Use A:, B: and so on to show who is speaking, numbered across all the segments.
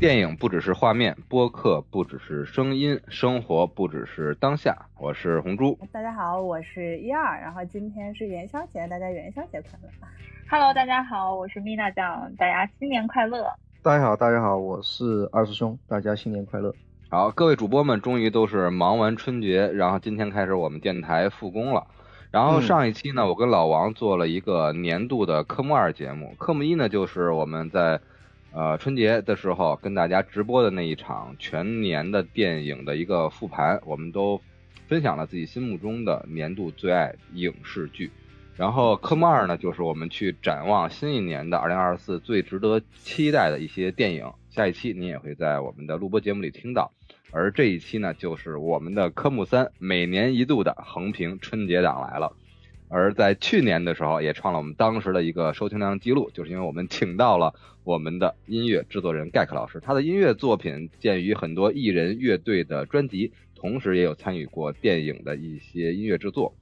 A: 电影不只是画面，播客不只是声音，生活不只是当下。我是红猪，
B: 大家好，我是一二，然后今天是元宵节，大家元宵节快乐。
C: Hello，大家好，我是米娜酱，大家新年快乐。
D: 大家好，大家好，我是二师兄，大家新年快乐。
A: 好，各位主播们，终于都是忙完春节，然后今天开始我们电台复工了。然后上一期呢，我跟老王做了一个年度的科目二节目，科目一呢就是我们在。呃，春节的时候跟大家直播的那一场全年的电影的一个复盘，我们都分享了自己心目中的年度最爱影视剧。然后科目二呢，就是我们去展望新一年的二零二四最值得期待的一些电影。下一期你也会在我们的录播节目里听到。而这一期呢，就是我们的科目三，每年一度的横屏春节档来了。而在去年的时候，也创了我们当时的一个收听量记录，就是因为我们请到了我们的音乐制作人盖克老师，他的音乐作品见于很多艺人乐队的专辑，同时也有参与过电影的一些音乐制作。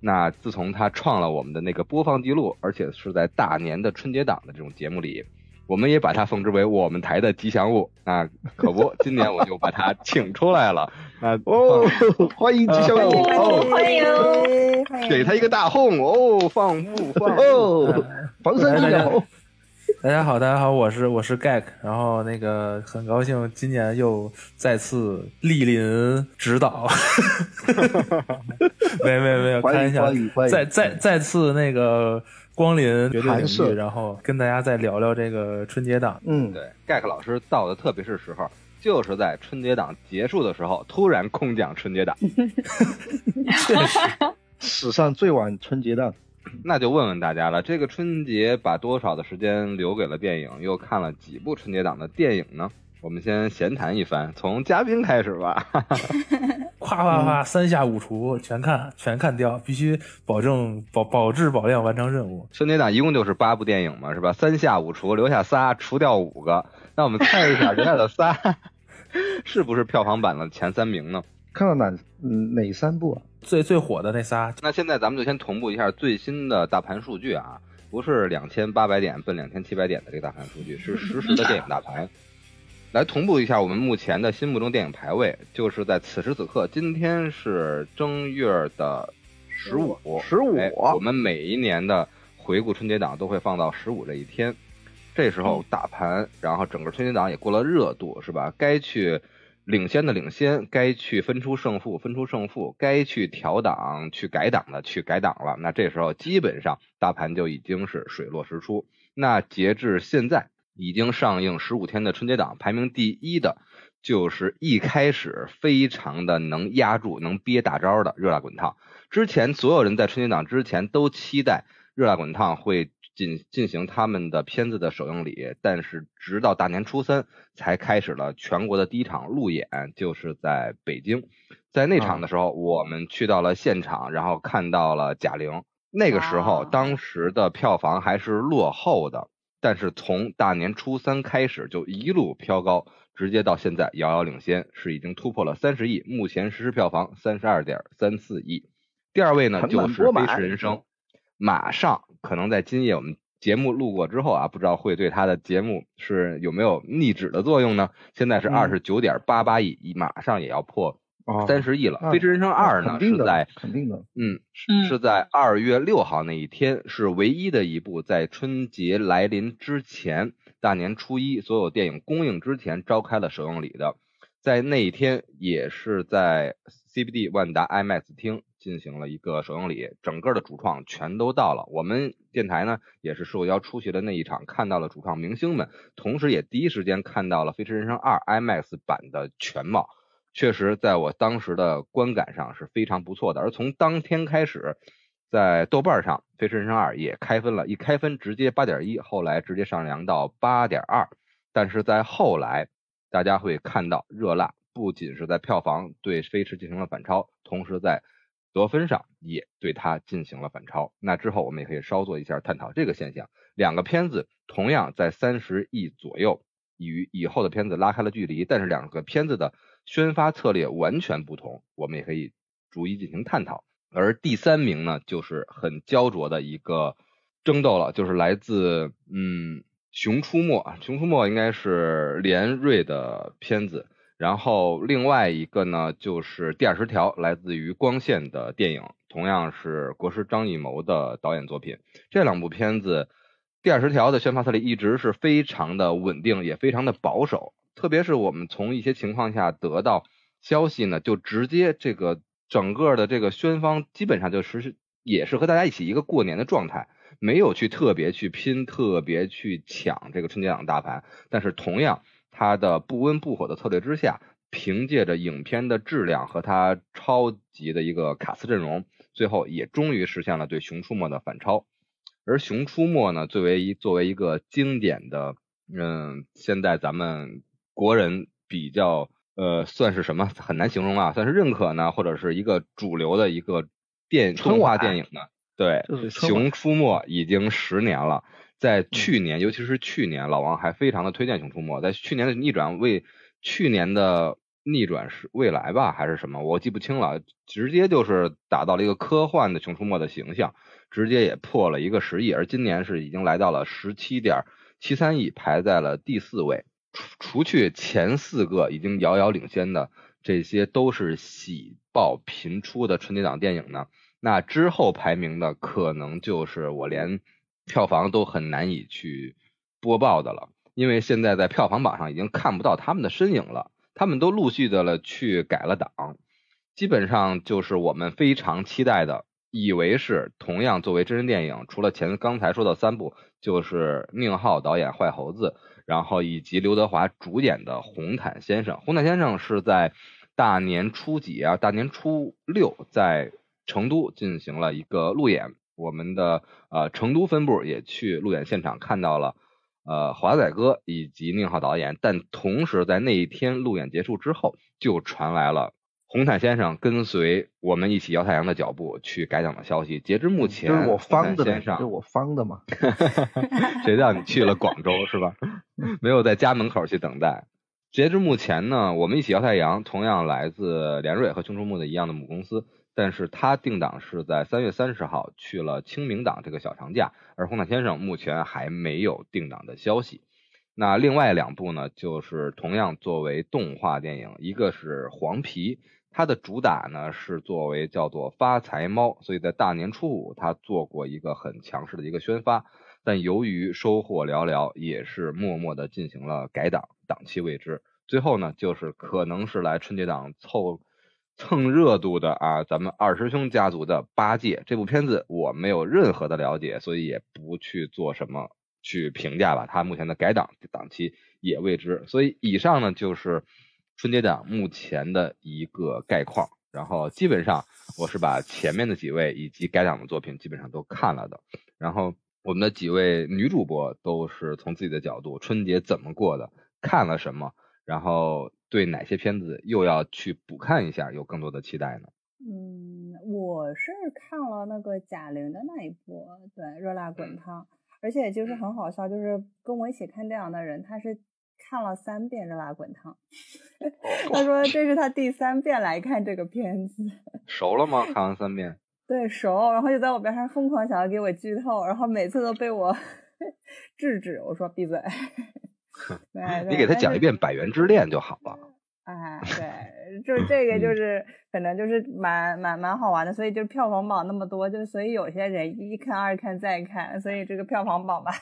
A: 那自从他创了我们的那个播放记录，而且是在大年的春节档的这种节目里。我们也把他奉之为我们台的吉祥物，那可不，今年我就把他 请出来了。那
D: 哦，欢迎吉祥物，
C: 欢迎，
A: 给他一个大哄哦，放不放
D: 哦，防身技能。
E: 大家好，大家好，我是我是 Gag，然后那个很高兴今年又再次莅临指导，没没没有，开玩笑，再再再次那个。光临绝对领域，然后跟大家再聊聊这个春节档。
D: 嗯，
A: 对，盖克老师到的特别是时候，就是在春节档结束的时候，突然空降春节档，
E: 确实
D: 史上最晚春节档。
A: 那就问问大家了，这个春节把多少的时间留给了电影？又看了几部春节档的电影呢？我们先闲谈一番，从嘉宾开始吧。
E: 夸夸夸，三下五除全看，全看掉，必须保证保保质保量完成任务。
A: 春节档一共就是八部电影嘛，是吧？三下五除，留下仨，除掉五个。那我们猜一下，留下的仨 是不是票房榜的前三名呢？
D: 看到哪嗯哪三部啊？
E: 最最火的那仨。
A: 那现在咱们就先同步一下最新的大盘数据啊，不是两千八百点奔两千七百点的这个大盘数据，是实时的电影大盘。来同步一下我们目前的心目中电影排位，就是在此时此刻，今天是正月的十五，
D: 十五。
A: 我们每一年的回顾春节档都会放到十五这一天，这时候大盘，然后整个春节档也过了热度，是吧？该去领先的领先，该去分出胜负分出胜负，该去调档去改档的去改档了。那这时候基本上大盘就已经是水落石出。那截至现在。已经上映十五天的春节档，排名第一的，就是一开始非常的能压住、能憋大招的《热辣滚烫》。之前所有人在春节档之前都期待《热辣滚烫》会进进行他们的片子的首映礼，但是直到大年初三才开始了全国的第一场路演，就是在北京。在那场的时候，我们去到了现场，然后看到了贾玲。那个时候，当时的票房还是落后的。但是从大年初三开始就一路飘高，直接到现在遥遥领先，是已经突破了三十亿，目前实时票房三十二点三四亿。第二位呢就是《飞驰人生》，马上可能在今夜我们节目录过之后啊，不知道会对他的节目是有没有逆止的作用呢？现在是二十九点八八亿，马上也要破。三十亿了，《飞驰人生二》呢是在
D: 肯定的，
A: 嗯，是在二月六号那一天，是唯一的一部在春节来临之前，大年初一所有电影公映之前召开了首映礼的，在那一天也是在 CBD 万达 IMAX 厅进行了一个首映礼，整个的主创全都到了，我们电台呢也是受邀出席的那一场，看到了主创明星们，同时也第一时间看到了《飞驰人生二》IMAX 版的全貌。确实，在我当时的观感上是非常不错的。而从当天开始，在豆瓣上，《飞驰人生二》也开分了，一开分直接八点一，后来直接上扬到八点二。但是在后来，大家会看到，《热辣》不仅是在票房对《飞驰》进行了反超，同时在得分上也对他进行了反超。那之后，我们也可以稍作一下探讨这个现象。两个片子同样在三十亿左右，与以后的片子拉开了距离，但是两个片子的。宣发策略完全不同，我们也可以逐一进行探讨。而第三名呢，就是很焦灼的一个争斗了，就是来自嗯熊出没》，《熊出没》应该是连瑞的片子。然后另外一个呢，就是《第二十条》，来自于光线的电影，同样是国师张艺谋的导演作品。这两部片子，《第二十条》的宣发策略一直是非常的稳定，也非常的保守。特别是我们从一些情况下得到消息呢，就直接这个整个的这个宣方基本上就是也是和大家一起一个过年的状态，没有去特别去拼、特别去抢这个春节档大盘，但是同样。它的不温不火的策略之下，凭借着影片的质量和它超级的一个卡斯阵容，最后也终于实现了对《熊出没》的反超。而《熊出没》呢，作为一作为一个经典的，嗯，现在咱们国人比较呃，算是什么很难形容啊，算是认可呢，或者是一个主流的一个电动画电影呢。对，《熊出没》已经十年了。在去年，尤其是去年，老王还非常的推荐《熊出没》。在去年的逆转为去年的逆转是未来吧，还是什么？我记不清了。直接就是打造了一个科幻的《熊出没》的形象，直接也破了一个十亿。而今年是已经来到了十七点七三亿，排在了第四位。除除去前四个已经遥遥领先的，这些都是喜报频出的春节档电影呢。那之后排名的，可能就是我连。票房都很难以去播报的了，因为现在在票房榜上已经看不到他们的身影了，他们都陆续的了去改了档，基本上就是我们非常期待的，以为是同样作为真人电影，除了前刚才说的三部，就是宁浩导演坏猴子，然后以及刘德华主演的红毯先生，红毯先生是在大年初几啊？大年初六在成都进行了一个路演。我们的呃成都分部也去路演现场看到了呃华仔哥以及宁浩导演，但同时在那一天路演结束之后，就传来了红毯先生跟随我们一起摇太阳的脚步去改档的消息。截至目前，
D: 就是我方的
A: 先生，
D: 就是我方的嘛。
A: 谁让你去了广州是吧？没有在家门口去等待。截至目前呢，我们一起摇太阳同样来自联瑞和熊出没的一样的母公司。但是他定档是在三月三十号去了清明档这个小长假，而红毯先生目前还没有定档的消息。那另外两部呢，就是同样作为动画电影，一个是黄皮，它的主打呢是作为叫做发财猫，所以在大年初五它做过一个很强势的一个宣发，但由于收获寥寥，也是默默的进行了改档，档期未知。最后呢，就是可能是来春节档凑。蹭热度的啊，咱们二师兄家族的八戒这部片子我没有任何的了解，所以也不去做什么去评价吧。它目前的改档档期也未知，所以以上呢就是春节档目前的一个概况。然后基本上我是把前面的几位以及改档的作品基本上都看了的。然后我们的几位女主播都是从自己的角度，春节怎么过的，看了什么，然后。对哪些片子又要去补看一下，有更多的期待呢？
B: 嗯，我是看了那个贾玲的那一部，对《热辣滚烫》，而且就是很好笑，就是跟我一起看电影的人，他是看了三遍《热辣滚烫》，他说 这是他第三遍来看这个片子。
A: 熟了吗？看完三遍？
B: 对，熟，然后就在我边上疯狂想要给我剧透，然后每次都被我制止，我说闭嘴。
A: 你给他讲一遍《百元之恋》就好了。
B: 哎，对，就这个就是可能就是蛮蛮蛮好玩的，所以就票房榜那么多，就所以有些人一看二看再看，所以这个票房榜吧，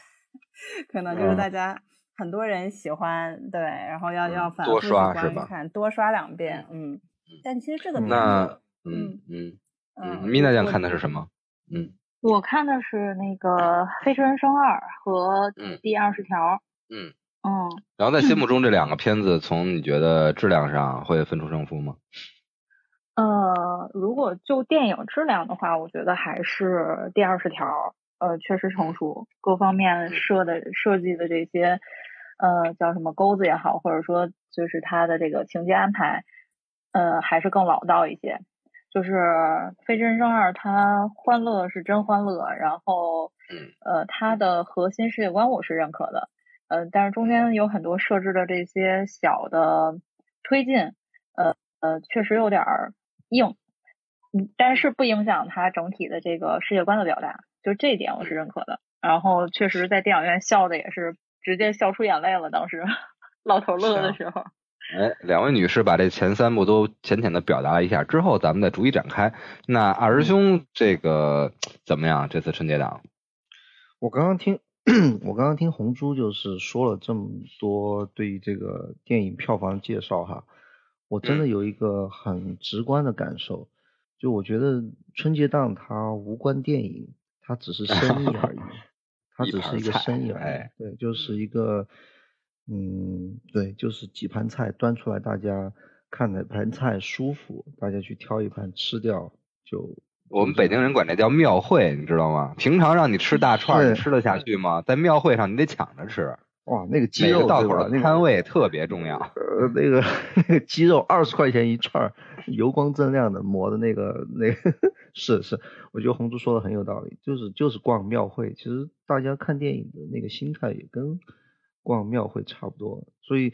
B: 可能就是大家很多人喜欢，对，然后要要反复观看，多刷两遍，嗯。但其实这个
A: 那嗯嗯嗯，米娜酱看的是什么？嗯，
C: 我看的是那个《飞车人生二》和《第二十条》。
A: 嗯。
C: 嗯，
A: 然后在心目中这两个片子，从你觉得质量上会分出胜负吗？
C: 呃，如果就电影质量的话，我觉得还是第二十条，呃，确实成熟，各方面设的设计的这些，呃，叫什么钩子也好，或者说就是它的这个情节安排，呃，还是更老道一些。就是《飞驰人生二》，它欢乐是真欢乐，然后，呃，它的核心世界观我是认可的。呃，但是中间有很多设置的这些小的推进，呃呃，确实有点硬，嗯，但是不影响它整体的这个世界观的表达，就这一点我是认可的。然后确实在电影院笑的也是直接笑出眼泪了。当时老头乐的时候。
A: 哎，两位女士把这前三部都浅浅的表达了一下，之后咱们再逐一展开。那二师兄这个怎么样？这次春节档？
D: 我刚刚听，我刚刚听红珠就是说了这么多对于这个电影票房介绍哈，我真的有一个很直观的感受，就我觉得春节档它无关电影，它只是生意而已，它只是一个生意而已，对，就是一个。嗯，对，就是几盘菜端出来，大家看哪盘菜舒服，大家去挑一盘吃掉就。
A: 我们北京人管这叫庙会，你知道吗？平常让你吃大串，你吃得下去吗？在庙会上你得抢着吃。
D: 哇，那个鸡肉
A: 到口的摊位特别重要。
D: 呃，那个那个鸡肉二十块钱一串，油光锃亮的磨的那个那个是是，我觉得红猪说的很有道理，就是就是逛庙会，其实大家看电影的那个心态也跟。逛庙会差不多，所以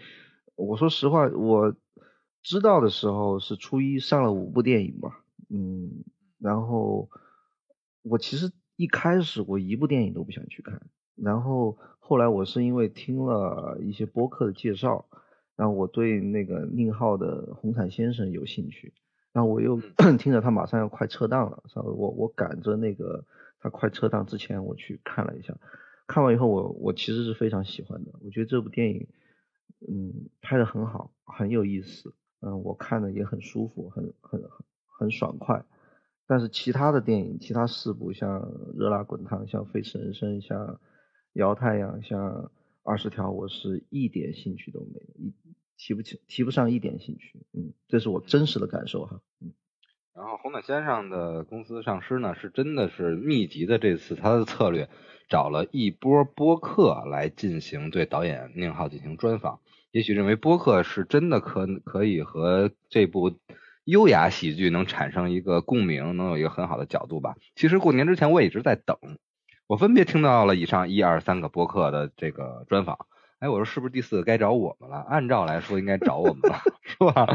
D: 我说实话，我知道的时候是初一上了五部电影嘛，嗯，然后我其实一开始我一部电影都不想去看，然后后来我是因为听了一些播客的介绍，然后我对那个宁浩的《红毯先生》有兴趣，然后我又 听着他马上要快撤档了，所以我我赶着那个他快撤档之前我去看了一下。看完以后，我我其实是非常喜欢的。我觉得这部电影，嗯，拍的很好，很有意思，嗯，我看的也很舒服，很很很很爽快。但是其他的电影，其他四部像《热辣滚烫》、像《飞驰人生》、像《摇太阳》、像《二十条》，我是一点兴趣都没有，一提不起，提不上一点兴趣。嗯，这是我真实的感受哈。嗯。
A: 然后红毯先生的公司上市呢，是真的是密集的，这次他的策略。找了一波播客来进行对导演宁浩进行专访，也许认为播客是真的可可以和这部优雅喜剧能产生一个共鸣，能有一个很好的角度吧。其实过年之前我一直在等，我分别听到了以上一二三个播客的这个专访。哎，我说是不是第四个该找我们了？按照来说应该找我们了，是吧？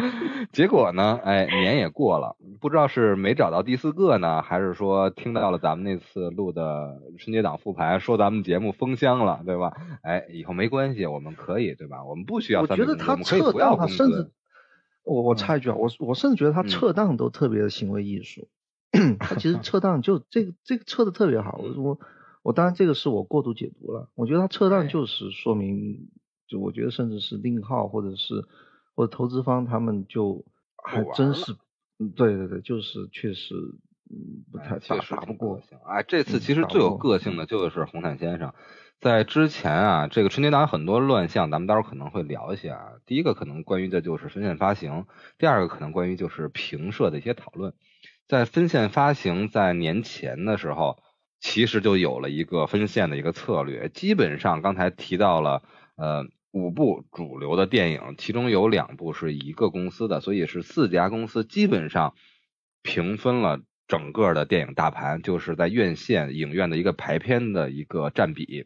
A: 结果呢，哎，年也过了，不知道是没找到第四个呢，还是说听到了咱们那次录的春节档复盘，说咱们节目封箱了，对吧？哎，以后没关系，我们可以，对吧？我们不需要。
D: 我觉得他撤档，他甚至，我我插一句啊，我我甚至觉得他撤档都特别的行为艺术。他其实撤档就这个这个撤的特别好，我。我当然这个是我过度解读了，我觉得他撤档就是说明，就我觉得甚至是令号或者是或者投资方他们就还真是，嗯，对对对，就是确实，嗯，不太打打不过。
A: 哎，这次其实最有个性的就是红毯先生，在之前啊，这个春节档有很多乱象，咱们待会儿可能会聊一下。第一个可能关于的就是分线发行，第二个可能关于就是评社的一些讨论。在分线发行在年前的时候。其实就有了一个分线的一个策略，基本上刚才提到了，呃，五部主流的电影，其中有两部是一个公司的，所以是四家公司基本上平分了整个的电影大盘，就是在院线影院的一个排片的一个占比，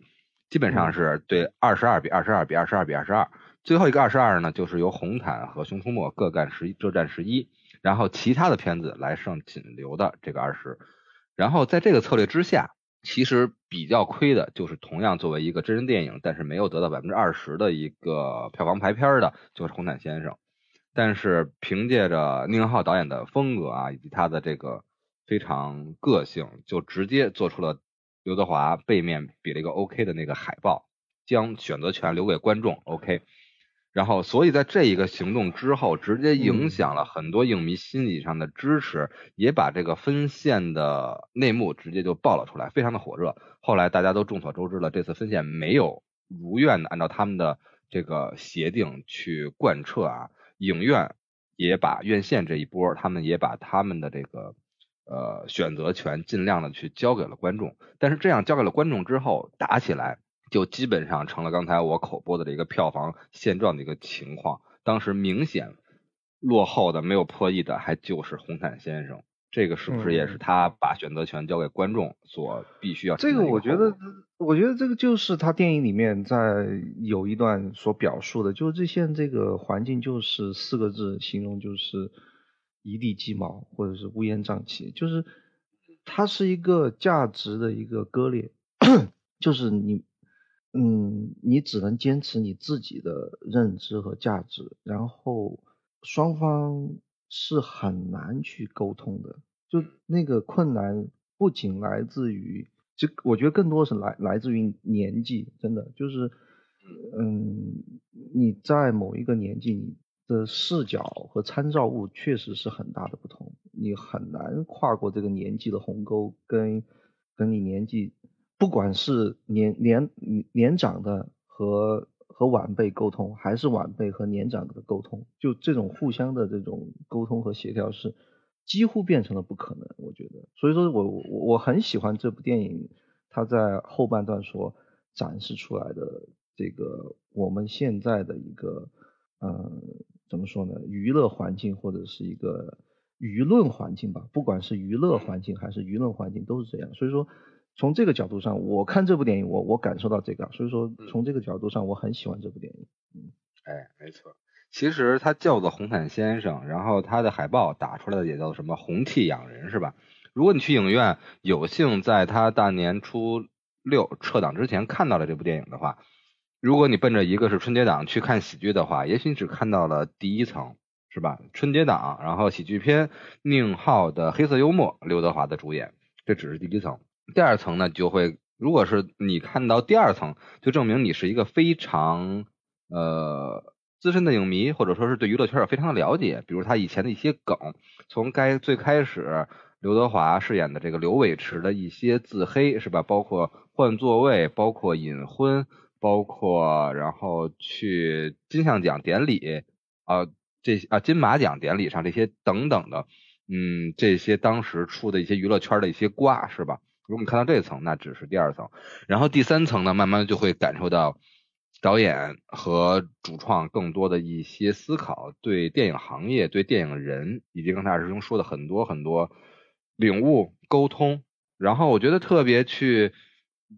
A: 基本上是对二十二比二十二比二十二比二十二，最后一个二十二呢，就是由红毯和熊出没各干十一，各占十一，然后其他的片子来剩仅留的这个二十。然后在这个策略之下，其实比较亏的就是同样作为一个真人电影，但是没有得到百分之二十的一个票房排片的，就是《红毯先生》。但是凭借着宁浩导演的风格啊，以及他的这个非常个性，就直接做出了刘德华背面比了一个 OK 的那个海报，将选择权留给观众。OK。然后，所以在这一个行动之后，直接影响了很多影迷心理上的支持，也把这个分线的内幕直接就爆了出来，非常的火热。后来大家都众所周知了，这次分线没有如愿的按照他们的这个协定去贯彻啊，影院也把院线这一波，他们也把他们的这个呃选择权尽量的去交给了观众。但是这样交给了观众之后，打起来。就基本上成了刚才我口播的这个票房现状的一个情况。当时明显落后的、没有破亿的，还就是《红毯先生》。这个是不是也是他把选择权交给观众所必须要？
D: 这个我觉得，我觉得这个就是他电影里面在有一段所表述的，就是这些这个环境就是四个字形容，就是一地鸡毛或者是乌烟瘴气，就是它是一个价值的一个割裂，就是你。嗯，你只能坚持你自己的认知和价值，然后双方是很难去沟通的。就那个困难不仅来自于，就我觉得更多是来来自于年纪，真的就是，嗯，你在某一个年纪，你的视角和参照物确实是很大的不同，你很难跨过这个年纪的鸿沟，跟跟你年纪，不管是年年年长的和和晚辈沟通，还是晚辈和年长的沟通，就这种互相的这种沟通和协调是几乎变成了不可能，我觉得。所以说我我我很喜欢这部电影，它在后半段所展示出来的这个我们现在的一个嗯怎么说呢，娱乐环境或者是一个舆论环境吧，不管是娱乐环境还是舆论环境都是这样。所以说从这个角度上，我看这部电影，我我感受到这个，所以说从这个角度上，我很喜欢这部电影。
A: 嗯哎，没错。其实它叫做红毯先生，然后它的海报打出来的也叫什么红气养人，是吧？如果你去影院有幸在它大年初六撤档之前看到了这部电影的话，如果你奔着一个是春节档去看喜剧的话，也许你只看到了第一层，是吧？春节档，然后喜剧片，宁浩的黑色幽默，刘德华的主演，这只是第一层。第二层呢，就会如果是你看到第二层，就证明你是一个非常呃资深的影迷，或者说是对娱乐圈有非常的了解，比如他以前的一些梗，从该最开始刘德华饰演的这个刘伟驰的一些自黑是吧？包括换座位，包括隐婚，包括然后去金像奖典礼啊这啊金马奖典礼上这些等等的，嗯，这些当时出的一些娱乐圈的一些瓜是吧？如果你看到这层，那只是第二层，然后第三层呢，慢慢就会感受到导演和主创更多的一些思考，对电影行业、对电影人，以及刚才二师兄说的很多很多领悟、沟通。然后我觉得特别去，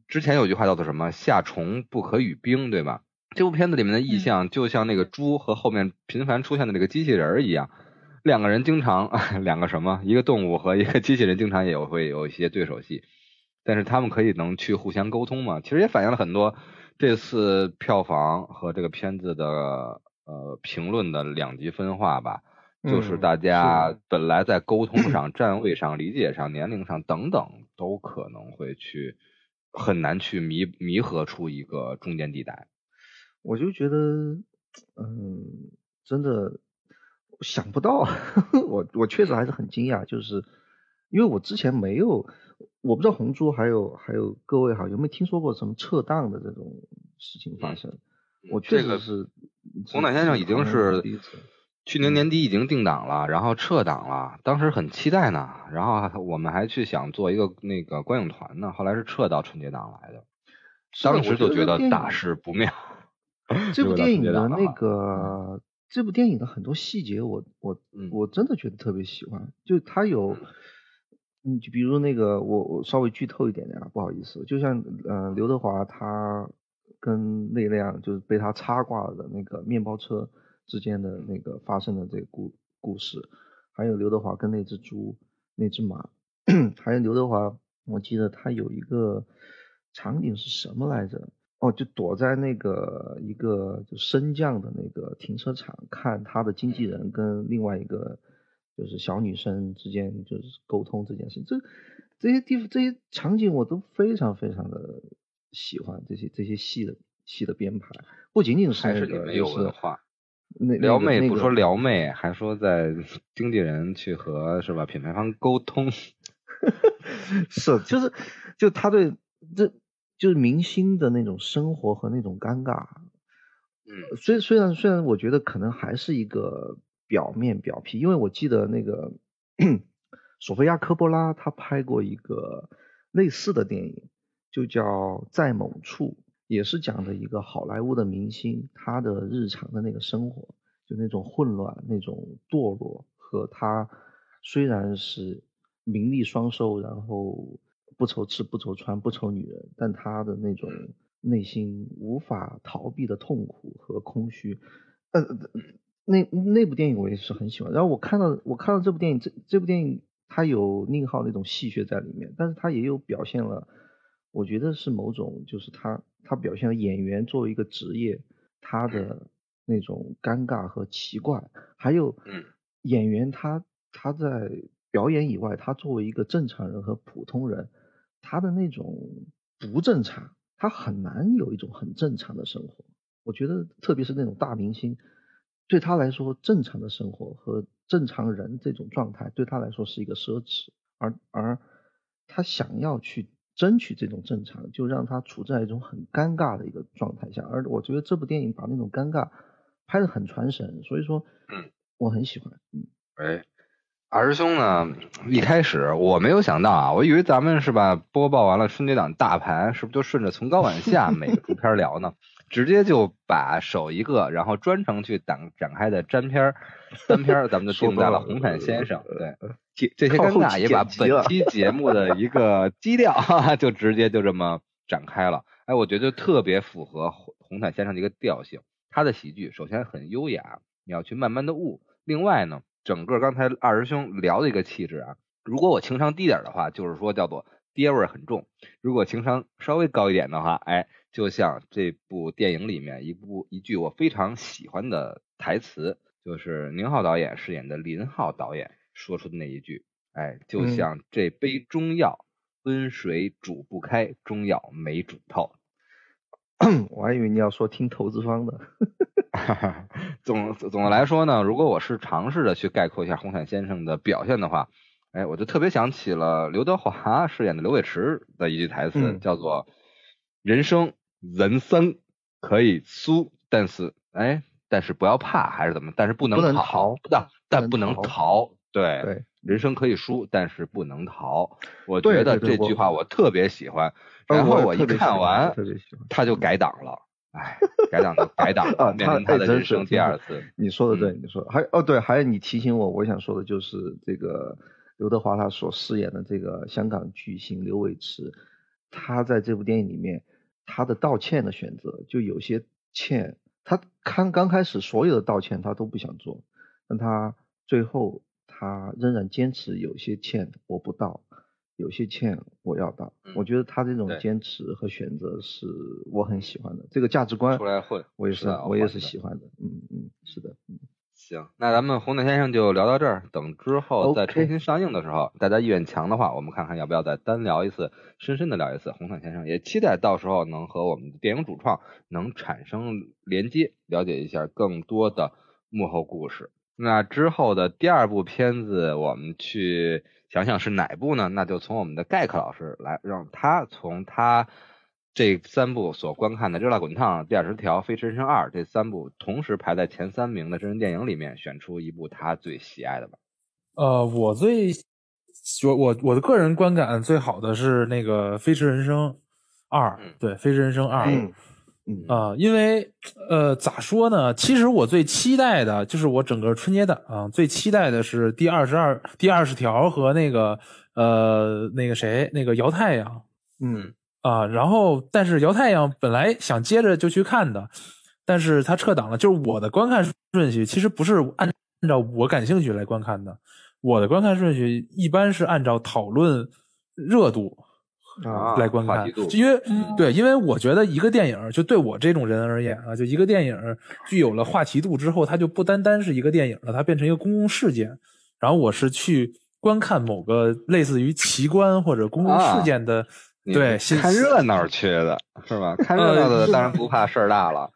A: 之前有句话叫做什么“夏虫不可语冰”，对吧？这部片子里面的意象就像那个猪和后面频繁出现的那个机器人一样，两个人经常 两个什么，一个动物和一个机器人经常也会有一些对手戏。但是他们可以能去互相沟通嘛？其实也反映了很多这次票房和这个片子的呃评论的两极分化吧。就是大家本来在沟通上、站位上、理解上、年龄上等等，都可能会去很难去弥弥合出一个中间地带。
D: 我就觉得，嗯，真的想不到，我我确实还是很惊讶，就是因为我之前没有。我不知道红猪还有还有各位哈有没有听说过什么撤档的这种事情发生？我确实是
A: 红毯先生已经是去年年底已经定档了，然后撤档了，当时很期待呢，然后我们还去想做一个那个观影团呢，后来是撤到春节档来的，当时就觉得大事不妙。
D: 这部电影的那个这部电影的很多细节，我我我真的觉得特别喜欢，就它有。嗯，就比如那个，我我稍微剧透一点点啊，不好意思，就像呃刘德华他跟那辆就是被他插挂了的那个面包车之间的那个发生的这个故故事，还有刘德华跟那只猪、那只马，还有刘德华，我记得他有一个场景是什么来着？哦，就躲在那个一个就升降的那个停车场，看他的经纪人跟另外一个。就是小女生之间就是沟通这件事情，这这些地方这些场景我都非常非常的喜欢，这些这些戏的戏的编排，不仅仅是
A: 还
D: 是你
A: 没有文化，
D: 那
A: 撩妹不说撩妹，还说在经纪人去和是吧品牌方沟通，
D: 是就是就他对这就是明星的那种生活和那种尴尬，
A: 嗯，
D: 虽虽然虽然我觉得可能还是一个。表面表皮，因为我记得那个索菲亚科波拉他拍过一个类似的电影，就叫《在某处》，也是讲的一个好莱坞的明星他的日常的那个生活，就那种混乱、那种堕落，和他虽然是名利双收，然后不愁吃不愁穿不愁女人，但他的那种内心无法逃避的痛苦和空虚，呃。那那部电影我也是很喜欢，然后我看到我看到这部电影，这这部电影它有宁浩那种戏谑在里面，但是它也有表现了我觉得是某种就是他他表现了演员作为一个职业，他的那种尴尬和奇怪，还有
A: 嗯。
D: 演员他他在表演以外，他作为一个正常人和普通人，他的那种不正常，他很难有一种很正常的生活。我觉得特别是那种大明星，对他来说，正常的生活和正常人这种状态对他来说是一个奢侈，而而他想要去争取这种正常，就让他处在一种很尴尬的一个状态下。而我觉得这部电影把那种尴尬拍得很传神，所以说，
A: 嗯，
D: 我很喜欢，嗯。
A: 哎，二师兄呢？一开始我没有想到啊，我以为咱们是吧，播报完了春节档大盘，是不是就顺着从高往下 每个主片聊呢？直接就把首一个，然后专程去展展开的粘片儿、单片儿，咱们就 定在了红毯先生。对，这这些尴尬也把本期节目的一个基调哈哈，就直接就这么展开了。哎，我觉得特别符合红红毯先生的一个调性。他的喜剧首先很优雅，你要去慢慢的悟。另外呢，整个刚才二师兄聊的一个气质啊，如果我情商低点的话，就是说叫做爹味儿很重；如果情商稍微高一点的话，哎。就像这部电影里面一部一句我非常喜欢的台词，就是宁浩导演饰演的林浩导演说出的那一句，哎，就像这杯中药温水煮不开，中药没煮透。
D: 我还以为你要说听投资方的。
A: 总总的来说呢，如果我是尝试着去概括一下红毯先生的表现的话，哎，我就特别想起了刘德华饰演的刘伟驰的一句台词，叫做“人生”。人生可以输，但是哎，但是不要怕，还是怎么？但是不能逃，但但不能逃。对
D: 对，
A: 人生可以输，但是不能逃。我觉得这句话我特别喜欢。然后
D: 我
A: 一看完，他就改档了。哎，改档就改档 了，面临他的人生第二次。
D: 你说的对，你说还哦对，还有你提醒我，我想说的就是这个刘德华他所饰演的这个香港巨星刘伟驰，他在这部电影里面。他的道歉的选择，就有些歉，他刚刚开始所有的道歉他都不想做，但他最后他仍然坚持有些歉我不道，有些歉我要道。我觉得他这种坚持和选择是我很喜欢的，这个价值观
A: 出来混，
D: 我也是我也是喜欢的。嗯嗯，是的，嗯。
A: 行，那咱们红毯先生就聊到这儿。等之后再重新上映的时候，大家意愿强的话，我们看看要不要再单聊一次，深深的聊一次红毯先生。也期待到时候能和我们的电影主创能产生连接，了解一下更多的幕后故事。那之后的第二部片子，我们去想想是哪部呢？那就从我们的盖克老师来，让他从他。这三部所观看的《热辣滚烫》《第二十条》《飞驰人生二》这三部同时排在前三名的真人电影里面，选出一部他最喜爱的吧。
E: 呃，我最我我我的个人观感最好的是那个《飞驰人生二》，对，《飞驰人生二》。
D: 嗯
E: 啊，因为呃，咋说呢？其实我最期待的就是我整个春节档啊，最期待的是《第二十二》《第二十条》和那个呃那个谁那个姚太阳。
D: 嗯。
E: 啊，然后但是姚太阳本来想接着就去看的，但是他撤档了。就是我的观看顺序其实不是按按照我感兴趣来观看的，我的观看顺序一般是按照讨论热度
A: 啊
E: 来观看，因为对，因为我觉得一个电影就对我这种人而言啊，就一个电影具有了话题度之后，它就不单单是一个电影了，它变成一个公共事件。然后我是去观看某个类似于奇观或者公共事件的。对，
A: 看热闹去的是吧？看热闹的当然不怕事儿大了。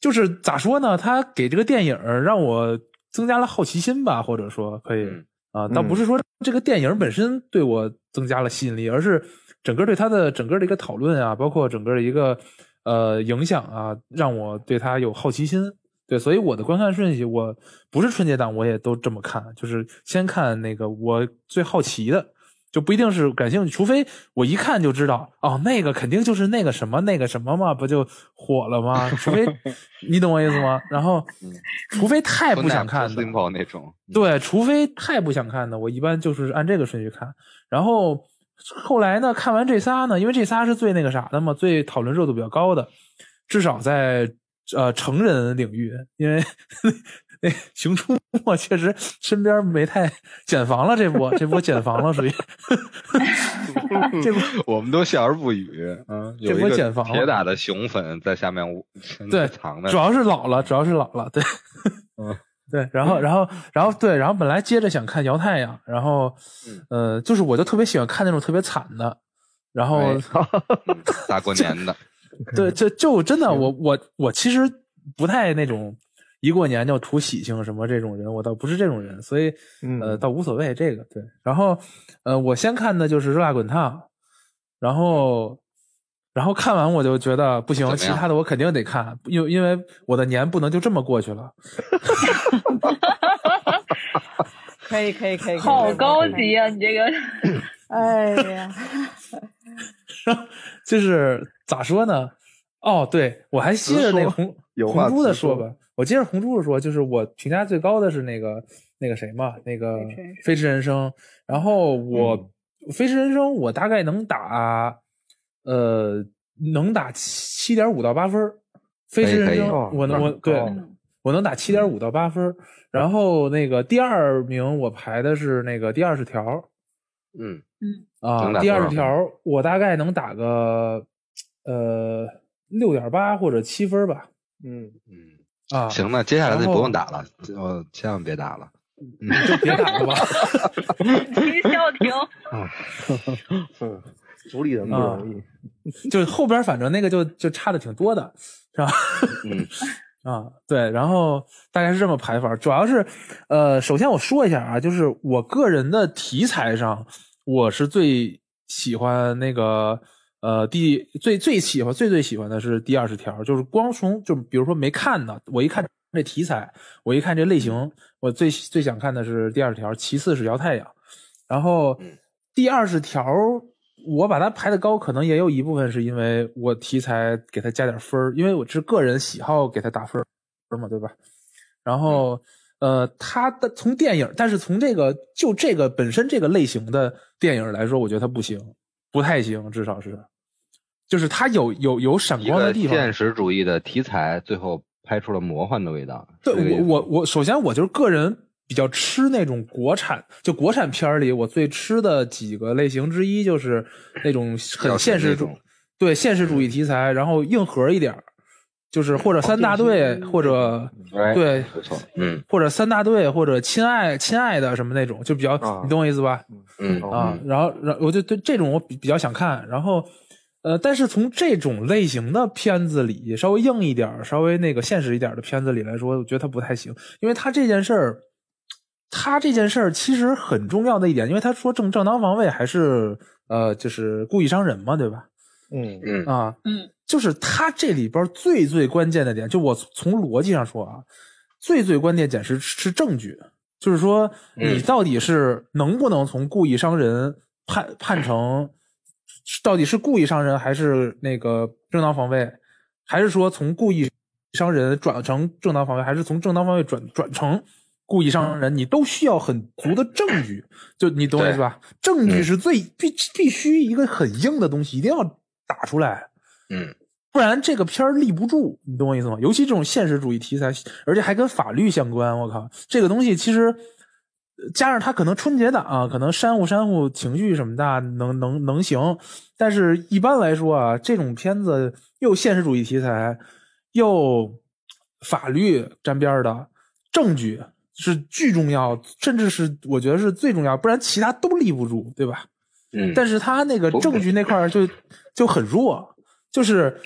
E: 就是咋说呢？他给这个电影让我增加了好奇心吧，或者说可以啊，倒不是说这个电影本身对我增加了吸引力，而是整个对他的整个的一个讨论啊，包括整个的一个呃影响啊，让我对他有好奇心。对，所以我的观看顺序，我不是春节档我也都这么看，就是先看那个我最好奇的。就不一定是感兴趣，除非我一看就知道哦，那个肯定就是那个什么那个什么嘛，不就火了吗？除非 你懂我意思吗？然后，除非太不想看的
A: 那种，
E: 对，除非太不想看的，我一般就是按这个顺序看。然后后来呢，看完这仨呢，因为这仨是最那个啥的嘛，最讨论热度比较高的，至少在呃成人领域，因为那《熊出没》确实身边没太减防了，这波 这波减防了，属于这波
A: 我们都笑而不语。嗯，
E: 这波减防
A: 铁打的熊粉在下面
E: 对
A: 藏的，
E: 主要是老了，主要是老了，对，
A: 嗯。
E: 对，然后，然后，然后，对，然后本来接着想看《摇太阳》，然后，呃，就是我就特别喜欢看那种特别惨的，然后
A: 大过年的，
E: 对，就就真的，我我我其实不太那种一过年就图喜庆什么这种人，我倒不是这种人，所以呃，倒无所谓这个。对，然后呃，我先看的就是《热辣滚烫》，然后。然后看完我就觉得不行，其他的我肯定得看，因因为我的年不能就这么过去了。
B: 可以可以可以，
C: 好高级啊！你这个，
B: 哎呀，
E: 就是咋说呢？哦，对我还记得那个红红珠的说吧，我接着红珠的说，就是我评价最高的是那个那个谁嘛，那个《飞驰人生》，然后我《飞驰人生》我大概能打。呃，能打七点五到八分，飞驰人生，我能我对我能打七点五到八分。然后那个第二名我排的是那个第二十条，
A: 嗯。
C: 嗯。
E: 啊，第二十条我大概能打个呃六点八或者七分吧。
D: 嗯。
A: 嗯
E: 啊，
A: 行，那接下来就不用打了，就，千万别打了，嗯
E: 就别打了吧。
C: 徐笑停。
D: 嗯。主理人不容易，
E: 就后边反正那个就就差的挺多的，是吧？
A: 嗯
E: 啊，对，然后大概是这么排法，主要是，呃，首先我说一下啊，就是我个人的题材上，我是最喜欢那个，呃，第最最喜欢最最喜欢的是第二十条，就是光从就比如说没看的，我一看这题材，我一看这类型，我最最想看的是第二十条，其次是摇太阳，然后第二十条。我把它排的高，可能也有一部分是因为我题材给它加点分因为我是个人喜好给它打分分嘛，对吧？然后，呃，它的从电影，但是从这个就这个本身这个类型的电影来说，我觉得它不行，不太行，至少是，就是它有有有闪光的地方。
A: 现实主义的题材，最后拍出了魔幻的味道。
E: 对我我我，首先我就是个人。比较吃那种国产，就国产片里，我最吃的几个类型之一就是那种很现实主，对现实主义题材，然后硬核一点就是或者三大队，或者对，
A: 没错，嗯，
E: 或者三大队，或者亲爱亲爱的什么那种，就比较，你懂我意思吧？
A: 嗯
E: 啊，然后，然后我就对这种我比比较想看，然后，呃，但是从这种类型的片子里，稍微硬一点稍微那个现实一点的片子里来说，我觉得他不太行，因为他这件事儿。他这件事儿其实很重要的一点，因为他说正正当防卫还是呃，就是故意伤人嘛，对吧？
D: 嗯
A: 嗯
E: 啊
C: 嗯，
E: 就是他这里边最最关键的点，就我从逻辑上说啊，最最关键点是是证据，就是说你到底是能不能从故意伤人判判成到底是故意伤人还是那个正当防卫，还是说从故意伤人转成正当防卫，还是从正当防卫转转成？故意伤人，你都需要很足的证据，就你懂我意思吧？证据是最必必须一个很硬的东西，一定要打出来，
A: 嗯，
E: 不然这个片儿立不住，你懂我意思吗？尤其这种现实主义题材，而且还跟法律相关，我靠，这个东西其实加上他可能春节档啊，可能煽乎煽乎情绪什么的，能能能行，但是一般来说啊，这种片子又现实主义题材，又法律沾边的证据。是巨重要，甚至是我觉得是最重要，不然其他都立不住，对吧？
A: 嗯。
E: 但是他那个证据那块就就很弱，就是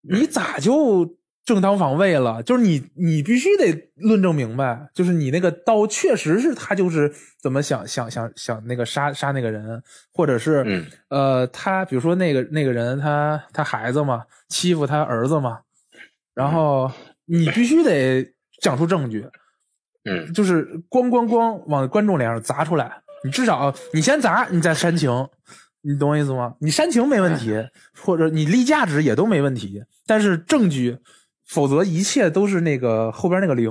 E: 你咋就正当防卫了？就是你你必须得论证明白，就是你那个刀确实是他就是怎么想想想想那个杀杀那个人，或者是呃他比如说那个那个人他他孩子嘛欺负他儿子嘛，然后你必须得讲出证据。
A: 嗯，
E: 就是咣咣咣往观众脸上砸出来，你至少你先砸，你再煽情，你懂我意思吗？你煽情没问题，或者你立价值也都没问题，但是证据，否则一切都是那个后边那个零。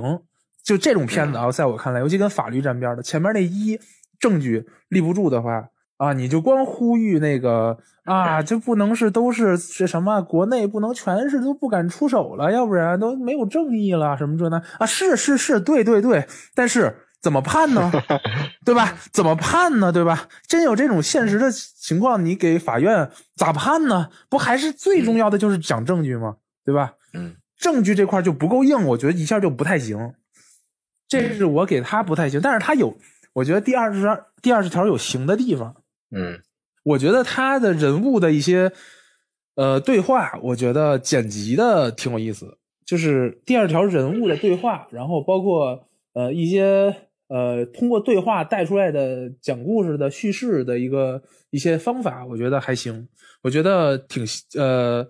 E: 就这种片子啊，在我看来，尤其跟法律沾边的，前面那一证据立不住的话，啊，你就光呼吁那个啊，就不能是都是是什么？国内不能全是都不敢出手了，要不然都没有正义了，什么这那啊？是是是，对对对，但是怎么判呢？对吧？怎么判呢？对吧？真有这种现实的情况，你给法院咋判呢？不还是最重要的就是讲证据吗？对吧？
A: 嗯，
E: 证据这块就不够硬，我觉得一下就不太行。这是我给他不太行，但是他有，我觉得第二十二第二十条有行的地方。
A: 嗯，
E: 我觉得他的人物的一些呃对话，我觉得剪辑的挺有意思。就是第二条人物的对话，然后包括呃一些呃通过对话带出来的讲故事的叙事的一个一些方法，我觉得还行。我觉得挺呃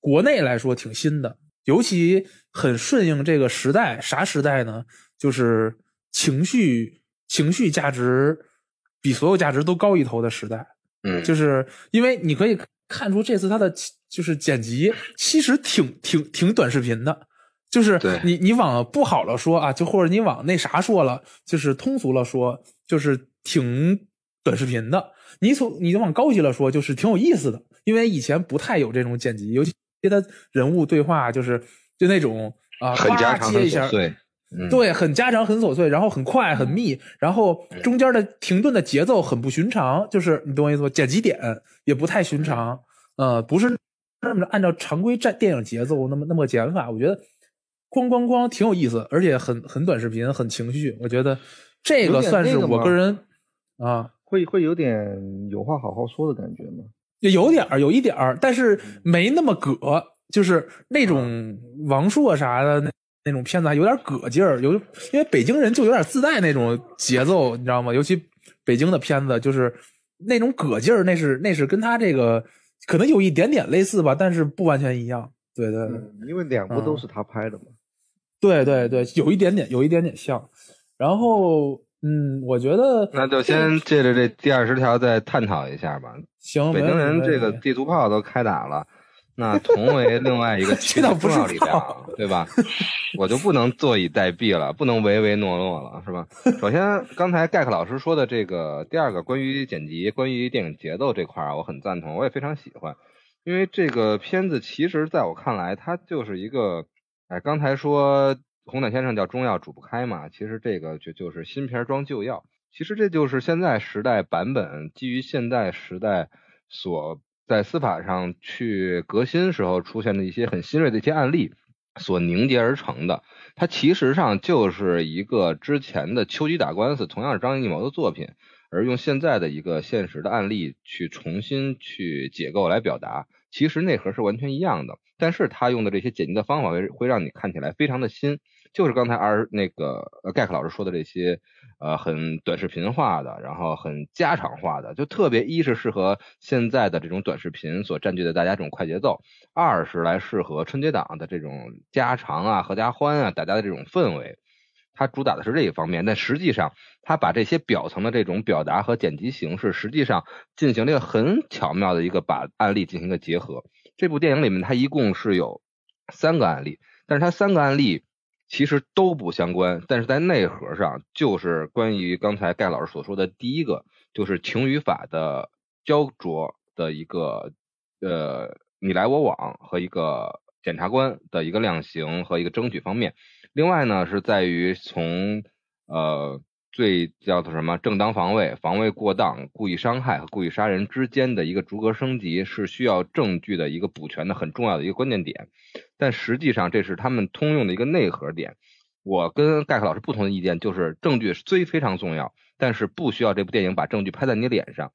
E: 国内来说挺新的，尤其很顺应这个时代。啥时代呢？就是情绪情绪价值。比所有价值都高一头的时代，
A: 嗯，
E: 就是因为你可以看出这次他的就是剪辑其实挺挺挺短视频的，就是你你往不好了说啊，就或者你往那啥说了，就是通俗了说，就是挺短视频的。你从你往高级了说，就是挺有意思的，因为以前不太有这种剪辑，尤其他人物对话，就是就那种啊，
A: 很家常
E: 接一下，
A: 对。
E: 对，很家常，很琐碎，然后很快，很密，然后中间的停顿的节奏很不寻常，就是你懂我意思吗？剪辑点也不太寻常，呃，不是那么按照常规战电影节奏那么那么剪法，我觉得咣咣咣挺有意思，而且很很短视频，很情绪，我觉得这个算是我个人啊，
D: 会会有点有话好好说的感觉吗？
E: 有点儿，有一点儿，但是没那么葛，就是那种王朔啥的那。那种片子还有点葛劲儿，有因为北京人就有点自带那种节奏，你知道吗？尤其北京的片子就是那种葛劲儿，那是那是跟他这个可能有一点点类似吧，但是不完全一样。对对，
D: 因为两部都是他拍的嘛。
E: 对对对，有一点点，有一点点像。然后，嗯，我觉得
A: 那就先借着这第二十条再探讨一下吧。
E: 行，
A: 北京人这个地图炮都开打了。那同为另外一个 重要力量，对吧？我就不能坐以待毙了，不能唯唯诺诺了，是吧？首先，刚才盖克老师说的这个第二个关于剪辑、关于电影节奏这块儿，我很赞同，我也非常喜欢。因为这个片子其实在我看来，它就是一个，哎，刚才说红毯先生叫中药煮不开嘛，其实这个就就是新瓶装旧药，其实这就是现在时代版本基于现代时代所。在司法上去革新时候出现的一些很新锐的一些案例所凝结而成的，它其实上就是一个之前的秋菊打官司，同样是张艺谋的作品，而用现在的一个现实的案例去重新去解构来表达，其实内核是完全一样的，但是他用的这些剪辑的方法会会让你看起来非常的新。就是刚才二那个呃盖克老师说的这些，呃，很短视频化的，然后很家常化的，就特别一是适合现在的这种短视频所占据的大家这种快节奏，二是来适合春节档的这种家常啊、合家欢啊，大家的这种氛围，它主打的是这一方面。但实际上，它把这些表层的这种表达和剪辑形式，实际上进行了一个很巧妙的一个把案例进行一个结合。这部电影里面，它一共是有三个案例，但是它三个案例。其实都不相关，但是在内核上就是关于刚才盖老师所说的第一个，就是情与法的焦灼的一个呃你来我往和一个检察官的一个量刑和一个争取方面。另外呢是在于从呃。最叫做什么正当防卫、防卫过当、故意伤害和故意杀人之间的一个逐格升级，是需要证据的一个补全的很重要的一个关键点。但实际上，这是他们通用的一个内核点。我跟盖克老师不同的意见就是，证据虽非常重要，但是不需要这部电影把证据拍在你脸上。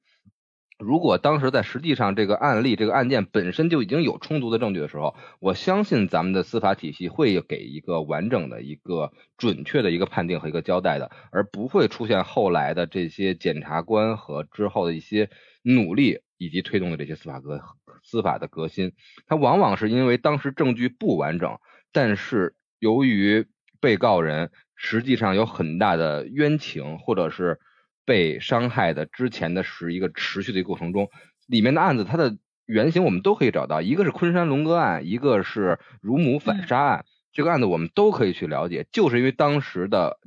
A: 如果当时在实际上这个案例、这个案件本身就已经有充足的证据的时候，我相信咱们的司法体系会给一个完整的一个准确的一个判定和一个交代的，而不会出现后来的这些检察官和之后的一些努力以及推动的这些司法革司法的革新。它往往是因为当时证据不完整，但是由于被告人实际上有很大的冤情，或者是。被伤害的之前的是一个持续的一个过程中，里面的案子它的原型我们都可以找到，一个是昆山龙哥案，一个是乳母反杀案，这个案子我们都可以去了解，就是因为当时的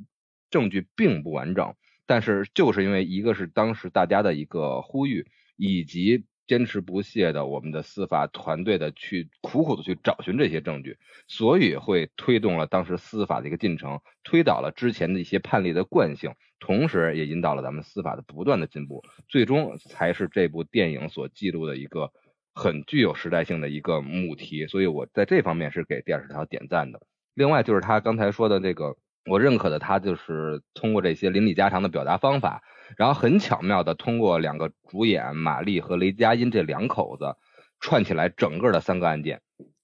A: 证据并不完整。但是就是因为一个是当时大家的一个呼吁，以及坚持不懈的我们的司法团队的去苦苦的去找寻这些证据，所以会推动了当时司法的一个进程，推倒了之前的一些判例的惯性，同时也引导了咱们司法的不断的进步，最终才是这部电影所记录的一个很具有时代性的一个母题。所以我在这方面是给电视台点赞的。另外就是他刚才说的这个，我认可的，他就是通过这些邻里家常的表达方法。然后很巧妙的通过两个主演马丽和雷佳音这两口子串起来整个的三个案件，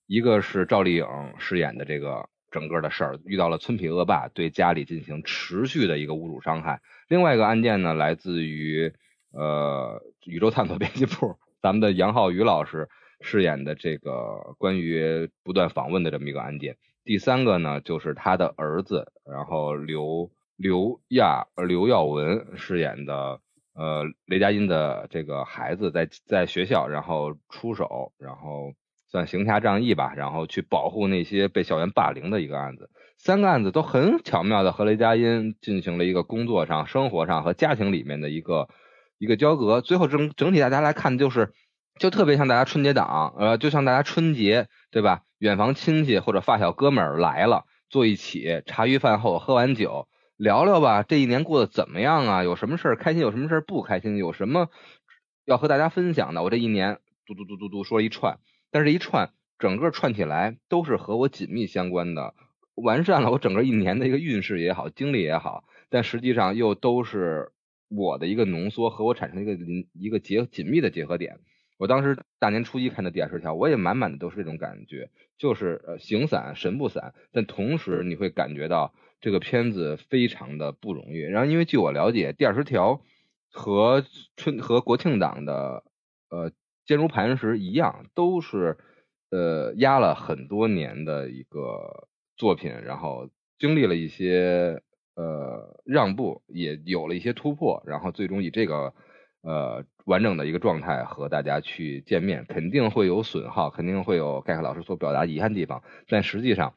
A: 一个是赵丽颖饰演的这个整个的事儿遇到了村痞恶霸对家里进行持续的一个侮辱伤害，另外一个案件呢来自于呃宇宙探索编辑部咱们的杨浩宇老师饰演的这个关于不断访问的这么一个案件，第三个呢就是他的儿子，然后刘。刘亚刘耀文饰演的呃雷佳音的这个孩子在在学校，然后出手，然后算行侠仗义吧，然后去保护那些被校园霸凌的一个案子。三个案子都很巧妙的和雷佳音进行了一个工作上、生活上和家庭里面的一个一个交隔。最后整整体大家来看，就是就特别像大家春节档，呃，就像大家春节对吧？远房亲戚或者发小哥们儿来了，坐一起茶余饭后喝完酒。聊聊吧，这一年过得怎么样啊？有什么事儿开心？有什么事儿不开心？有什么要和大家分享的？我这一年嘟嘟嘟嘟嘟说一串，但是一串整个串起来都是和我紧密相关的，完善了我整个一年的一个运势也好，经历也好，但实际上又都是我的一个浓缩，和我产生一个一个结紧密的结合点。我当时大年初一看的第二十条，我也满满的都是这种感觉，就是呃形散神不散，但同时你会感觉到。这个片子非常的不容易，然后因为据我了解，第二十条和春和国庆档的呃坚如磐石一样，都是呃压了很多年的一个作品，然后经历了一些呃让步，也有了一些突破，然后最终以这个呃完整的一个状态和大家去见面，肯定会有损耗，肯定会有盖克老师所表达遗憾地方，但实际上。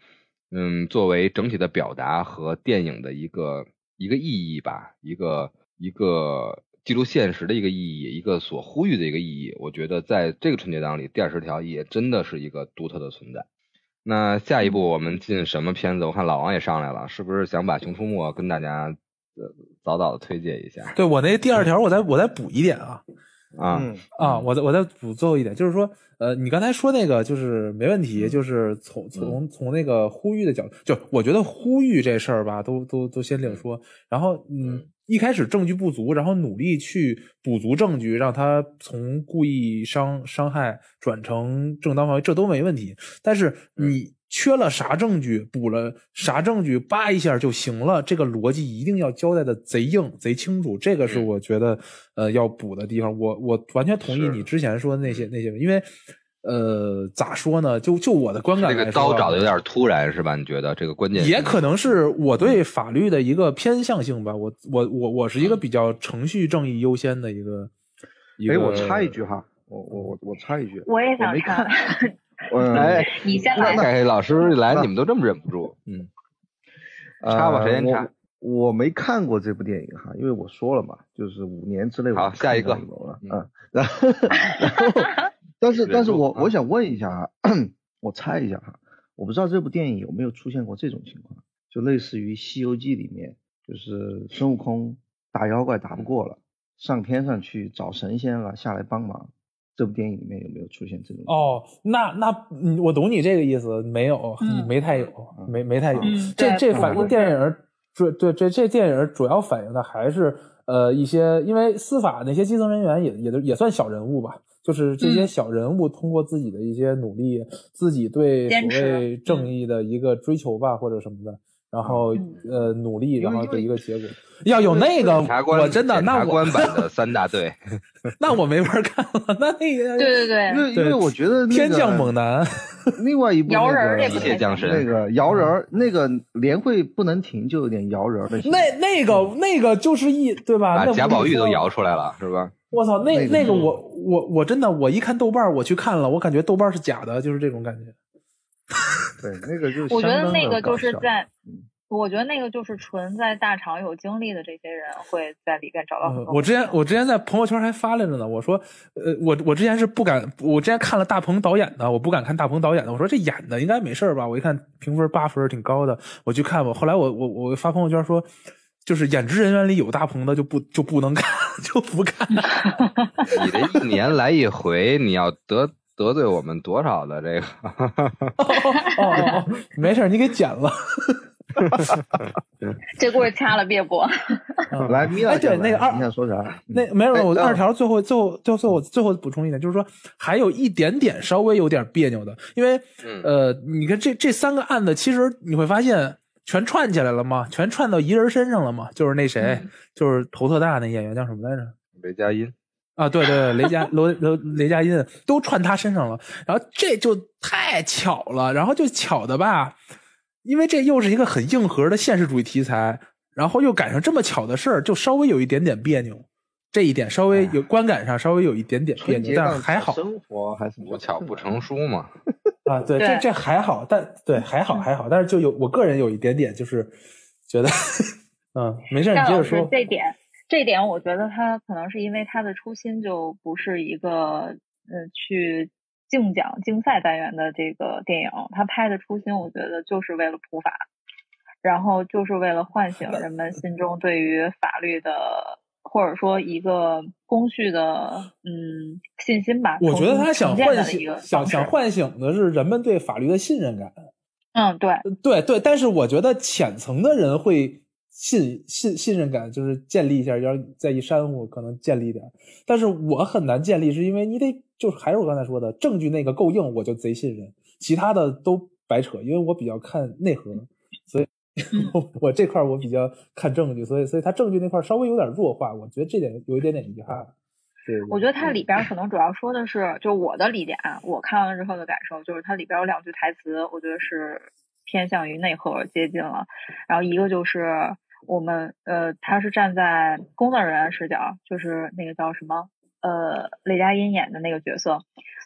A: 嗯，作为整体的表达和电影的一个一个意义吧，一个一个记录现实的一个意义，一个所呼吁的一个意义，我觉得在这个春节档里，第二十条也真的是一个独特的存在。那下一步我们进什么片子？我看老王也上来了，是不是想把《熊出没》跟大家呃早早的推荐一下？
E: 对我那第二条，我再我再补一点啊。
A: 啊
E: 啊！我再我再补最后一点，就是说，呃，你刚才说那个就是没问题，就是从从从那个呼吁的角度，就我觉得呼吁这事儿吧，都都都先另说。然后，嗯，一开始证据不足，然后努力去补足证据，让他从故意伤伤害转成正当防卫，这都没问题。但是你。缺了啥证据，补了啥证据，扒一下就行了。这个逻辑一定要交代的贼硬、贼清楚，这个是我觉得呃要补的地方。我我完全同意你之前说的那些那些，因为呃咋说呢？就就我的观感
A: 来说，这个刀找的有点突然，是吧？你觉得这个关键
E: 也可能是我对法律的一个偏向性吧。我我我我是一个比较程序正义优先的一个。
D: 哎，我插一句哈，我我我我插一句，
C: 我也想插。
A: 哎，
C: 你先来。
A: 老师来，你们都这么忍不住，嗯，插吧，谁先插？
D: 我没看过这部电影哈，因为我说了嘛，就是五年之内
A: 好下一个。
D: 了，嗯，然后，然后，但是，但是我我想问一下啊，我猜一下哈，我不知道这部电影有没有出现过这种情况，就类似于《西游记》里面，就是孙悟空打妖怪打不过了，上天上去找神仙了，下来帮忙。这部电影里面有没有出现这种？
E: 哦，那那我懂你这个意思，没有，没太有，没没太有。这这反映电影主对这这电影主要反映的还是呃一些，因为司法那些基层人员也也都也算小人物吧，就是这些小人物通过自己的一些努力，自己对所谓正义的一个追求吧，或者什么的。然后呃努力，然后的一个结果，要有那个我真的那
A: 我版的 三大队，
E: 那我没法看了。那那个
C: 对对对，
D: 因为因为我觉得
E: 天降猛男，
D: 另外一部
C: 摇人
A: 机械降神
D: 那个摇人那个连会不能停，就有点摇人的。
E: 那那个那个就是一对吧？
A: 把贾宝玉都摇出来了，是吧？
E: 我操，那那个我我我真的我一看豆瓣我去看了，我感觉豆瓣是假的，就是这种感觉。
D: 对，那个就
C: 我觉得那个就是在，我觉得那个就是纯在大厂有经历的这些人会在里边找到很多。
E: 我之前我之前在朋友圈还发来着呢，我说，呃，我我之前是不敢，我之前看了大鹏导演的，我不敢看大鹏导演的，我说这演的应该没事吧？我一看评分八分挺高的，我去看吧。后来我我我发朋友圈说，就是演职人员里有大鹏的就不就不能看，就不看。
A: 你这一年来一回，你要得得罪我们多少的这个？
E: 哦，没事，你给剪了。
C: 这故事掐了别播。
D: 来，米
E: 哎，对，那个二，
D: 你想说啥？
E: 那没有，我二条最后最后最后最后最后补充一点，就是说还有一点点稍微有点别扭的，因为呃，你看这这三个案子，其实你会发现全串起来了嘛，全串到一人身上了嘛，就是那谁，就是头特大那演员叫什么来着？
A: 雷佳音。
E: 啊，对对，雷佳罗罗雷佳音都串他身上了，然后这就太巧了，然后就巧的吧。因为这又是一个很硬核的现实主义题材，然后又赶上这么巧的事儿，就稍微有一点点别扭。这一点稍微有观感上稍微有一点点别扭，但还好。
D: 生活还是
A: 不巧不成书嘛。
E: 啊，对，这这还好，但对还好还好，但是就有我个人有一点点就是觉得，嗯，没事，你接着说。
C: 这点，这点我觉得他可能是因为他的初心就不是一个呃去。竞奖竞赛单元的这个电影，他拍的初心，我觉得就是为了普法，然后就是为了唤醒人们心中对于法律的，或者说一个工序的，嗯，信心吧。
E: 我觉得他想唤醒，想想唤醒的是人们对法律的信任感。
C: 嗯，对，
E: 对对，但是我觉得浅层的人会信信信任感，就是建立一下，要在意山我可能建立一点，但是我很难建立，是因为你得。就是还是我刚才说的，证据那个够硬，我就贼信任，其他的都白扯，因为我比较看内核，所以 我这块我比较看证据，所以所以他证据那块稍微有点弱化，我觉得这点有一点点遗憾。对，
C: 我觉得它里边可能主要说的是，就我的理解啊，我看完之后的感受就是它里边有两句台词，我觉得是偏向于内核接近了，然后一个就是我们呃，他是站在工作人员视角，就是那个叫什么？呃，雷佳音演的那个角色，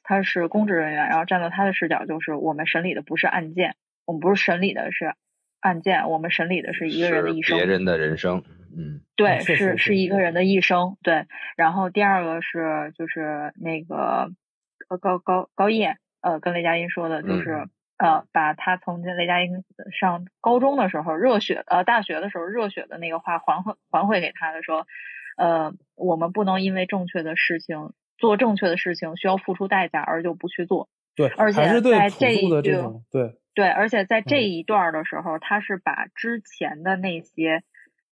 C: 他是公职人员，然后站在他的视角，就是我们审理的不是案件，我们不是审理的是案件，我们审理的是一个人的一生，
A: 别人的人生，嗯，
C: 对，是是一个人的一生，对。然后第二个是就是那个呃高高高叶呃跟雷佳音说的，就是呃把他从雷佳音上高中的时候热血呃大学的时候热血的那个话还回还回给他的说。呃，我们不能因为正确的事情做正确的事情需要付出代价而就不去做。
E: 对，
C: 而且在这一句，
E: 对
C: 对，而且在这一段的时候，他是把之前的那些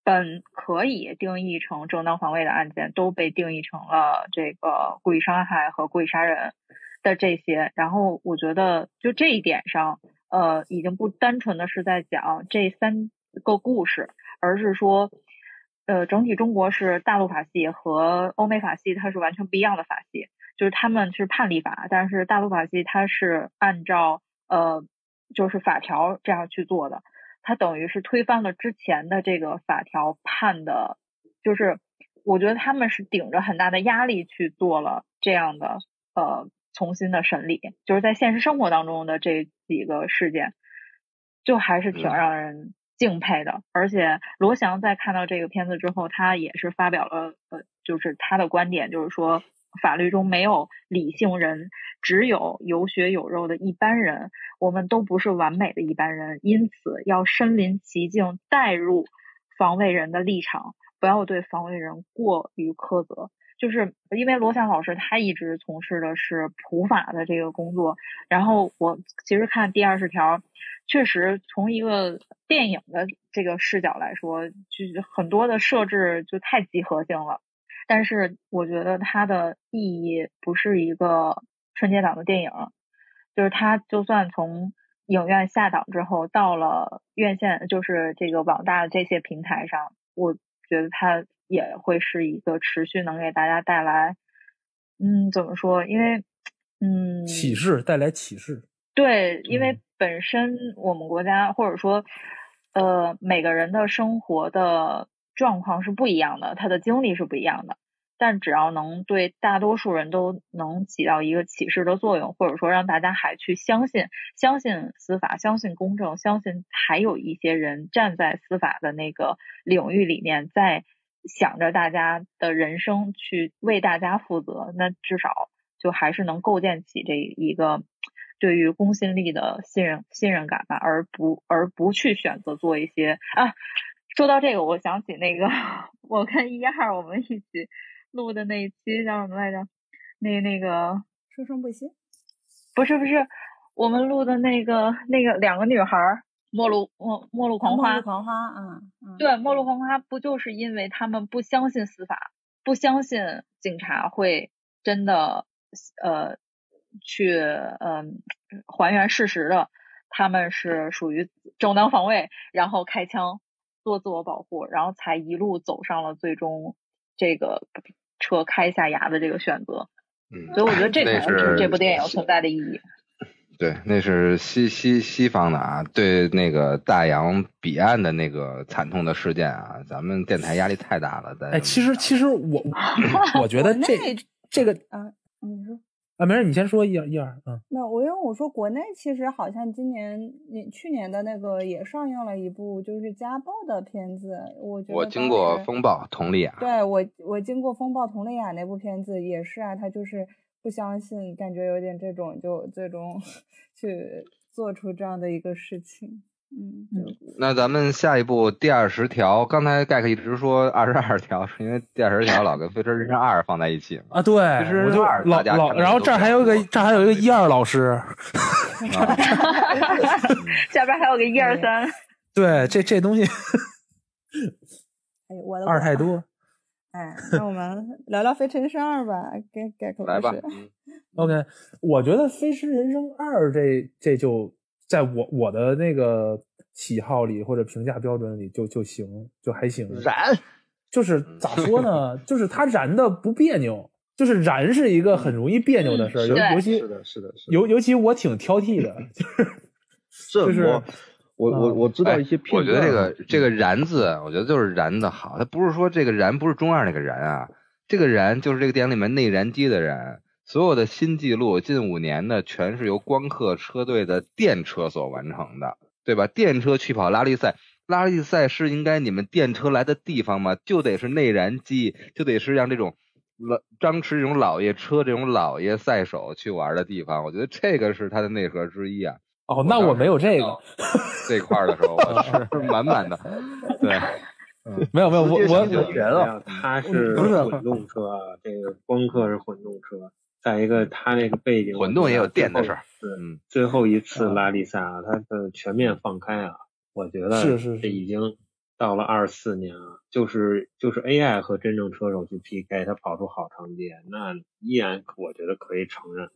C: 本可以定义成正当防卫的案件，都被定义成了这个故意伤害和故意杀人的这些。然后我觉得，就这一点上，呃，已经不单纯的是在讲这三个故事，而是说。呃，整体中国是大陆法系和欧美法系，它是完全不一样的法系。就是他们是判例法，但是大陆法系它是按照呃，就是法条这样去做的。它等于是推翻了之前的这个法条判的，就是我觉得他们是顶着很大的压力去做了这样的呃重新的审理。就是在现实生活当中的这几个事件，就还是挺让人。敬佩的，而且罗翔在看到这个片子之后，他也是发表了呃，就是他的观点，就是说法律中没有理性人，只有有血有肉的一般人，我们都不是完美的一般人，因此要身临其境，带入防卫人的立场，不要对防卫人过于苛责。就是因为罗翔老师他一直从事的是普法的这个工作，然后我其实看第二十条。确实，从一个电影的这个视角来说，就是很多的设置就太集合性了。但是我觉得它的意义不是一个春节档的电影，就是它就算从影院下档之后到了院线，就是这个网大这些平台上，我觉得它也会是一个持续能给大家带来，嗯，怎么说？因为，嗯，
E: 启示带来启示。
C: 对，因为。本身我们国家或者说，呃，每个人的生活的状况是不一样的，他的经历是不一样的。但只要能对大多数人都能起到一个启示的作用，或者说让大家还去相信、相信司法、相信公正、相信还有一些人站在司法的那个领域里面，在想着大家的人生去为大家负责，那至少就还是能构建起这一个对于公信力的信任信任感吧，而不而不去选择做一些啊。说到这个，我想起那个 我跟一号我们一起。录的那一期叫什么来着？那那个
B: 生生不息，
C: 不是不是，我们录的那个那个两个女孩儿，末路末末路狂花，末路
B: 狂花，嗯嗯，
C: 对，末路狂花不就是因为他们不相信司法，不相信警察会真的呃去嗯还原事实的，他们是属于正当防卫，然后开枪做自我保护，然后才一路走上了最终这个。车开下牙的这个选择，
A: 嗯，
C: 所以我觉得这才
A: 是
C: 这部电影存在的意义。
A: 对，那是西西西方的啊，对那个大洋彼岸的那个惨痛的事件啊，咱们电台压力太大了。
E: 哎，其实其实我 我觉得这这个
B: 啊，你说。
E: 啊，没事，你先说一二一二，嗯，
B: 那，我因为我说国内其实好像今年、你去年的那个也上映了一部就是家暴的片子，我觉得
A: 我经过风暴佟丽娅，
B: 对我我经过风暴佟丽娅那部片子也是啊，它就是不相信，感觉有点这种就最终 去做出这样的一个事情。嗯，
A: 那咱们下一步第二十条，刚才盖克一直说二十二条，是因为第二十条老跟《飞车人生二》放在一起
E: 啊。对，我就老老，然后这儿还有一个，这儿还有一个一二老师
C: 下边还有个一二三。
E: 对，这这东西，
B: 哎，我的
E: 二太多。
B: 哎，那我们聊聊《飞驰人生二》吧，给盖克
A: 来吧。
E: OK，我觉得《飞驰人生二》这这就。在我我的那个喜好里或者评价标准里就就行就还行
D: 燃
E: 就是咋说呢？就是它燃的不别扭，就是燃是一个很容易别扭的事儿，尤尤其
D: 是的是的是，
E: 尤尤其我挺挑剔的，就是就是
D: 我我我我知道一些，
A: 我觉得这个这个燃字，我觉得就是燃的好，它不是说这个燃不是中二那个燃啊，这个燃就是这个电影里面内燃机的燃。所有的新纪录，近五年的全是由光刻车队的电车所完成的，对吧？电车去跑拉力赛，拉力赛是应该你们电车来的地方吗？就得是内燃机，就得是让这种老张弛这种老爷车、这种老爷赛手去玩的地方。我觉得这个是它的内核之一啊。
E: 哦，那我没有这个
A: 这块的时候，我是满满的。对，
E: 没有没有，我我
F: 觉得它是
E: 不是
F: 混动车，这个光刻是混动车。再一个，它那个背景
A: 混动也有电的事儿。
F: 嗯，最后一次拉力赛啊，它的全面放开啊，我觉得
E: 是是
F: 这已经到了二四年啊，就是就是 AI 和真正车手去 PK，他跑出好成绩，那依然我觉得可以承认。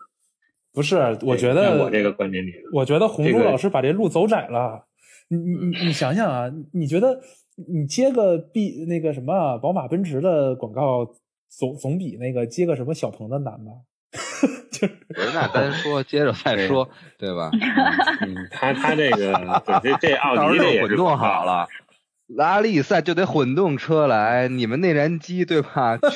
E: 不是，我觉得
F: 我这个观点里，
E: 我觉得红珠老师把这路走窄了。你你你你想想啊，你觉得你接个 B 那个什么宝马奔驰的广告，总总比那个接个什么小鹏的难吧？
A: 就是那单说，接着再说，对吧？
F: 嗯，他他这个这这奥迪
A: 混动好了，拉力赛就得混动车来，你们内燃机对吧？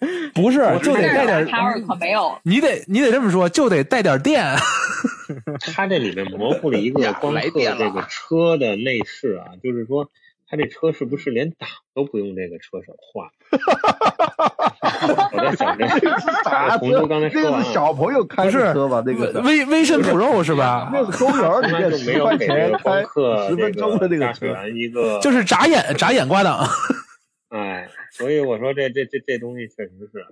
E: 不是，就得带点。
C: 他可没有。
E: 你得你得这么说，就得带点电。
F: 他这里面模糊了一个 光刻这个车的内饰啊，就是说。他这车是不是连档都不用这个车手换？我在想这
D: 啥
F: 车？刚才说
D: 完是小朋友开的车吧？那个
E: 威威神 Pro 是吧？
D: 那个公园里面
F: 十块钱
D: 开
F: 十
D: 分钟的那
F: 个车，一个
E: 就是眨眼眨眼挂档。
F: 哎，所以我说这这这这东西确实是，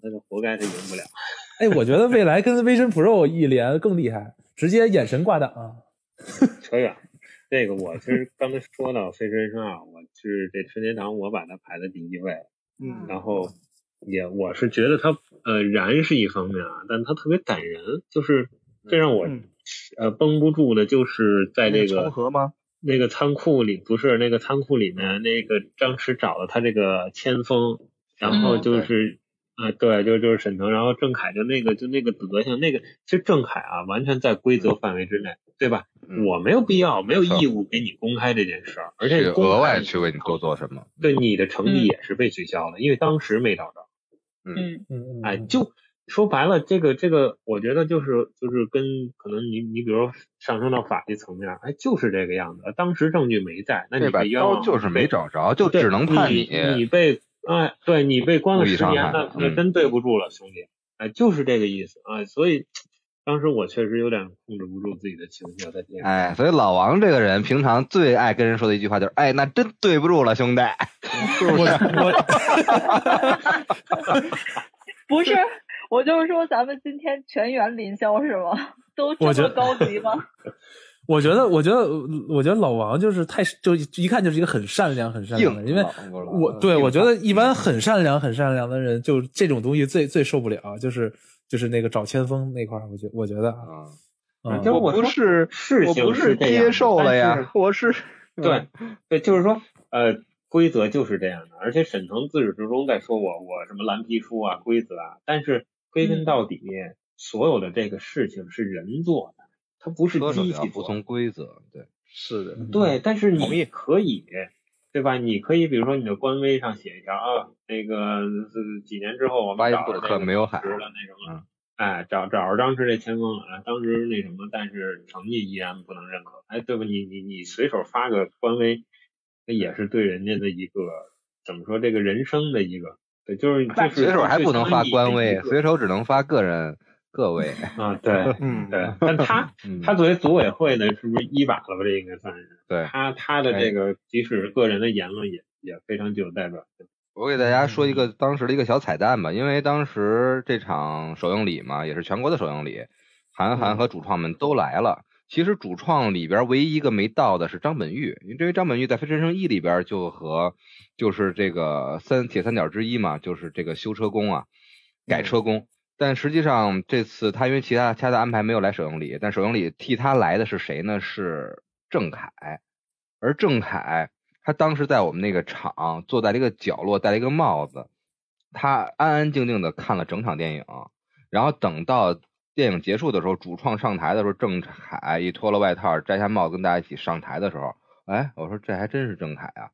F: 他就活该他赢不了。
E: 哎，我觉得未来跟威神 Pro 一连更厉害，直接眼神挂档。
F: 扯远。这个我其实刚才说到《飞驰人生二》，我是这春节档我把它排在第一位，
B: 嗯，
F: 然后也我是觉得它呃燃是一方面啊，但它特别感人，就是最让我呃绷不住的，就是在这个那个仓库里，不是那个仓库里面那个张弛找了他这个千锋，然后就是啊，对，就就是沈腾，然后郑恺就那个就那个德行，那个其实郑恺啊，完全在规则范围之内，对吧？我没有必要，没有义务给你公开这件事儿，而且
A: 额外去为你多做什么？
F: 对，你的成绩也是被取消的，因为当时没找着。
C: 嗯
E: 嗯，
F: 哎，就说白了，这个这个，我觉得就是就是跟可能你你比如说上升到法律层面，哎，就是这个样子。当时证据没在，那你
A: 把刀就是没找着，就只能判
F: 你你被哎，对你被关了十年，那那真对不住了，兄弟。哎，就是这个意思啊，所以。当时我确实有点控制不住自己的情绪，在电视。
A: 哎，所以老王这个人平常最爱跟人说的一句话就是：“哎，那真对不住了，兄弟。”
E: 我我
C: 不是，我就是说，咱们今天全员凌霄是吗？都这么高级吗？
E: 我觉得，我觉得，我觉得老王就是太就一看就是一个很善良、很善良的人，因为我对我觉得一般很善良、很善良的人，就这种东西最最受不了，就是。就是那个找千锋那块儿，我觉我觉得啊，
A: 我不是
F: 我不
A: 是接受了呀，我是
F: 对 对，就是说呃，规则就是这样的，而且沈腾自始至终在说我我什么蓝皮书啊规则啊，但是归根到底，所有的这个事情是人做的，它不是机器
A: 服从规则，对，
D: 是的，
F: 对，但是你也可以。对吧？你可以比如说你的官微上写一条啊，那个几年之后我们找这个
A: 没有海
F: 的那什么，哎，找找着当时这前锋了啊，当时那什么，但是成绩依然不能认可，哎，对吧？你你你随手发个官微，那也是对人家的一个怎么说这个人生的一个，对，就是
A: 随手还不能发官微，随手只能发个人。个位
F: 啊，对，嗯，对，但他他作为组委会呢，是不是一把了吧？这应该算是。
A: 对，
F: 他他的这个即使个人的言论也也非常具有代表性。
A: 我给大家说一个当时的一个小彩蛋吧，因为当时这场首映礼嘛，也是全国的首映礼，韩寒和主创们都来了。其实主创里边唯一一个没到的是张本煜，因为张本煜在《飞驰人生一》里边就和就是这个三铁三角之一嘛，就是这个修车工啊，改车工。但实际上这次他因为其他其他的安排没有来首映礼，但首映礼替他来的是谁呢？是郑恺。而郑恺他当时在我们那个场坐在了一个角落，戴了一个帽子，他安安静静的看了整场电影。然后等到电影结束的时候，主创上台的时候，郑恺一脱了外套，摘下帽子跟大家一起上台的时候，哎，我说这还真是郑恺啊！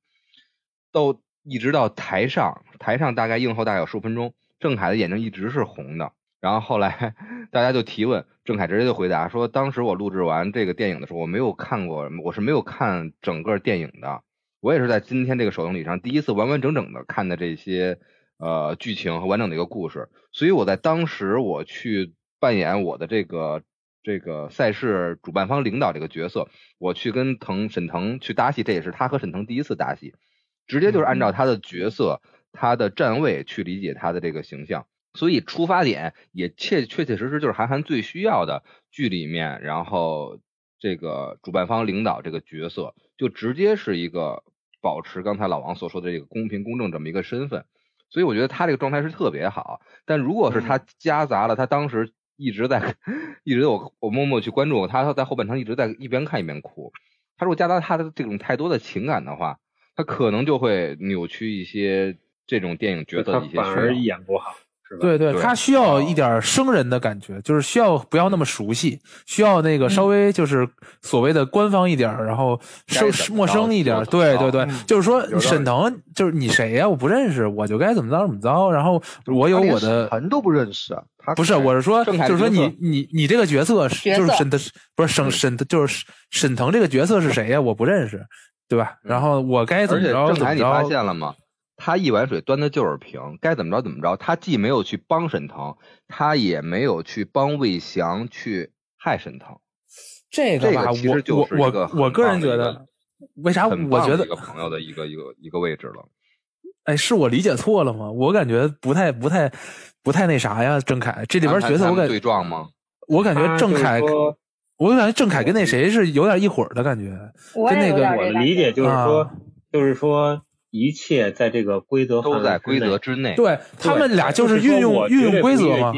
A: 都一直到台上，台上大概映后大概有十五分钟。郑恺的眼睛一直是红的，然后后来 大家就提问，郑恺直接就回答说：“当时我录制完这个电影的时候，我没有看过，我是没有看整个电影的，我也是在今天这个首映礼上第一次完完整整的看的这些呃剧情和完整的一个故事，所以我在当时我去扮演我的这个这个赛事主办方领导这个角色，我去跟腾沈腾去搭戏，这也是他和沈腾第一次搭戏，直接就是按照他的角色。”他的站位去理解他的这个形象，所以出发点也切确确实实就是韩寒最需要的剧里面，然后这个主办方领导这个角色就直接是一个保持刚才老王所说的这个公平公正这么一个身份，所以我觉得他这个状态是特别好。但如果是他夹杂了他当时一直在 一直我我默默去关注。他，他在后半程一直在一边看一边哭，他如果夹杂他的这种太多的情感的话，他可能就会扭曲一些。这种电影角色的一些
F: 反而演不好，是吧？
E: 对对，他需要一点生人的感觉，就是需要不要那么熟悉，需要那个稍微就是所谓的官方一点，然后生陌生一点。对对对，就是说沈腾就是你谁呀？我不认识，我就该怎么着怎么着。然后我有我的，
D: 陈都不认识啊。他
E: 不是，我是说，就是说你你你这个角色就是沈腾，不是沈沈就是沈腾这个角色是谁呀？我不认识，对吧？然后我该怎么着怎么着？
A: 你发现了吗？他一碗水端的就是平，该怎么着怎么着。他既没有去帮沈腾，他也没有去帮魏翔去害沈腾。
E: 这
A: 个
E: 吧，
A: 其实就是
E: 我我我个人觉得，为啥？我觉得
A: 一个朋友的一个一个一个位置了。
E: 哎，是我理解错了吗？我感觉不太不太不太那啥呀。郑恺这里边角色我感觉
A: 对撞吗？
E: 我感觉郑恺，我感觉郑恺跟那谁是有点一伙的感觉。跟那个
F: 我的理解就是说，就是说。一切在这个规则
A: 都在规则之内，
E: 对他们俩就是运用 运用规则嘛，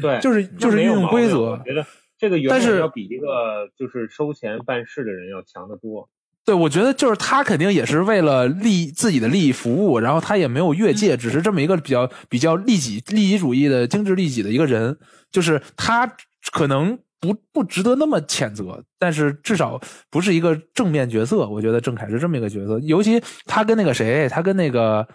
F: 对，
E: 就是就是运用规则。
F: 我觉得这个远远要比一个就是收钱办事的人要强得多。
E: 对，我觉得就是他肯定也是为了利自己的利益服务，然后他也没有越界，只是这么一个比较比较利己利己主义的精致利己的一个人，就是他可能不不值得那么谴责，但是至少不是一个正面角色。我觉得郑恺是这么一个角色，尤其他跟那个谁，他跟那个。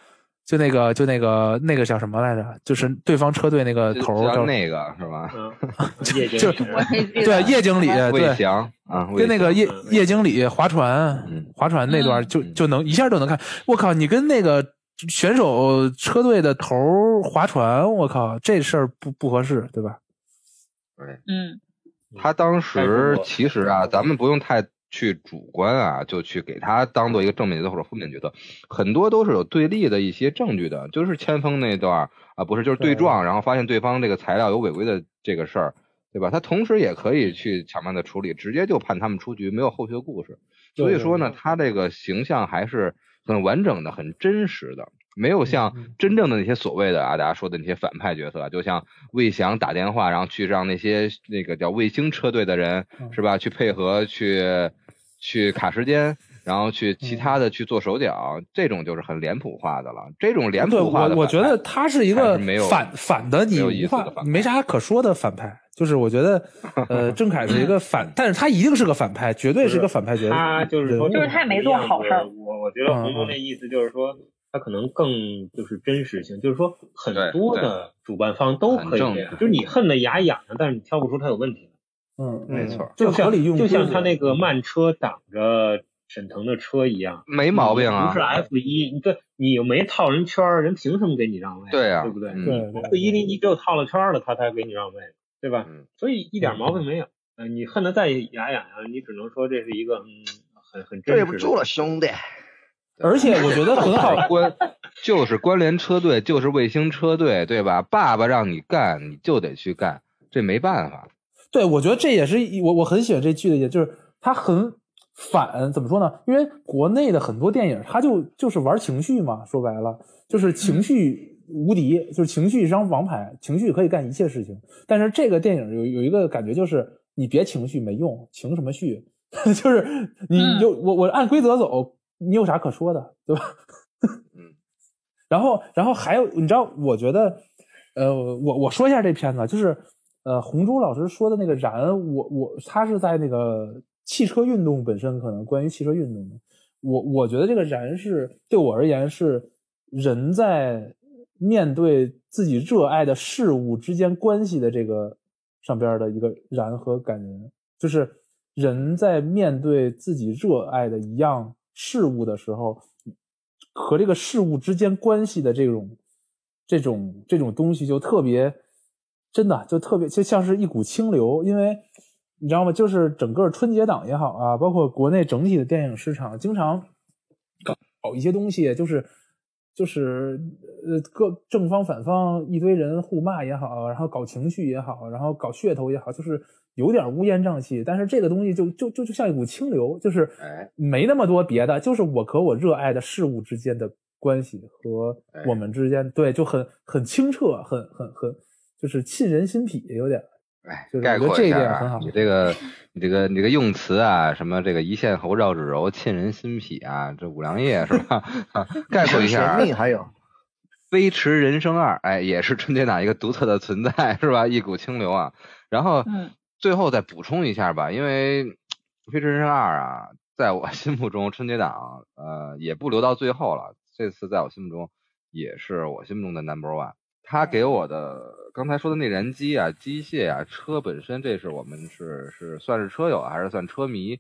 E: 就那个，就那个，那个叫什么来着？就是对方车队那个头
A: 叫那个是吧？
F: 就
E: 就对叶经理，对
A: 翔啊，
E: 跟那个叶叶经理划船，划船那段就就能一下就能看。我靠，你跟那个选手车队的头划船，我靠，这事儿不不合适，对吧？
C: 嗯，
A: 他当时其实啊，咱们不用太。去主观啊，就去给他当做一个正面角色或者负面角色，很多都是有对立的一些证据的，就是千锋那段啊，不是就是对撞，然后发现对方这个材料有违规的这个事儿，对吧？他同时也可以去巧妙的处理，直接就判他们出局，没有后续的故事。所以说呢，他这个形象还是很完整的、很真实的。没有像真正的那些所谓的啊，大家说的那些反派角色，就像魏翔打电话，然后去让那些那个叫卫星车队的人是吧，去配合去去卡时间，然后去其他的去做手脚，这种就是很脸谱化的了。这种脸谱化的，
E: 我觉得他
A: 是
E: 一个反反的，你无话没啥可说的反派。就是我觉得，呃，郑恺是一个反，但是他一定是个反派，绝对是个反派角色。
F: 他就是说，
C: 就是他也没做好事儿。
F: 我我觉得红红那意思就是说。它可能更就是真实性，就是说很多的主办方都可以这样，就是你恨得牙痒痒，但是你挑不出它有问题
E: 嗯，
A: 没错，
F: 就像
E: 就
F: 像他那个慢车挡着沈腾的车一样，
A: 没毛病啊。
F: 不是 F 一，你对你又没套人圈，人凭什么给你让位？
A: 对呀，
F: 对不对？
E: 对
F: ，F 一你你只有套了圈了，他才给你让位，对吧？所以一点毛病没有。嗯，你恨得再牙痒痒，你只能说这是一个嗯很很真实。
D: 对不住了，兄弟。
E: 而且我觉得很好
A: 关，就是关联车队，就是卫星车队，对吧？爸爸让你干，你就得去干，这没办法。
E: 对，我觉得这也是我我很喜欢这剧的也，就是它很反，怎么说呢？因为国内的很多电影，它就就是玩情绪嘛，说白了就是情绪无敌，就是情绪一张王牌，情绪可以干一切事情。但是这个电影有有一个感觉，就是你别情绪没用，情什么绪？就是你就我我按规则走。你有啥可说的，对吧？
A: 嗯，
E: 然后，然后还有，你知道，我觉得，呃，我我说一下这片子，就是，呃，红珠老师说的那个燃，我我他是在那个汽车运动本身，可能关于汽车运动的，我我觉得这个燃是对我而言是人在面对自己热爱的事物之间关系的这个上边的一个燃和感人，就是人在面对自己热爱的一样。事物的时候，和这个事物之间关系的这种、这种、这种东西就特别，真的就特别就像是一股清流。因为你知道吗？就是整个春节档也好啊，包括国内整体的电影市场，经常搞一些东西，就是就是呃，各正方反方一堆人互骂也好，然后搞情绪也好，然后搞噱头也好，就是。有点乌烟瘴气，但是这个东西就就就就像一股清流，就是没那么多别的，就是我和我热爱的事物之间的关系和我们之间，对，就很很清澈，很很很，就是沁人心脾，有点。
A: 哎，
E: 概括一下，
A: 你这个你这个你这个用词啊，什么这个一线喉绕指柔，沁人心脾啊，这五粮液是吧？概括一下，
D: 还有
A: 飞驰人生二，哎，也是春节档一个独特的存在是吧？一股清流啊，然后。最后再补充一下吧，因为《飞驰人生二》啊，在我心目中春节档呃也不留到最后了。这次在我心目中也是我心目中的 number one。他给我的刚才说的内燃机啊、机械啊、车本身，这是我们是是算是车友还是算车迷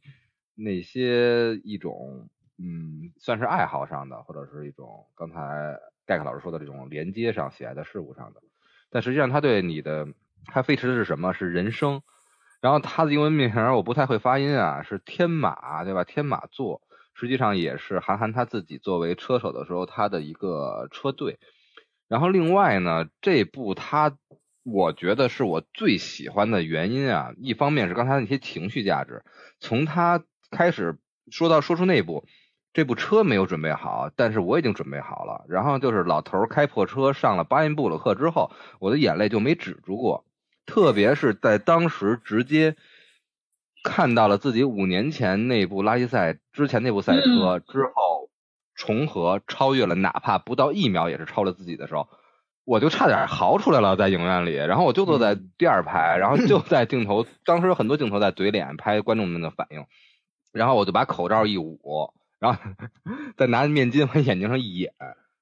A: 那些一种嗯，算是爱好上的，或者是一种刚才盖克老师说的这种连接上喜爱的事物上的。但实际上，他对你的他飞驰的是什么？是人生。然后他的英文名我不太会发音啊，是天马对吧？天马座实际上也是韩寒他自己作为车手的时候他的一个车队。然后另外呢，这部他我觉得是我最喜欢的原因啊，一方面是刚才那些情绪价值，从他开始说到说出那部这部车没有准备好，但是我已经准备好了。然后就是老头开破车上了巴音布鲁克之后，我的眼泪就没止住过。特别是在当时直接看到了自己五年前那部拉力赛之前那部赛车之后重合超越了，哪怕不到一秒也是超了自己的时候，我就差点嚎出来了，在影院里。然后我就坐在第二排，然后就 在镜头，当时有很多镜头在怼脸拍观众们的反应，然后我就把口罩一捂，然后 再拿面巾往眼睛上一掩，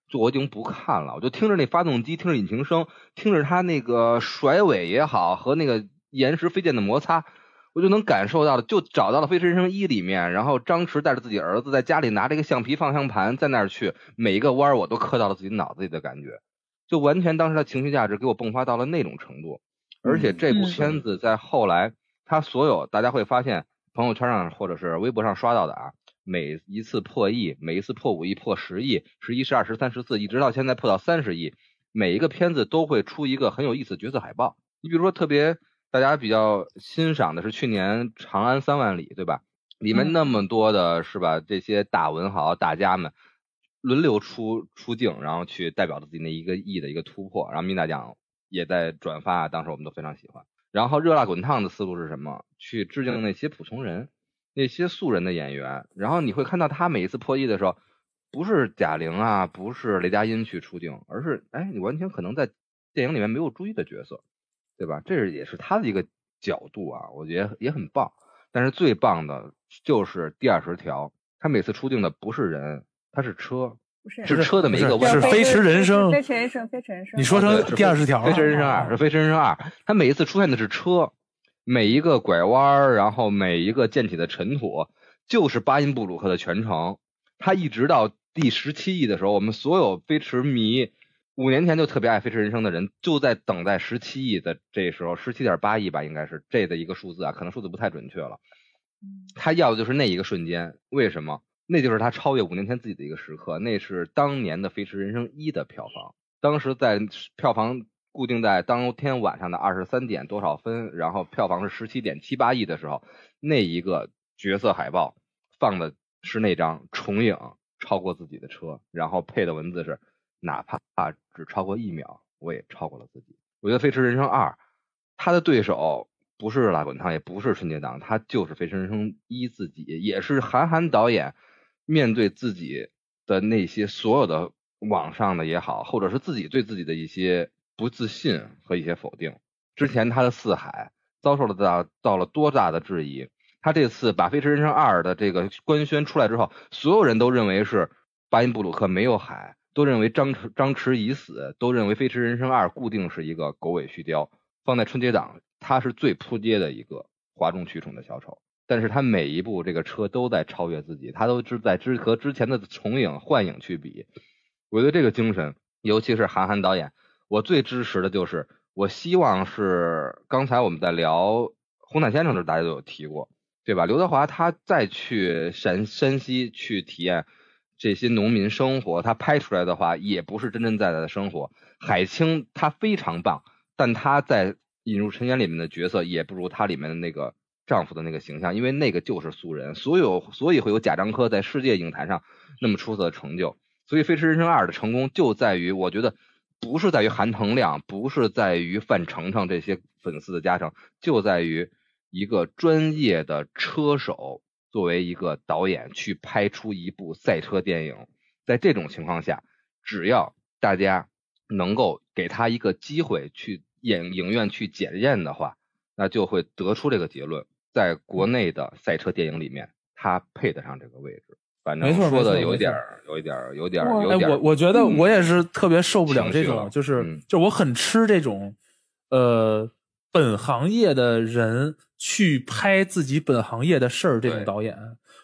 A: 就我已经不看了，我就听着那发动机，听着引擎声，听着它那个甩尾也好和那个岩石飞溅的摩擦。我就能感受到了，就找到了《飞驰人生一》里面，然后张弛带着自己儿子在家里拿着一个橡皮方向盘在那儿去，每一个弯儿我都刻到了自己脑子里的感觉，就完全当时的情绪价值给我迸发到了那种程度。而且这部片子在后来，他所有大家会发现朋友圈上或者是微博上刷到的啊，每一次破亿，每一次破五亿、破十亿、十一、十二、十三、十四，一直到现在破到三十亿，每一个片子都会出一个很有意思的角色海报。你比如说特别。大家比较欣赏的是去年《长安三万里》，对吧？里面那么多的是吧？这些大文豪大家们轮流出出镜，然后去代表自己那一个亿的一个突破。然后米大奖也在转发，当时我们都非常喜欢。然后热辣滚烫的思路是什么？去致敬那些普通人、那些素人的演员。然后你会看到他每一次破亿的时候，不是贾玲啊，不是雷佳音去出镜，而是哎，你完全可能在电影里面没有注意的角色。对吧？这是也是他的一个角度啊，我觉得也很棒。但是最棒的就是第二十条，他每次出镜的不是人，他是车，
B: 是
A: 车的每一个弯。
E: 是飞驰人生，
B: 飞驰人生，飞驰人生。
E: 你说成第二十条，
A: 飞驰人生二是飞驰人生二，他每一次出现的是车，每一个拐弯，然后每一个溅起的尘土，就是巴音布鲁克的全程。他一直到第十七亿的时候，我们所有飞驰迷。五年前就特别爱《飞驰人生》的人，就在等待十七亿的这时候，十七点八亿吧，应该是这的一个数字啊，可能数字不太准确了。他要的就是那一个瞬间，为什么？那就是他超越五年前自己的一个时刻。那是当年的《飞驰人生一》的票房，当时在票房固定在当天晚上的二十三点多少分，然后票房是十七点七八亿的时候，那一个角色海报放的是那张重影超过自己的车，然后配的文字是。哪怕只超过一秒，我也超过了自己。我觉得《飞驰人生二》，他的对手不是拉滚烫，也不是春节档，他就是《飞驰人生一》自己，也是韩寒导演面对自己的那些所有的网上的也好，或者是自己对自己的一些不自信和一些否定。之前他的《四海》遭受了到到了多大的质疑，他这次把《飞驰人生二》的这个官宣出来之后，所有人都认为是巴音布鲁克没有海。都认为张弛张弛已死，都认为《飞驰人生二》固定是一个狗尾续貂，放在春节档，它是最扑街的一个哗众取宠的小丑。但是它每一部这个车都在超越自己，它都是在之和之前的重影幻影去比。我觉得这个精神，尤其是韩寒导演，我最支持的就是，我希望是刚才我们在聊《红毯先生》的时候，大家都有提过，对吧？刘德华他再去山山西去体验。这些农民生活，他拍出来的话也不是真真在在的生活。海清他非常棒，但他在引入尘烟里面的角色也不如他里面的那个丈夫的那个形象，因为那个就是素人，所有所以会有贾樟柯在世界影坛上那么出色的成就。所以《飞驰人生二》的成功就在于，我觉得不是在于韩腾亮，不是在于范丞丞这些粉丝的加成，就在于一个专业的车手。作为一个导演去拍出一部赛车电影，在这种情况下，只要大家能够给他一个机会去影影院去检验的话，那就会得出这个结论：在国内的赛车电影里面，他配得上这个位置。反正说的有点儿，有一点儿，有点儿，有点
E: 儿。我我觉得我也是特别受不了这种，就是就我很吃这种，呃，本行业的人。去拍自己本行业的事儿，这种导演，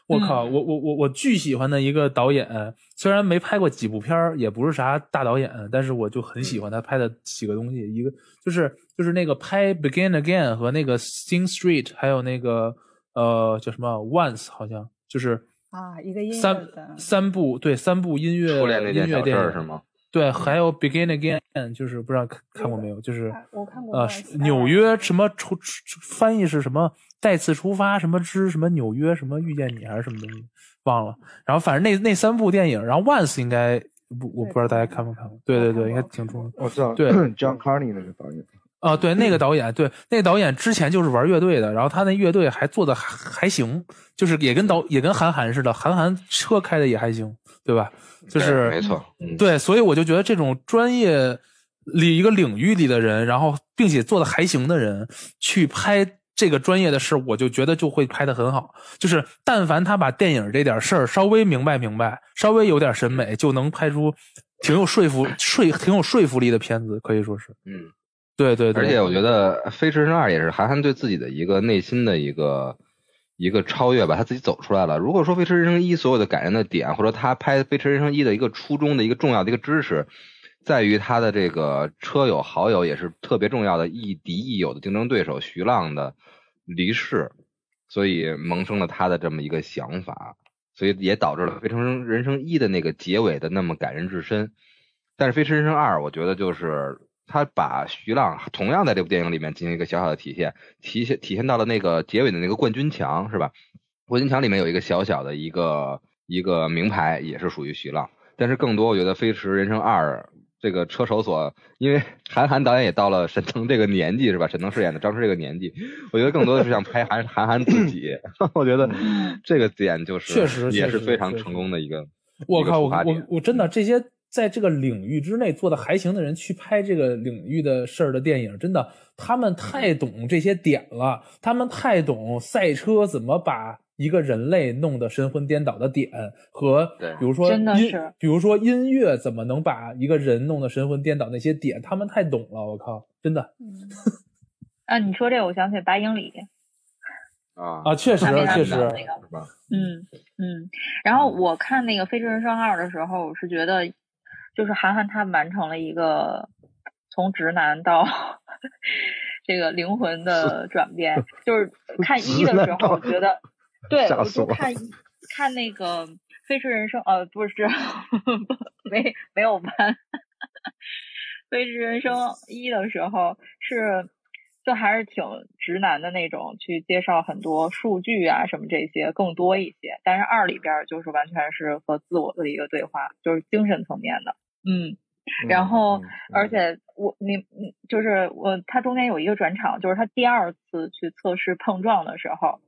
E: 我靠，我我我我巨喜欢的一个导演，虽然没拍过几部片儿，也不是啥大导演，但是我就很喜欢他拍的几个东西，一个就是就是那个拍《Begin Again》和那个《Sing Street》，还有那个呃叫什么《Once》，好像就是
B: 啊一个音
E: 三三部对三部音乐音乐电影
A: 是吗？
E: 对，还有 Begin Again，就是不知道看看过没有，就是
B: 我看过
E: 呃，纽约什么出翻译是什么再次出发什么之什么纽约什么遇见你还是什么东西忘了，然后反正那那三部电影，然后 Once 应该不我不知道大家看没看过，对对对，应该挺出名。
D: 我知道，
E: 对
D: ，John Carney 那个导演。
E: 啊，对，那个导演，对，那个导演之前就是玩乐队的，然后他那乐队还做的还还行，就是也跟导也跟韩寒似的，韩寒车开的也还行，对吧？就是
A: 没错，
E: 对，所以我就觉得这种专业里一个领域里的人，然后并且做的还行的人去拍这个专业的事，我就觉得就会拍的很好。就是但凡他把电影这点事儿稍微明白明白，稍微有点审美，就能拍出挺有说服说挺有说服力的片子，可以说是，
A: 嗯。
E: 对对，
A: 而且我觉得《飞驰人生二》也是韩寒对自己的一个内心的一个一个超越吧，他自己走出来了。如果说《飞驰人生一》所有的感人的点，或者他拍《飞驰人生一》的一个初衷的一个重要的一个知识，在于他的这个车友好友也是特别重要的亦敌亦友的竞争对手徐浪的离世，所以萌生了他的这么一个想法，所以也导致了《飞驰人生一》的那个结尾的那么感人至深。但是《飞驰人生二》，我觉得就是。他把徐浪同样在这部电影里面进行一个小小的体现，体现体现到了那个结尾的那个冠军墙，是吧？冠军墙里面有一个小小的一个一个名牌，也是属于徐浪。但是更多，我觉得《飞驰人生二》这个车手所，因为韩寒导演也到了沈腾这个年纪，是吧？沈腾饰演的张弛这个年纪，我觉得更多的是想拍韩韩寒自己。我觉得这个点就是
E: 确实
A: 也是非常成功的一个。
E: 我靠，我我我真的这些。在这个领域之内做的还行的人去拍这个领域的事儿的电影，真的，他们太懂这些点了，他们太懂赛车怎么把一个人类弄得神魂颠倒的点，和比如说真的是，比如说音乐怎么能把一个人弄得神魂颠倒那些点，他们太懂了，我靠，真的。
C: 啊，你说这，我想起白英里。
A: 啊
E: 啊，确实确实。
C: 嗯嗯，然后我看那个《飞驰人生二》的时候，我是觉得。就是韩寒他完成了一个从直男到 这个灵魂的转变。就是 看一的时候，我觉得，对，我就看看那个《飞驰人生》呃，不是，没没有完，《飞驰人生》一的时候是就还是挺直男的那种，去介绍很多数据啊什么这些更多一些。但是二里边就是完全是和自我的一个对话，就是精神层面的。嗯，然后而且我你你就是我，他中间有一个转场，就是他第二次去测试碰撞的时候，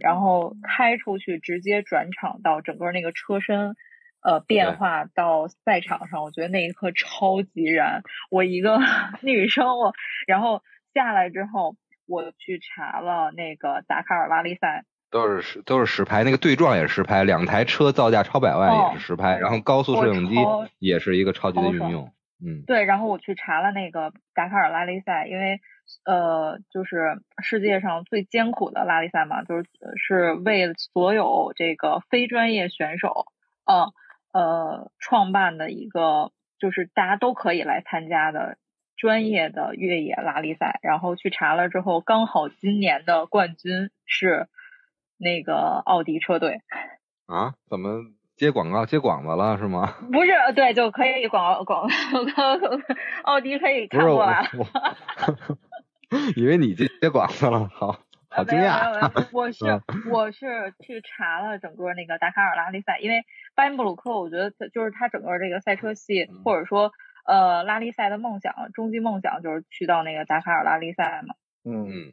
C: 然后开出去直接转场到整个那个车身呃变化到赛场上，我觉得那一刻超级燃。我一个 女生，我然后下来之后，我去查了那个达喀尔拉力赛。
A: 都是实都是实拍，那个对撞也是实拍，两台车造价超百万也是实拍，然后高速摄影机也是一个超级的运用。嗯，
C: 对，然后我去查了那个达喀尔拉力赛，因为呃，就是世界上最艰苦的拉力赛嘛，就是是为所有这个非专业选手呃呃创办的一个，就是大家都可以来参加的专业的越野拉力赛。然后去查了之后，刚好今年的冠军是。那个奥迪车队
A: 啊？怎么接广告接广子了是吗？
C: 不是，对，就可以广告广告，奥迪可以看过来了。
A: 以为你接接广子了，好好惊
C: 讶。我是我是去查了整个那个达喀尔拉力赛，因为巴音布鲁克，我觉得就是他整个这个赛车系，或者说呃拉力赛的梦想，终极梦想就是去到那个达喀尔拉力赛嘛。
A: 嗯。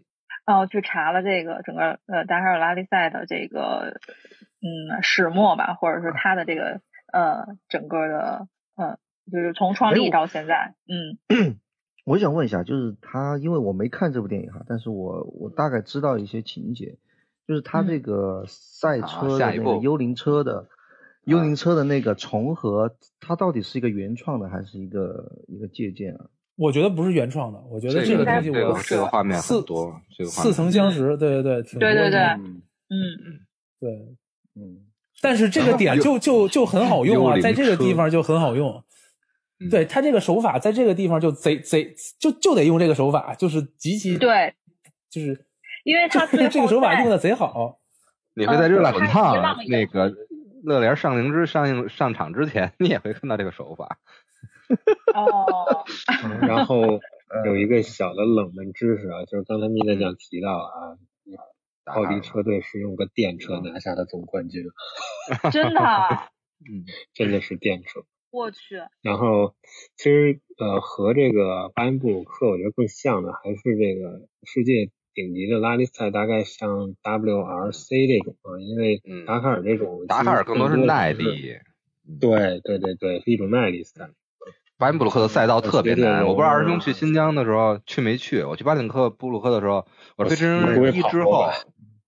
C: 然后去查了这个整个呃达喀尔拉力赛的这个嗯始末吧，或者是他的这个呃整个的嗯就是从创立到现在嗯。
D: 我想问一下，就是他因为我没看这部电影哈，但是我我大概知道一些情节，就是他这个赛车的那个幽灵车的幽灵车的那个重合，它到底是一个原创的还是一个一个借鉴啊？
E: 我觉得不是原创的，我觉得这个东西我
A: 这个画面很多，
E: 似曾相识，对对对，挺
C: 对对对，
E: 嗯。
C: 嗯，
E: 对，嗯，但是这个点就就就很好用啊，在这个地方就很好用，对他这个手法在这个地方就贼贼就就得用这个手法，就是极其
C: 对，
E: 就是
C: 因为他
E: 这个手法用的贼好，
A: 你会在热辣滚烫那个乐莲上灵之上映上场之前，你也会看到这个手法。
C: 哦，
F: 然后有一个小的冷门知识啊，就是刚才米娜讲提到啊，奥迪车队是用个电车拿下的总冠军，
C: 真的？
F: 嗯，真的是电车。
C: 我去。
F: 然后其实呃和这个巴音布鲁克我觉得更像的还是这个世界顶级的拉力赛，大概像 WRC 这种啊，因为达喀尔这种
A: 达喀尔更多
F: 是
A: 耐力。
F: 对对对对，是一种耐力赛。
A: 巴音布鲁克的赛道特别难，我不知道二师兄去新疆的时候去没去？我去巴音克布鲁克的时候，我飞真人一之后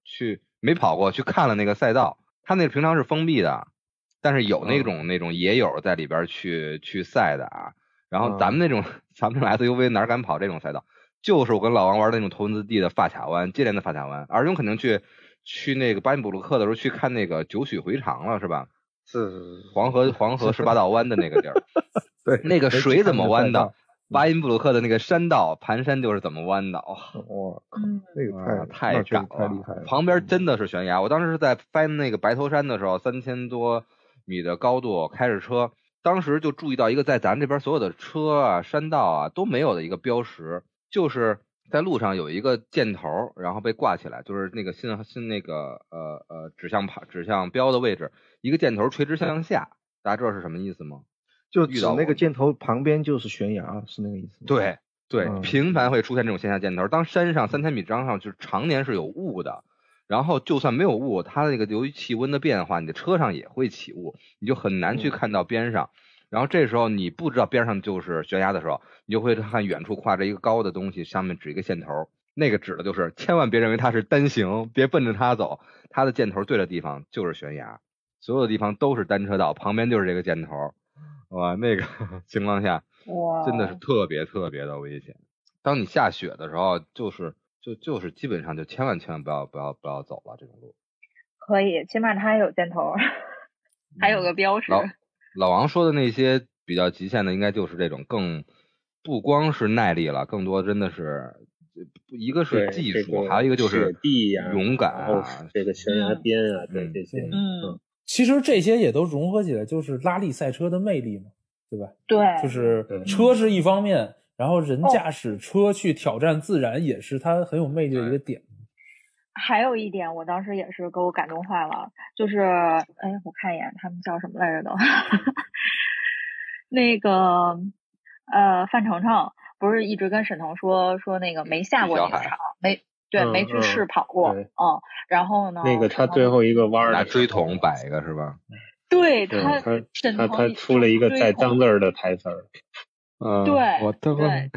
A: 去没跑过去看了那个赛道，他那平常是封闭的，但是有那种那种野友在里边去去赛的啊。然后咱们那种咱们这种 SUV 哪敢跑这种赛道？就是我跟老王玩的那种头文字 D 的发卡湾，接连的发卡湾。二师兄肯定去去那个巴音布鲁克的时候去看那个九曲回肠了，是吧？
D: 是
A: 黄河黄河十八道弯的那个地儿，
D: 对，
A: 那个水怎么弯的？巴音布鲁克的那个山道盘山就是怎么弯的？
D: 哇，那个
A: 太
D: 太
A: 窄
D: 太厉害了。
A: 旁边真的是悬崖。我当时是在翻那个白头山的时候，三千多米的高度，开着车，当时就注意到一个在咱这边所有的车啊、山道啊都没有的一个标识，就是在路上有一个箭头，然后被挂起来，就是那个信信那个呃呃指向牌指向标的位置。一个箭头垂直向下，大家知道是什么意思吗？
D: 就指那个箭头旁边就是悬崖，是那个意思。
A: 对对，频繁会出现这种线下箭头。当山上三千米张上就是常年是有雾的，然后就算没有雾，它那个由于气温的变化，你的车上也会起雾，你就很难去看到边上。然后这时候你不知道边上就是悬崖的时候，你就会看远处跨着一个高的东西，上面指一个箭头，那个指的就是千万别认为它是单行，别奔着它走，它的箭头对的地方就是悬崖。所有的地方都是单车道，旁边就是这个箭头，哇，那个 情况下，
C: 哇，
A: 真的是特别特别的危险。当你下雪的时候，就是就就是基本上就千万千万不要不要不要走了这种路。
C: 可以，起码它还有箭头，还有个标识。
A: 老老王说的那些比较极限的，应该就是这种更不光是耐力了，更多真的是一个是技术，还有一个就是勇敢
F: 啊，这个悬崖边啊，对这些，
C: 嗯。
E: 其实这些也都融合起来，就是拉力赛车的魅力嘛，对吧？
C: 对，
E: 就是车是一方面，然后人驾驶车去挑战自然也是它很有魅力的一个点。
C: 还有一点，我当时也是给我感动坏了，就是哎，我看一眼他们叫什么来着都，那个呃，范丞丞不是一直跟沈腾说说那个没下过那个场没。对，没去试跑过，嗯，然后呢？
F: 那个他最后一个弯儿
A: 拿锥桶摆一个是吧？
C: 对
F: 他，
C: 他
F: 他出了一个带脏字儿的台词儿，
A: 嗯，
C: 对，
A: 我的
C: 对，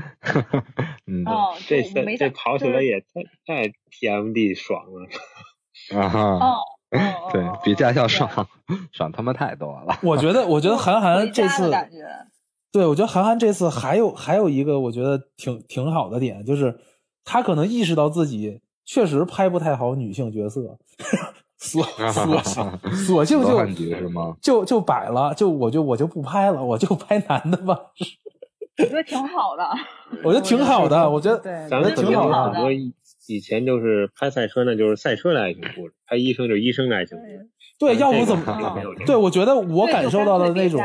A: 嗯，
F: 这这跑起来也太太 TMD 爽了，
A: 啊哈，
C: 哦，
A: 对比驾校爽爽他妈太多了。
E: 我觉得，我觉得韩寒这次，对我觉得韩寒这次还有还有一个我觉得挺挺好的点就是。他可能意识到自己确实拍不太好女性角色，索 索性索性就就就摆了，就我就我就不拍了，我就拍男的吧。
C: 我觉得挺好的，
E: 我觉得挺好的，我觉得
F: 咱们
C: 挺好
F: 的。以前就是拍赛车呢，就是赛车的爱情故事；拍医生就是医生的爱情故事。
E: 对，要不怎么？对，我觉得我感受到的那种，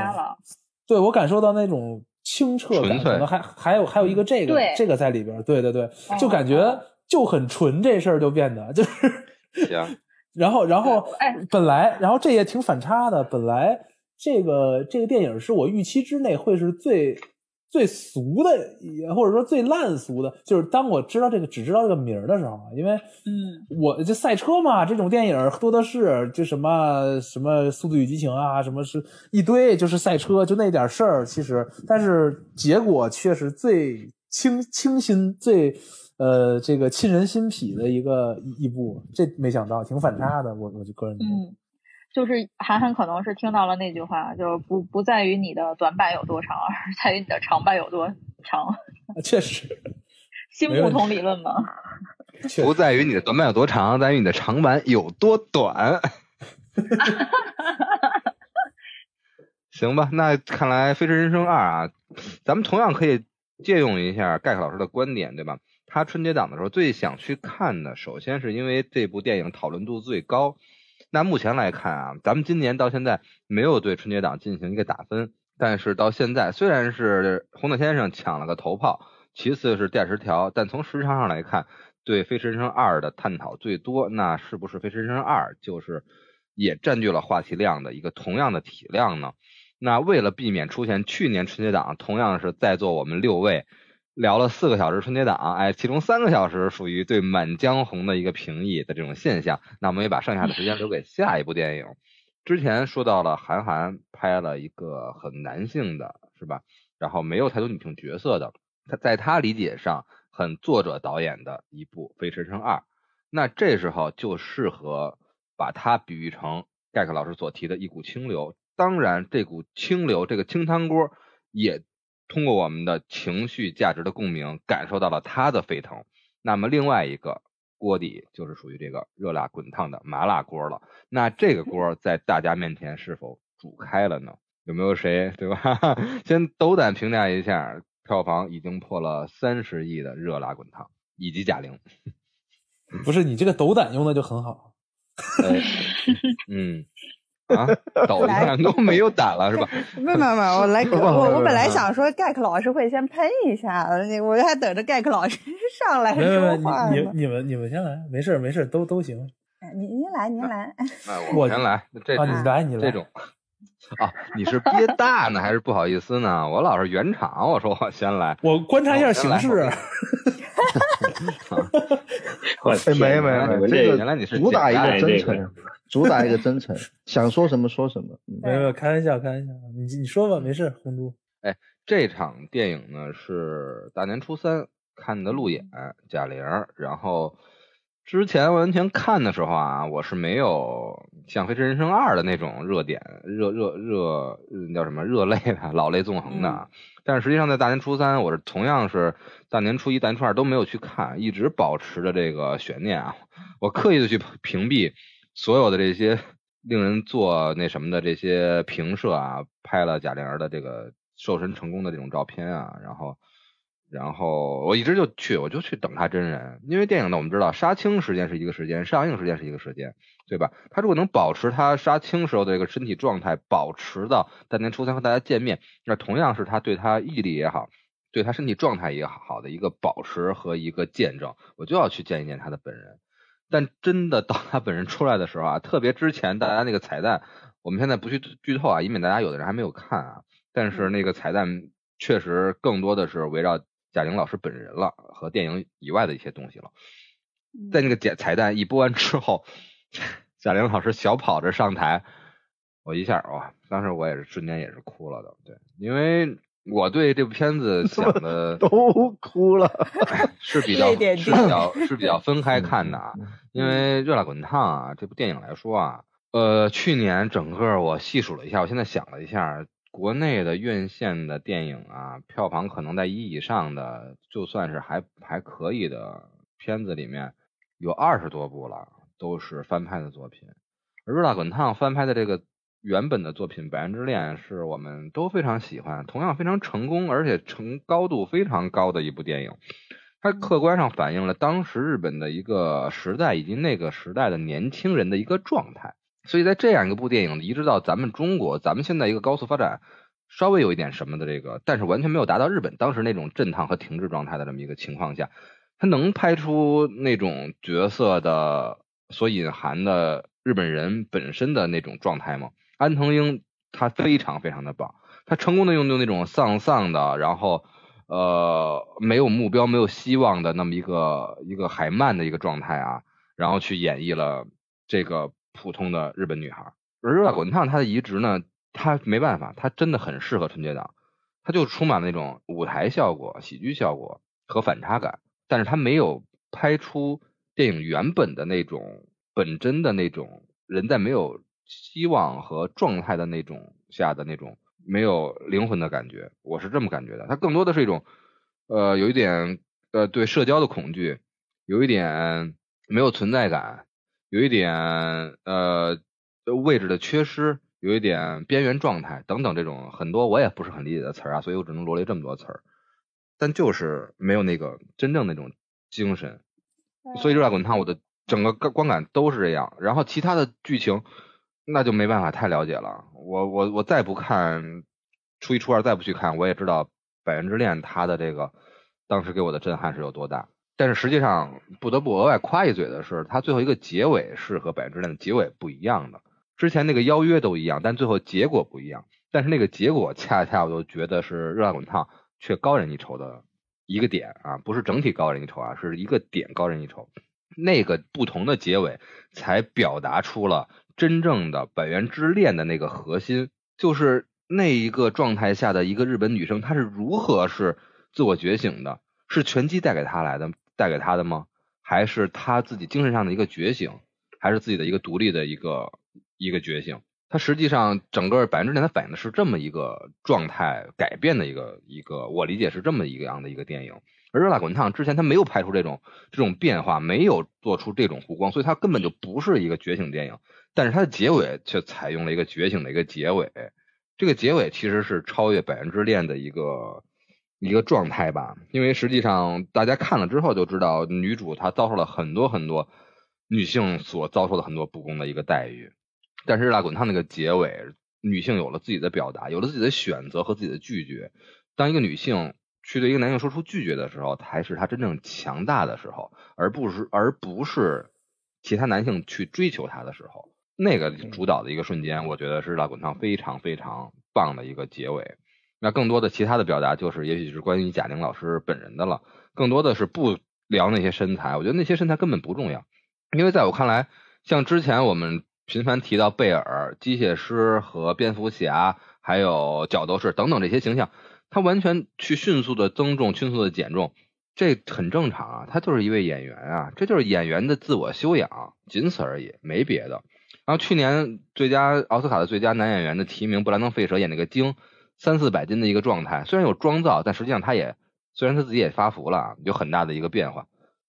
E: 对我感受到那种。清澈感，可能还还有还有一个这个这个在里边，对对对，就感觉就很纯，这事儿就变得就是，然后然后
C: 哎，
E: 本来然后这也挺反差的，本来这个这个电影是我预期之内会是最。最俗的，也或者说最烂俗的，就是当我知道这个只知道这个名儿的时候，因为，
C: 嗯，
E: 我就赛车嘛，这种电影多的是，就什么什么《速度与激情》啊，什么是一堆就是赛车，就那点事儿。其实，但是结果却是最清清新、最呃这个沁人心脾的一个一部，这没想到，挺反差的。我我就个人觉得。
C: 就是韩寒可能是听到了那句话，就是不不在于你的短板有多长，而在于你的长板有多长。
E: 确实，
C: 新不同理论嘛。
A: 不在于你的短板有多长，在于你的长板有多短。行吧，那看来《飞驰人生二》啊，咱们同样可以借用一下盖克老师的观点，对吧？他春节档的时候最想去看的，首先是因为这部电影讨论度最高。那目前来看啊，咱们今年到现在没有对春节档进行一个打分，但是到现在虽然是红毯先生抢了个头炮，其次是电十条，但从时长上来看，对《飞驰人生二》的探讨最多，那是不是《飞驰人生二》就是也占据了话题量的一个同样的体量呢？那为了避免出现去年春节档同样是在座我们六位聊了四个小时春节档，哎，其中三个小时属于对《满江红》的一个评议的这种现象，那我们也把剩下的时间留给下一部电影。之前说到了韩寒拍了一个很男性的，是吧？然后没有太多女性角色的，他在他理解上很作者导演的一部《飞驰人生二》，那这时候就适合把它比喻成盖克老师所提的一股清流。当然，这股清流，这个清汤锅，也通过我们的情绪价值的共鸣，感受到了它的沸腾。那么，另外一个锅底就是属于这个热辣滚烫的麻辣锅了。那这个锅在大家面前是否煮开了呢？有没有谁，对吧？先斗胆评价一下票房已经破了三十亿的热辣滚烫，以及贾玲。
E: 不是你这个斗胆用的就很好。
A: 嗯。啊，抖一下都没有胆了是吧？
B: 没没没，我来，我我本来想说盖克老师会先喷一下，我还等着盖克老师 上来说
E: 话你你们你们先来，没事没事，都都行。
B: 您您来您来。
A: 我先来，这
E: 你来你来
A: 这种。啊，你是憋大呢还是不好意思呢？我老是圆场，我说我先来，
E: 我观察一下形势。
D: 没没没，这个
A: 原来你是
D: 主打一个真诚。主打一个真诚，想说什么说什么。
E: 没有，开玩笑，开玩笑。你你说吧，没事。红珠，
A: 哎，这场电影呢是大年初三看的路演，贾玲。然后之前完全看的时候啊，我是没有像《飞驰人生二》的那种热点、热热热叫什么热泪的、老泪纵横的。但是实际上在大年初三，我是同样是大年初一、大年初二都没有去看，一直保持着这个悬念啊。我刻意的去屏蔽。所有的这些令人做那什么的这些评摄啊，拍了贾玲儿的这个瘦身成功的这种照片啊，然后，然后我一直就去，我就去等他真人，因为电影呢，我们知道杀青时间是一个时间，上映时间是一个时间，对吧？他如果能保持他杀青时候的这个身体状态，保持到大年初三和大家见面，那同样是他对他毅力也好，对他身体状态也好的一个保持和一个见证，我就要去见一见他的本人。但真的到他本人出来的时候啊，特别之前大家那个彩蛋，我们现在不去剧透啊，以免大家有的人还没有看啊。但是那个彩蛋确实更多的是围绕贾玲老师本人了，和电影以外的一些东西了。在那个彩彩蛋一播完之后，贾玲老师小跑着上台，我一下哇，当时我也是瞬间也是哭了的，对，因为。我对这部片子想的
D: 都哭了
A: 是比较是比较是比较分开看的啊，因为《热辣滚烫》啊这部电影来说啊，呃，去年整个我细数了一下，我现在想了一下，国内的院线的电影啊，票房可能在一以上的，就算是还还可以的片子里面，有二十多部了，都是翻拍的作品，而《热辣滚烫》翻拍的这个。原本的作品《百元之恋》是我们都非常喜欢，同样非常成功，而且成高度非常高的一部电影。它客观上反映了当时日本的一个时代以及那个时代的年轻人的一个状态。所以在这样一个部电影移植到咱们中国，咱们现在一个高速发展，稍微有一点什么的这个，但是完全没有达到日本当时那种震荡和停滞状态的这么一个情况下，它能拍出那种角色的所隐含的日本人本身的那种状态吗？安藤英他非常非常的棒，他成功的用用那种丧丧的，然后呃没有目标、没有希望的那么一个一个海曼的一个状态啊，然后去演绎了这个普通的日本女孩。而热辣滚烫它的移植呢，它没办法，它真的很适合春节档，它就充满了那种舞台效果、喜剧效果和反差感，但是它没有拍出电影原本的那种本真的那种人在没有。希望和状态的那种下的那种没有灵魂的感觉，我是这么感觉的。它更多的是一种，呃，有一点呃对社交的恐惧，有一点没有存在感，有一点呃位置的缺失，有一点边缘状态等等这种很多我也不是很理解的词儿啊，所以我只能罗列这么多词儿。但就是没有那个真正那种精神，所以热辣滚烫我的整个观观感都是这样。然后其他的剧情。那就没办法太了解了。我我我再不看初一初二再不去看，我也知道《百元之恋》它的这个当时给我的震撼是有多大。但是实际上不得不额外夸一嘴的是，它最后一个结尾是和《百元之恋》的结尾不一样的。之前那个邀约都一样，但最后结果不一样。但是那个结果恰恰我就觉得是热辣滚烫却高人一筹的一个点啊，不是整体高人一筹啊，是一个点高人一筹。那个不同的结尾才表达出了真正的百元之恋的那个核心，就是那一个状态下的一个日本女生，她是如何是自我觉醒的？是拳击带给她来的，带给他的吗？还是他自己精神上的一个觉醒？还是自己的一个独立的一个一个觉醒？他实际上整个百分之恋，它反映的是这么一个状态改变的一个一个，我理解是这么一个样的一个电影。而热辣滚烫之前他没有拍出这种这种变化，没有做出这种弧光，所以它根本就不是一个觉醒电影。但是它的结尾却采用了一个觉醒的一个结尾，这个结尾其实是超越百分之恋的一个一个状态吧。因为实际上大家看了之后就知道，女主她遭受了很多很多女性所遭受的很多不公的一个待遇。但是热辣滚烫那个结尾，女性有了自己的表达，有了自己的选择和自己的拒绝。当一个女性去对一个男性说出拒绝的时候，才是她真正强大的时候，而不是而不是其他男性去追求她的时候。那个主导的一个瞬间，我觉得是热辣滚烫非常非常棒的一个结尾。那更多的其他的表达，就是也许是关于贾玲老师本人的了，更多的是不聊那些身材，我觉得那些身材根本不重要，因为在我看来，像之前我们。频繁提到贝尔、机械师和蝙蝠侠，还有角斗士等等这些形象，他完全去迅速的增重、迅速的减重，这很正常啊，他就是一位演员啊，这就是演员的自我修养，仅此而已，没别的。然后去年最佳奥斯卡的最佳男演员的提名，布兰登·费舍演那个精，三四百斤的一个状态，虽然有妆造，但实际上他也虽然他自己也发福了，有很大的一个变化，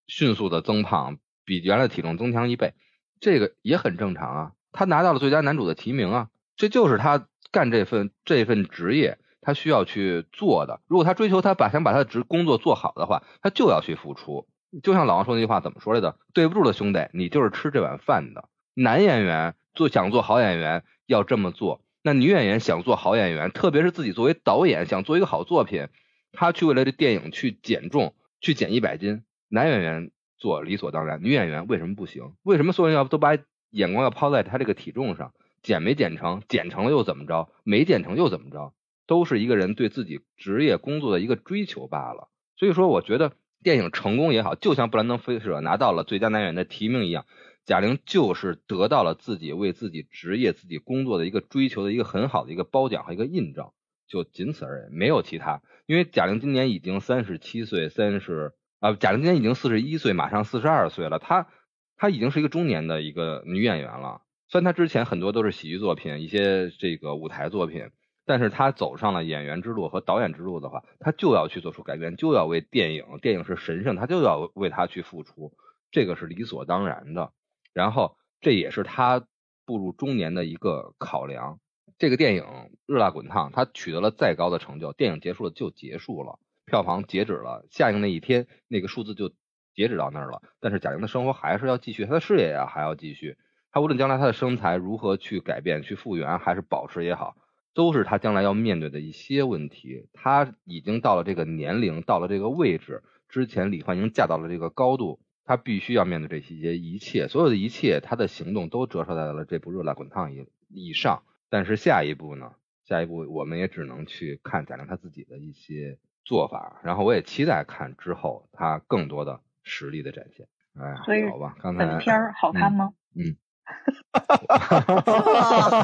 A: 迅速的增胖，比原来体重增强一倍。这个也很正常啊，他拿到了最佳男主的提名啊，这就是他干这份这份职业他需要去做的。如果他追求他把想把他的职工作做好的话，他就要去付出。就像老王说那句话怎么说来的？对不住了，兄弟，你就是吃这碗饭的。男演员做想做好演员要这么做，那女演员想做好演员，特别是自己作为导演想做一个好作品，她去为了这电影去减重，去减一百斤。男演员。做理所当然，女演员为什么不行？为什么所有人要都把眼光要抛在她这个体重上？减没减成？减成了又怎么着？没减成又怎么着？都是一个人对自己职业工作的一个追求罢了。所以说，我觉得电影成功也好，就像布兰登·菲舍拿到了最佳男演员的提名一样，贾玲就是得到了自己为自己职业、自己工作的一个追求的一个很好的一个褒奖和一个印证，就仅此而已，没有其他。因为贾玲今年已经三十七岁，三十。啊，贾玲今年已经四十一岁，马上四十二岁了。她，她已经是一个中年的一个女演员了。虽然她之前很多都是喜剧作品，一些这个舞台作品，但是她走上了演员之路和导演之路的话，她就要去做出改变，就要为电影，电影是神圣，她就要为她去付出，这个是理所当然的。然后这也是他步入中年的一个考量。这个电影热辣滚烫，他取得了再高的成就，电影结束了就结束了。票房截止了，下映那一天，那个数字就截止到那儿了。但是贾玲的生活还是要继续，她的事业呀还要继续。她无论将来她的身材如何去改变、去复原，还是保持也好，都是她将来要面对的一些问题。她已经到了这个年龄，到了这个位置，之前李焕英嫁到了这个高度，她必须要面对这些一切，所有的一切，他的行动都折射在了这部《热辣滚烫》以以上。但是下一步呢？下一步我们也只能去看贾玲她自己的一些。做法，然后我也期待看之后他更多的实力的展现。哎，好吧，刚才
C: 本片好看吗？
A: 嗯，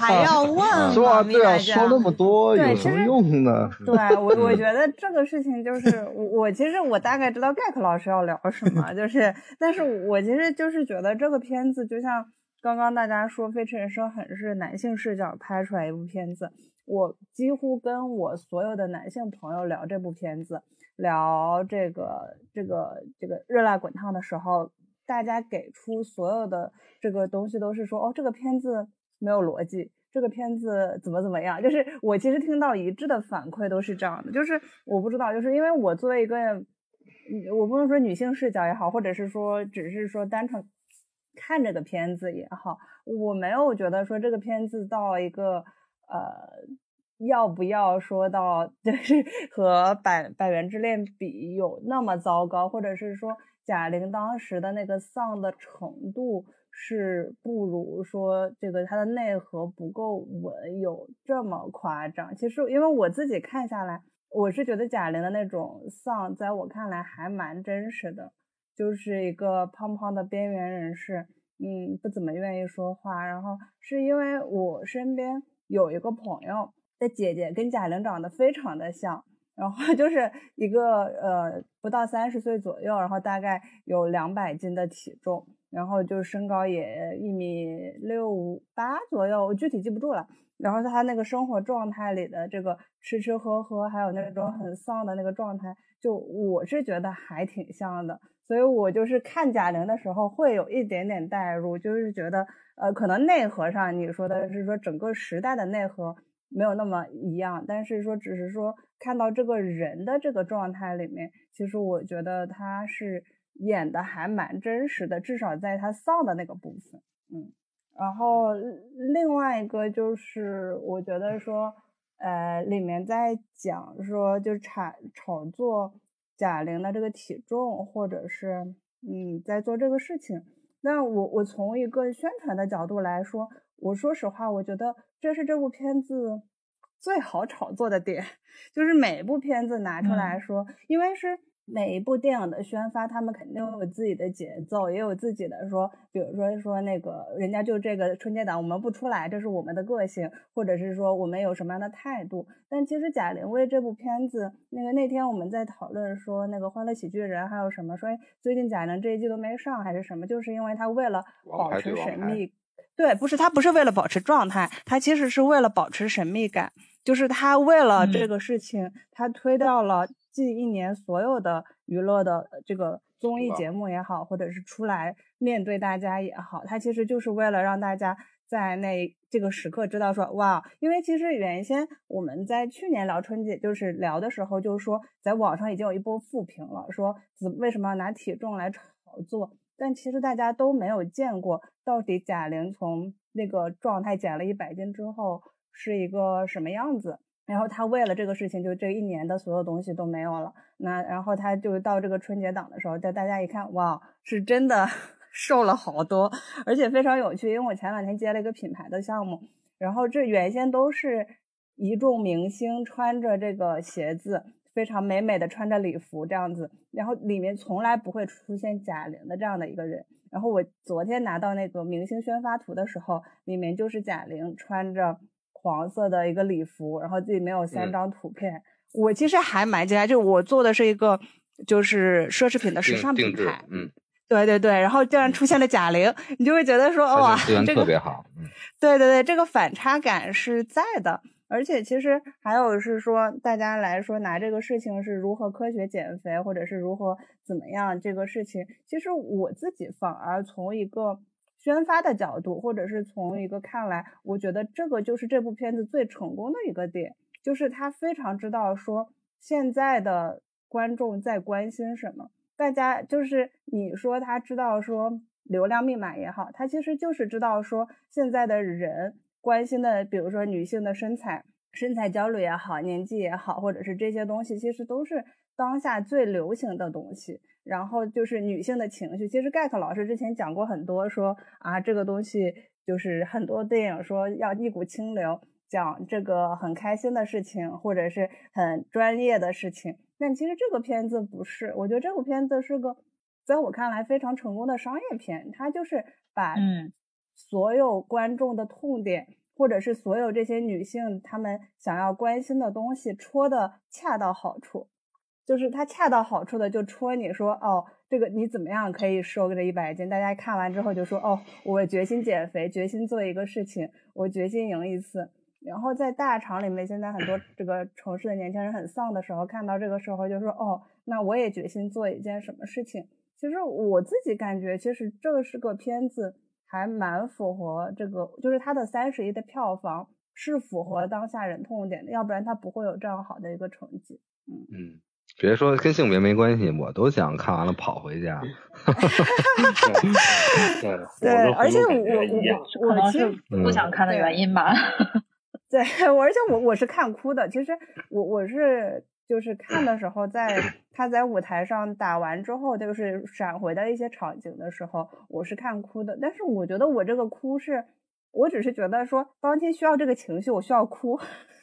B: 还要问？
D: 是吧？对啊，说那么多有什么用呢？
B: 对我，我觉得这个事情就是我，我其实我大概知道盖克老师要聊什么，就是，但是我其实就是觉得这个片子就像刚刚大家说《飞驰人生》很是男性视角拍出来一部片子。我几乎跟我所有的男性朋友聊这部片子，聊这个这个这个热辣滚烫的时候，大家给出所有的这个东西都是说，哦，这个片子没有逻辑，这个片子怎么怎么样。就是我其实听到一致的反馈都是这样的，就是我不知道，就是因为我作为一个，我不能说女性视角也好，或者是说只是说单纯看这个片子也好，我没有觉得说这个片子到一个。呃，要不要说到 就是和《百百元之恋》比有那么糟糕，或者是说贾玲当时的那个丧的程度是不如说这个她的内核不够稳有这么夸张。其实因为我自己看下来，我是觉得贾玲的那种丧，在我看来还蛮真实的，就是一个胖胖的边缘人士，嗯，不怎么愿意说话。然后是因为我身边有一个朋友的姐姐跟贾玲长得非常的像。然后就是一个呃不到三十岁左右，然后大概有两百斤的体重，然后就身高也一米六五八左右，我具体记不住了。然后他那个生活状态里的这个吃吃喝喝，还有那种很丧的那个状态，就我是觉得还挺像的。所以我就是看贾玲的时候会有一点点代入，就是觉得呃可能内核上你说的是说整个时代的内核。没有那么一样，但是说只是说看到这个人的这个状态里面，其实我觉得他是演的还蛮真实的，至少在他丧的那个部分，嗯。然后另外一个就是我觉得说，呃，里面在讲说就炒炒作贾玲的这个体重，或者是嗯在做这个事情。那我我从一个宣传的角度来说。我说实话，我觉得这是这部片子最好炒作的点，就是每一部片子拿出来说，因为是每一部电影的宣发，他们肯定有自己的节奏，也有自己的说，比如说说那个人家就这个春节档我们不出来，这是我们的个性，或者是说我们有什么样的态度。但其实贾玲为这部片子，那个那天我们在讨论说那个欢乐喜剧人还有什么说最近贾玲这一季都没上还是什么，就是因为她为了保持神秘。对，不是他不是为了保持状态，他其实是为了保持神秘感。就是他为了这个事情，他推掉了近一年所有的娱乐的这个综艺节目也好，或者是出来面对大家也好，他其实就是为了让大家在那这个时刻知道说，哇，因为其实原先我们在去年聊春节，就是聊的时候，就是说在网上已经有一波负评了，说怎为什么要拿体重来炒作。但其实大家都没有见过，到底贾玲从那个状态减了一百斤之后是一个什么样子。然后她为了这个事情，就这一年的所有东西都没有了。那然后她就到这个春节档的时候，带大家一看，哇，是真的 瘦了好多，而且非常有趣。因为我前两天接了一个品牌的项目，然后这原先都是一众明星穿着这个鞋子。非常美美的穿着礼服这样子，然后里面从来不会出现贾玲的这样的一个人。然后我昨天拿到那个明星宣发图的时候，里面就是贾玲穿着黄色的一个礼服，然后自己没有三张图片。我其实还蛮惊讶，就我做的是一个就是奢侈品的时尚品牌，
A: 嗯，
B: 对对对，然后竟然出现了贾玲，你就会觉得说哇，这个
A: 特别好，嗯，
B: 对对对，这个反差感是在的。而且其实还有是说，大家来说拿这个事情是如何科学减肥，或者是如何怎么样这个事情，其实我自己反而从一个宣发的角度，或者是从一个看来，我觉得这个就是这部片子最成功的一个点，就是他非常知道说现在的观众在关心什么，大家就是你说他知道说流量密码也好，他其实就是知道说现在的人。关心的，比如说女性的身材、身材焦虑也好，年纪也好，或者是这些东西，其实都是当下最流行的东西。然后就是女性的情绪，其实盖克老师之前讲过很多，说啊，这个东西就是很多电影说要一股清流，讲这个很开心的事情，或者是很专业的事情。但其实这个片子不是，我觉得这部片子是个，在我看来非常成功的商业片，它就是把嗯。所有观众的痛点，或者是所有这些女性她们想要关心的东西，戳的恰到好处，就是它恰到好处的就戳你说，哦，这个你怎么样可以瘦个这一百斤？大家看完之后就说，哦，我决心减肥，决心做一个事情，我决心赢一次。然后在大厂里面，现在很多这个城市的年轻人很丧的时候，看到这个时候就说，哦，那我也决心做一件什么事情。其实我自己感觉，其实这是个片子。还蛮符合这个，就是它的三十亿的票房是符合当下人痛点的，要不然它不会有这样好的一个成绩。
A: 嗯嗯，别说跟性别没关系，我都想看完了跑回家。
B: 对，而且我我我其实
C: 不想看的原因吧。
B: 对，我而且我我是看哭的。其实我我是就是看的时候，在他在舞台上打完之后，就是闪回的一些场景的时候，我是看哭的。但是我觉得我这个哭是，我只是觉得说当天需要这个情绪，我需要哭，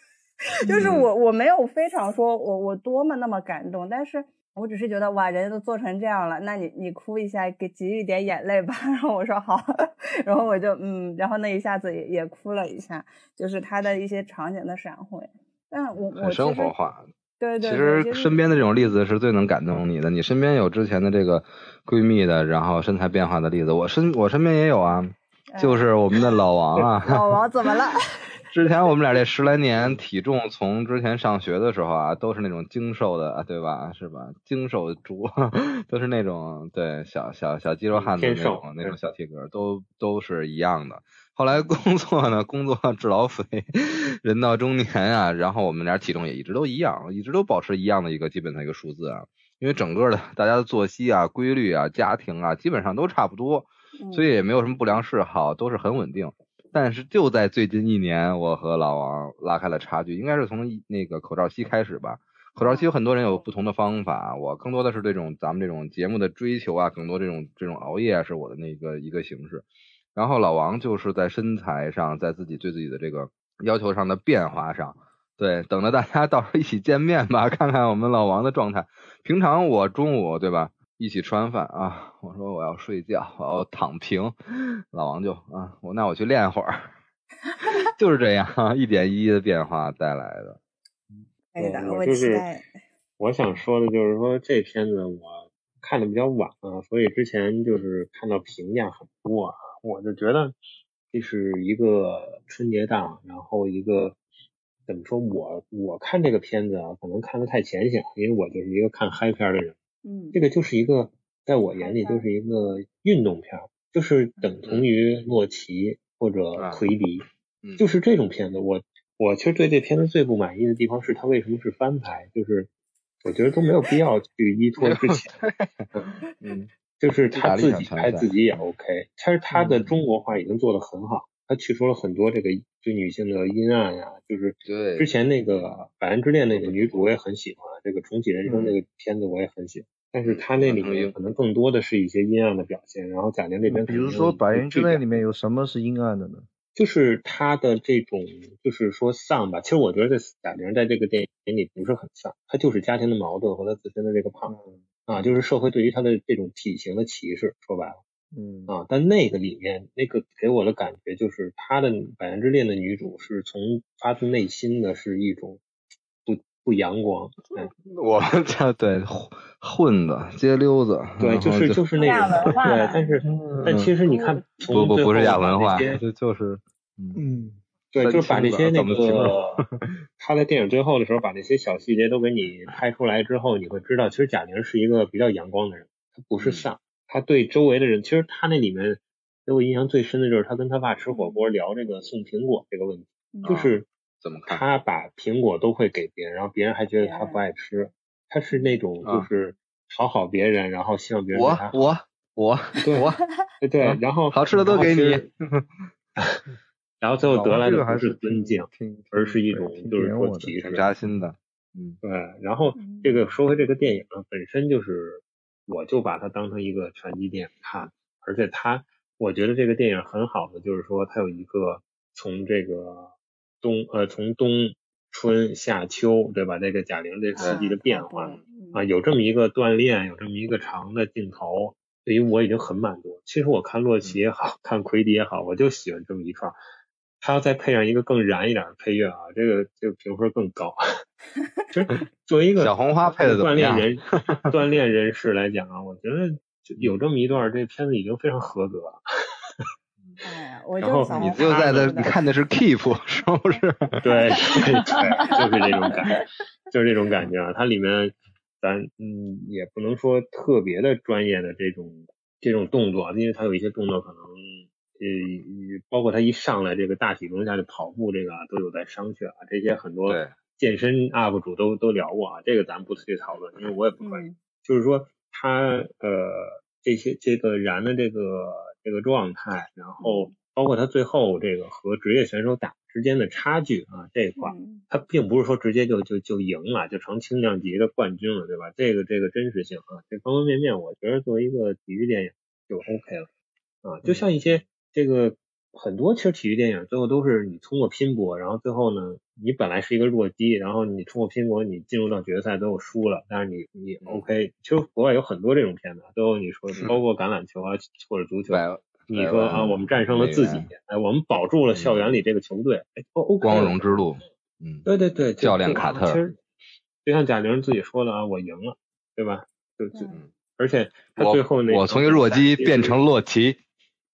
B: 就是我我没有非常说我我多么那么感动，但是。我只是觉得哇，人家都做成这样了，那你你哭一下，给给予一点眼泪吧。然后我说好，然后我就嗯，然后那一下子也也哭了一下，就是他的一些场景的闪回。但我我
A: 生活化，
B: 对对。
A: 其实身边的这种例子是最能感动你的。你身边有之前的这个闺蜜的，然后身材变化的例子，我身我身边也有啊，就是我们的老王啊。
B: 老王怎么了？
A: 之前我们俩这十来年体重，从之前上学的时候啊，都是那种精瘦的，对吧？是吧？精瘦猪 都是那种对小小小肌肉汉子那种那种小体格，都都是一样的。后来工作呢，工作治老肥，人到中年啊，然后我们俩体重也一直都一样，一直都保持一样的一个基本的一个数字啊。因为整个的大家的作息啊、规律啊、家庭啊，基本上都差不多，所以也没有什么不良嗜好，都是很稳定。但是就在最近一年，我和老王拉开了差距，应该是从那个口罩期开始吧。口罩期有很多人有不同的方法，我更多的是这种咱们这种节目的追求啊，更多这种这种熬夜是我的那个一个形式。然后老王就是在身材上，在自己对自己的这个要求上的变化上，对，等着大家 到时候一起见面吧，看看我们老王的状态。平常我中午对吧？一起吃完饭啊，我说我要睡觉，我要躺平，老王就啊，我那我去练会儿，就是这样，一点一滴的变化带来的。
B: 对，
F: 我就是我想说的就是说这片子我看的比较晚啊，所以之前就是看到评价很多啊，我就觉得这是一个春节档，然后一个怎么说我我看这个片子啊，可能看的太浅显，因为我就是一个看嗨片的人。
B: 嗯，
F: 这个就是一个，在我眼里就是一个运动片，就是等同于洛奇或者奎迪，就是这种片子。我我其实对这片子最不满意的地方是它为什么是翻拍，就是我觉得都没有必要去依托之前。嗯，就是他自己拍自己也 OK，其实他的中国化已经做得很好，他去除了很多这个对女性的阴暗呀，就是
A: 对
F: 之前那个《百安之恋》那个女主我也很喜欢，这个重启人生那个片子我也很喜欢。但是他那里面可能更多的是一些阴暗的表现，然后贾玲这边
D: 比如说《百元之恋》里面有什么是阴暗的呢？
F: 就是他的这种，就是说丧吧。其实我觉得贾玲在这个电影里不是很丧，她就是家庭的矛盾和她自身的这个胖啊，就是社会对于他的这种体型的歧视。说白了，
D: 嗯
F: 啊，但那个里面那个给我的感觉就是他的《百元之恋》的女主是从发自内心的是一种。不不阳光，
A: 我们家 对混子、街溜子，
F: 对，就是就是那种，对，但是但其实你看，
A: 不不不是亚文化，就就是
D: 嗯，
F: 对，就是把那些那个 他在电影最后的时候把那些小细节都给你拍出来之后，你会知道，其实贾玲是一个比较阳光的人，他不是丧，他对周围的人，其实他那里面给我印象最深的就是他跟他爸吃火锅聊这个送苹果这个问题，就是。
A: 怎么看？
F: 他把苹果都会给别人，然后别人还觉得他不爱吃。他是那种就是讨好别人，然后希望别人
A: 我我我
F: 对
A: 我
F: 对，然后
A: 好吃的都给你。
F: 然后最后得来的不是尊敬，而是一种就是说歧视。
A: 扎心的。
F: 嗯，对。然后这个说回这个电影呢，本身就是，我就把它当成一个拳击电影看，而且它，我觉得这个电影很好的就是说，它有一个从这个。冬呃，从冬春夏秋，对吧？这个贾玲这四季的变化啊，有这么一个锻炼，有这么一个长的镜头，对于我已经很满足。其实我看洛奇也好看奎迪也好，我就喜欢这么一串。他要再配上一个更燃一点的配乐啊，这个这个评分更高。其实 作为一个
A: 小红花配的
F: 锻炼人 锻炼人士来讲啊，我觉得有这么一段，这片子已经非常合格了。
B: 哎，我
F: 就
A: 你就在
B: 那，
A: 你看的是 Keep 是不是？
F: 对对对，就是这种感，就是这种感觉啊。它里面咱嗯也不能说特别的专业的这种这种动作，因为它有一些动作可能呃包括他一上来这个大体重下去跑步这个都有在商榷啊。这些很多健身 UP 主都都聊过啊，这个咱不去讨论，因为我也不会。就是说他呃这些这个燃的这个。这个状态，然后包括他最后这个和职业选手打之间的差距啊这一块，他并不是说直接就就就赢了，就成轻量级的冠军了，对吧？这个这个真实性啊，这方方面面，我觉得作为一个体育电影就 OK 了啊，就像一些这个。很多其实体育电影最后都是你通过拼搏，然后最后呢，你本来是一个弱鸡，然后你通过拼搏，你进入到决赛最后输了，但是你你 OK，其实国外有很多这种片子，最后你说包括橄榄球啊或者足球，你说啊我们战胜了自己，哎我们保住了校园里这个球队，哎 OK，
A: 光荣之路，嗯，
F: 对对对，
A: 教练卡特，
F: 其实就像贾玲自己说的啊，我赢了，对吧？就就而且他最后那
A: 我从一个弱鸡变成洛奇。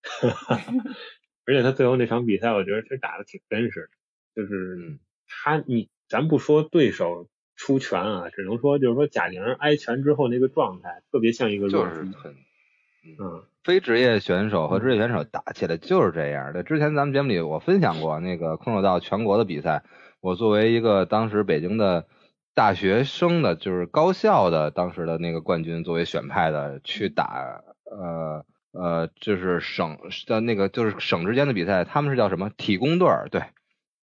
F: 而且他最后那场比赛，我觉得其实打的挺真实的，就是他你咱不说对手出拳啊，只能说就是说贾玲挨拳之后那个状态，特别像一个
A: 就是很嗯，非职业选手和职业选手打起来就是这样的。之前咱们节目里我分享过那个空手道全国的比赛，我作为一个当时北京的大学生的，就是高校的当时的那个冠军，作为选派的去打呃。呃，就是省的那个，就是省之间的比赛，他们是叫什么体工队儿？对，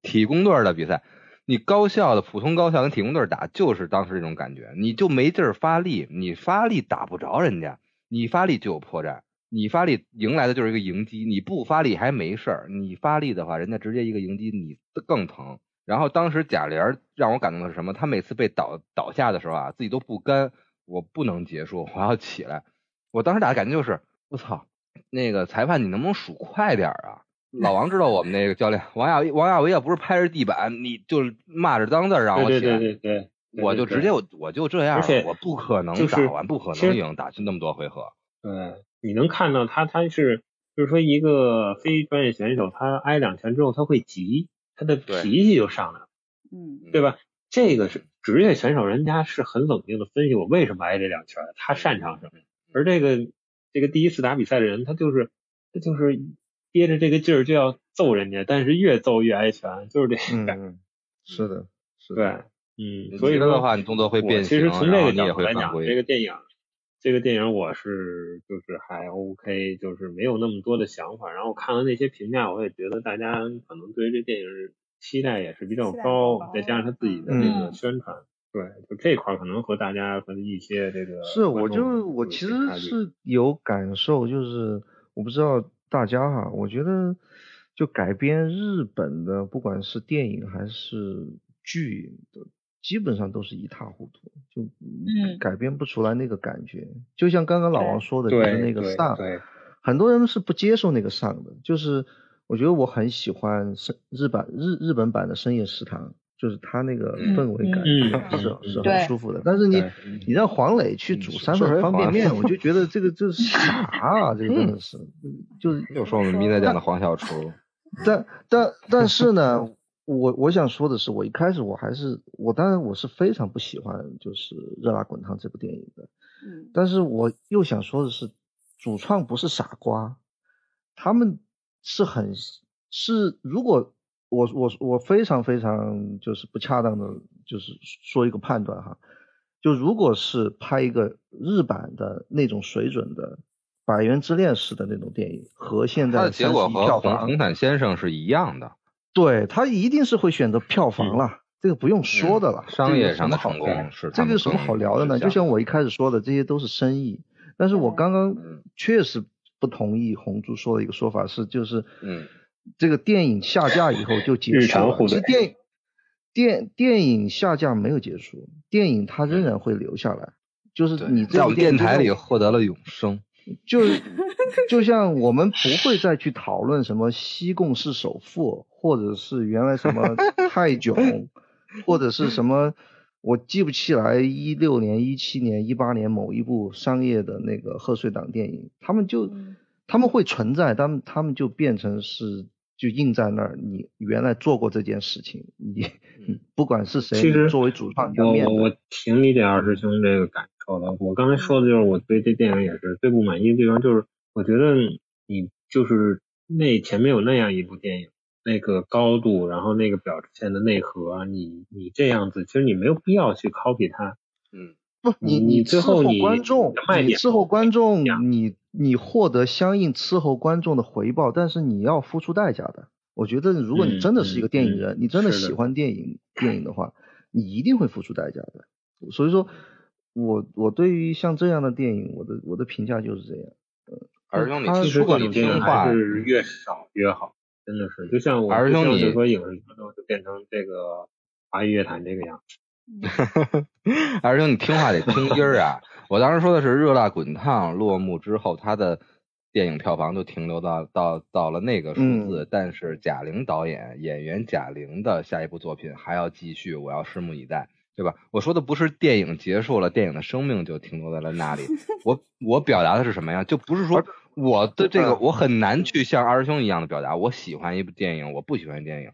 A: 体工队儿的比赛，你高校的普通高校跟体工队打，就是当时这种感觉，你就没劲儿发力，你发力打不着人家，你发力就有破绽，你发力迎来的就是一个迎击，你不发力还没事儿，你发力的话，人家直接一个迎击，你更疼。然后当时贾玲让我感动的是什么？她每次被倒倒下的时候啊，自己都不甘，我不能结束，我要起来。我当时打的感觉就是。我操，那个裁判你能不能数快点啊？老 王知道我们那个教练王亚王亚维要不是拍着地板，你就骂着脏字让我
F: 起对，对对对
A: 对，我就直接我我就这样，我不可能打完，不可能赢，打去那么多回合。
F: 对，你能看到他他是就是说一个非专业选手，他挨两拳之后他会急，他的脾气就上来了，
B: 嗯，
F: 对吧？这个是职业选手，人家是很冷静的分析我为什么挨这两拳，他擅长什么，而这个。这个第一次打比赛的人，他就是他就是憋着这个劲儿就要揍人家，但是越揍越挨拳，就是这
D: 个感觉。是的，是
F: 的。对，嗯，所以
A: 说的话，你动作会变
F: 形。其实从这个角
A: 度
F: 来讲，这个电影，这个电影我是就是还 OK，就是没有那么多的想法。然后看了那些评价，我也觉得大家可能对于这电影期待也是比较高，再加上他自己的那个宣传。对，就这块可能和大家和一些这个
D: 是，我就我其实是有感受，就是我不知道大家哈，我觉得就改编日本的，不管是电影还是剧，都基本上都是一塌糊涂，就改编不出来那个感觉。就像刚刚老王说的，就是那个上，很多人是不接受那个上的，就是我觉得我很喜欢深日版日日本版的深夜食堂。就是他那个氛围感是是很舒服的，但是你你让黄磊去煮三份方便面，我就觉得这个这是啥啊？这个真的是，就是
A: 又说我们迷在店的黄小厨。
D: 但但但是呢，我我想说的是，我一开始我还是我当然我是非常不喜欢就是《热辣滚烫》这部电影的，但是我又想说的是，主创不是傻瓜，他们是很是如果。我我我非常非常就是不恰当的，就是说一个判断哈，就如果是拍一个日版的那种水准的《百元之恋》式的那种电影，和现在
A: 的结果和红红毯先生是一样的，
D: 对他一定是会选择票房了，这个不用说的了，
A: 商业上的成功是
D: 这个有什么好聊的呢？就像我一开始说的，这些都是生意，但是我刚刚确实不同意红珠说的一个说法是，就是
A: 嗯。
D: 这个电影下架以后就结束了。其实电电电影下架没有结束，电影它仍然会留下来。就是你在
A: 电台里获得了永生。
D: 就 就像我们不会再去讨论什么西贡市首富，或者是原来什么泰囧，或者是什么我记不起来一六年、一七年、一八年某一部商业的那个贺岁档电影，他们就他们会存在，他们他们就变成是。就印在那儿，你原来做过这件事情，你不管是谁，
F: 其实
D: 作为主创，
F: 我我我挺理解二师兄这个感受的。我刚才说的就是我对这电影也是最不满意的地方，就是我觉得你就是那前面有那样一部电影，那个高度，然后那个表现的内核，你你这样子，其实你没有必要去 copy 它。
A: 嗯，
D: 不，你
F: 你伺
D: 候观众，
F: 你
D: 伺候观众，你。你获得相应伺候观众的回报，但是你要付出代价的。我觉得如果你真的是一个电影人，你真
F: 的
D: 喜欢电影电影的话，你一定会付出代价的。所以说，我我对于像这样的电影，我的我的评价就是这样。
A: 儿兄，你
F: 其实
A: 你听话
F: 是越少越好，真的是。就像我
A: 儿兄，你
F: 说影视圈都就变成这个华语乐坛这个样。
A: 儿兄，你听话得听音儿啊！我当时说的是《热辣滚烫》落幕之后，他的电影票房就停留到到到了那个数字。但是贾玲导演演员贾玲的下一部作品还要继续，我要拭目以待。对吧？我说的不是电影结束了，电影的生命就停留在了那里。我我表达的是什么呀？就不是说我的这个我很难去像二师兄一样的表达。我喜欢一部电影，我不喜欢电影。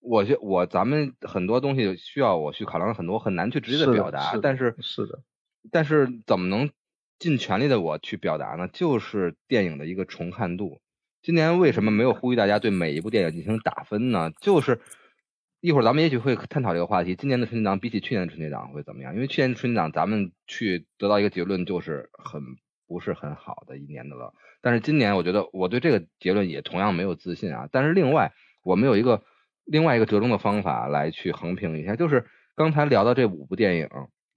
A: 我就我咱们很多东西需要我去考量很多，很难去直接的表达。但是
D: 是的，
A: 但是怎么能尽全力的我去表达呢？就是电影的一个重看度。今年为什么没有呼吁大家对每一部电影进行打分呢？就是。一会儿咱们也许会探讨这个话题。今年的春节档比起去年的春节档会怎么样？因为去年的春节档咱们去得到一个结论就是很不是很好的一年的了。但是今年我觉得我对这个结论也同样没有自信啊。但是另外我们有一个另外一个折中的方法来去横评一下，就是刚才聊到这五部电影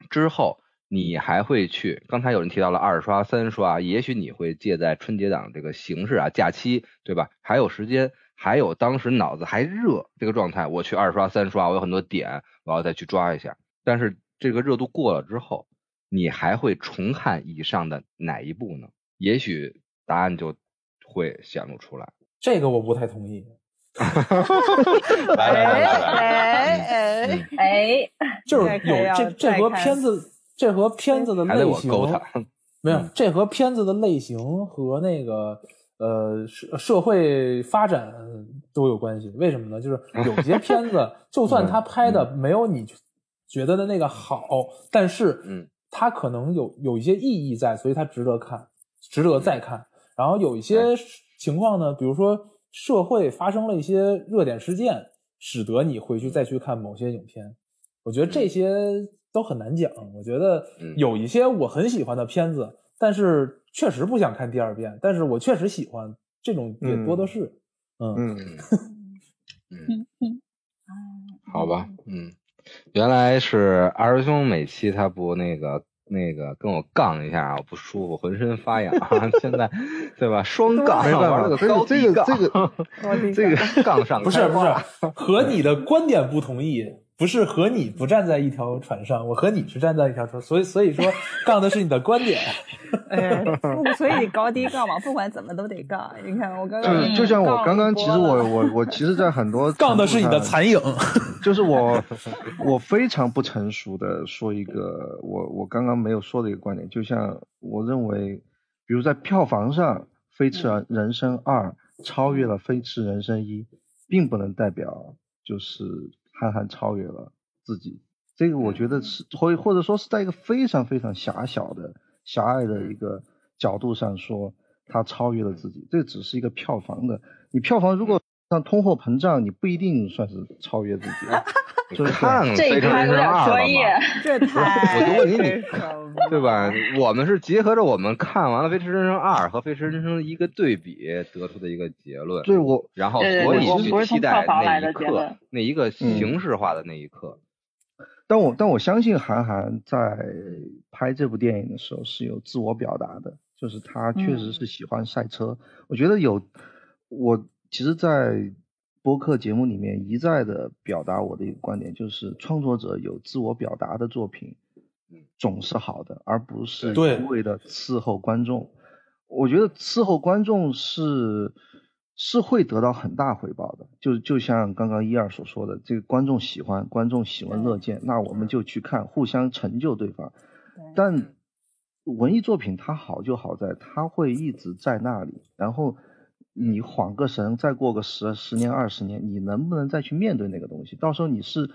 A: 之后，你还会去？刚才有人提到了二刷三刷，也许你会借在春节档这个形式啊，假期对吧？还有时间。还有当时脑子还热这个状态，我去二刷三刷，我有很多点，我要再去抓一下。但是这个热度过了之后，你还会重看以上的哪一部呢？也许答案就会显露出来。
E: 这个我不太同意。
A: 来来来来
B: 来，哎，
E: 就是有这这和片子，这和片子的类型没有，这和片子的类型和那个。呃，社社会发展都有关系。为什么呢？就是有 些片子，就算他拍的没有你觉得的那个好，但是，
A: 嗯，
E: 他可能有有一些意义在，所以他值得看，值得再看。然后有一些情况呢，比如说社会发生了一些热点事件，使得你回去再去看某些影片。我觉得这些都很难讲。我觉得有一些我很喜欢的片子，但是。确实不想看第二遍，但是我确实喜欢这种也多的是，
A: 嗯嗯 嗯嗯，好吧，嗯，原来是二师兄每期他不那个那个跟我杠一下，我不舒服，浑身发痒，现在 对吧？双杠，玩了个高
D: 低杠，这个
A: 这个这个杠上
E: 不是不是和你的观点不同意。不是和你不站在一条船上，我和你是站在一条船，所以所以说 杠的是你的观点。
B: 哎，所以高低杠嘛，不管怎么都得杠。你看我刚刚
D: 就就像我刚刚，其实我我我其实，在很多
E: 杠的是你的残影，
D: 就是我我非常不成熟的说一个我我刚刚没有说的一个观点，就像我认为，比如在票房上，《飞驰人生二》超越了《飞驰人生一》，并不能代表就是。憨憨超越了自己，这个我觉得是或或者说是在一个非常非常狭小的狭隘的一个角度上说，他超越了自己。这只是一个票房的，你票房如果像通货膨胀，你不一定算是超越自己。
A: 就看
C: 这一
A: 看
C: 有点专业，
B: 这太
A: 我就问你，你 对吧？我们是结合着我们看完了《飞驰人生二》和《飞驰人生》一个对比得出的一个结论。
D: 对，我
A: 然后所以去期待那一刻，那一个形式化的那一刻。
D: 但我但我相信韩寒在拍这部电影的时候是有自我表达的，就是他确实是喜欢赛车。我觉得有我其实，在。播客节目里面一再的表达我的一个观点，就是创作者有自我表达的作品，总是好的，而不是一味的伺候观众。我觉得伺候观众是是会得到很大回报的，就就像刚刚一二所说的，这个观众喜欢，观众喜闻乐见，那我们就去看，互相成就对方。但文艺作品它好就好在它会一直在那里，然后。你缓个神，再过个十十年二十年，你能不能再去面对那个东西？到时候你是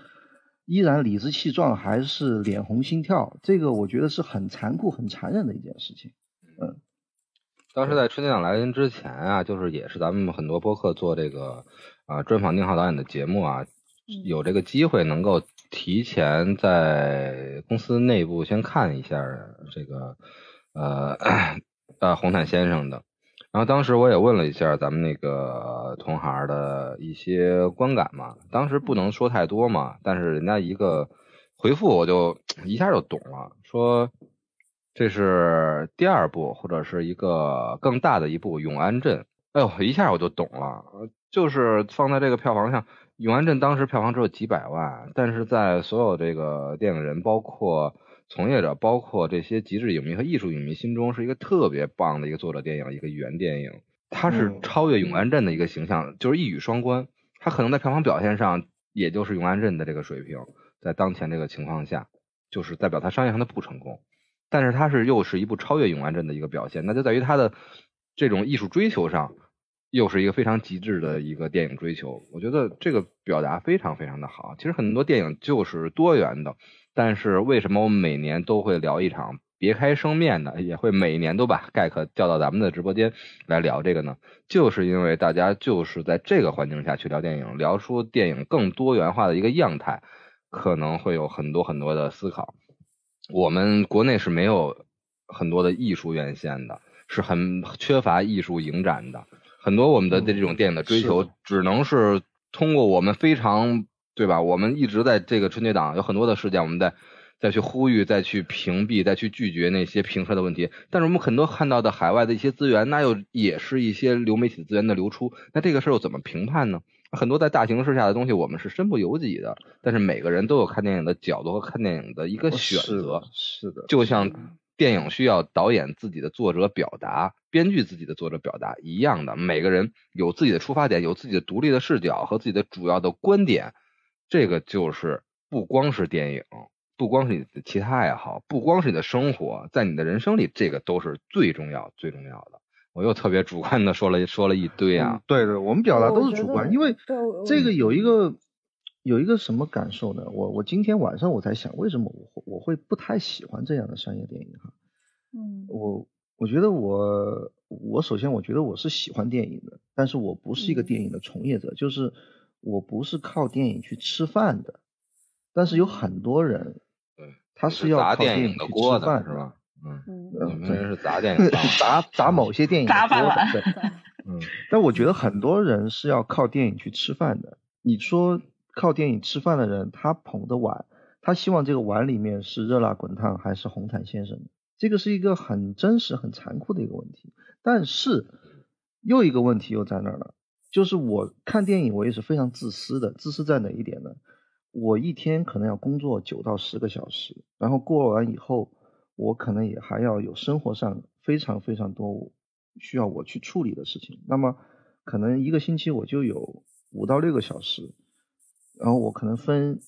D: 依然理直气壮，还是脸红心跳？这个我觉得是很残酷、很残忍的一件事情。嗯，
A: 当时在春节档来临之前啊，就是也是咱们很多播客做这个啊专访宁浩导演的节目啊，有这个机会能够提前在公司内部先看一下这个呃 呃红毯先生的。然后当时我也问了一下咱们那个同行的一些观感嘛，当时不能说太多嘛，但是人家一个回复我就一下就懂了，说这是第二部或者是一个更大的一部《永安镇》。哎呦，一下我就懂了，就是放在这个票房上，《永安镇》当时票房只有几百万，但是在所有这个电影人，包括从业者，包括这些极致影迷和艺术影迷心中，是一个特别棒的一个作者电影，一个原电影。它是超越《永安镇》的一个形象，就是一语双关。它可能在票房表现上，也就是《永安镇》的这个水平，在当前这个情况下，就是代表它商业上的不成功。但是它是又是一部超越《永安镇》的一个表现，那就在于它的。这种艺术追求上，又是一个非常极致的一个电影追求。我觉得这个表达非常非常的好。其实很多电影就是多元的，但是为什么我们每年都会聊一场别开生面的，也会每年都把盖克叫到咱们的直播间来聊这个呢？就是因为大家就是在这个环境下去聊电影，聊出电影更多元化的一个样态，可能会有很多很多的思考。我们国内是没有很多的艺术院线的。是很缺乏艺术影展的，很多我们的这种电影的追求，只能是通过我们非常对吧？我们一直在这个春节档有很多的事件，我们在再去呼吁、再去屏蔽、再去拒绝那些评测的问题。但是我们很多看到的海外的一些资源，那又也是一些流媒体资源的流出。那这个事儿又怎么评判呢？很多在大形势下的东西，我们是身不由己的。但是每个人都有看电影的角度和看电影的一个选择，
D: 是的，
A: 就像。电影需要导演自己的作者表达，编剧自己的作者表达一样的，每个人有自己的出发点，有自己的独立的视角和自己的主要的观点。这个就是不光是电影，不光是你的其他爱好，不光是你的生活，在你的人生里，这个都是最重要、最重要的。我又特别主观的说了说了一堆啊，
D: 对对，我们表达都是主观，因为这个有一个。有一个什么感受呢？我我今天晚上我才想，为什么我我会不太喜欢这样的商业电影哈？
B: 嗯，
D: 我我觉得我我首先我觉得我是喜欢电影的，但是我不是一个电影的从业者，就是我不是靠电影去吃饭的。但是有很多人，
A: 对，
D: 他是要靠电影
A: 的
D: 去吃饭
A: 是吧？
B: 嗯，
A: 你们是砸电影，
D: 砸砸某些电影
C: 砸饭
D: 碗。对，嗯，但我觉得很多人是要靠电影去吃饭的。你说？靠电影吃饭的人，他捧的碗，他希望这个碗里面是热辣滚烫还是红毯先生？这个是一个很真实、很残酷的一个问题。但是又一个问题又在那儿了，就是我看电影，我也是非常自私的。自私在哪一点呢？我一天可能要工作九到十个小时，然后过完以后，我可能也还要有生活上非常非常多需要我去处理的事情。那么可能一个星期我就有五到六个小时。然后我可能分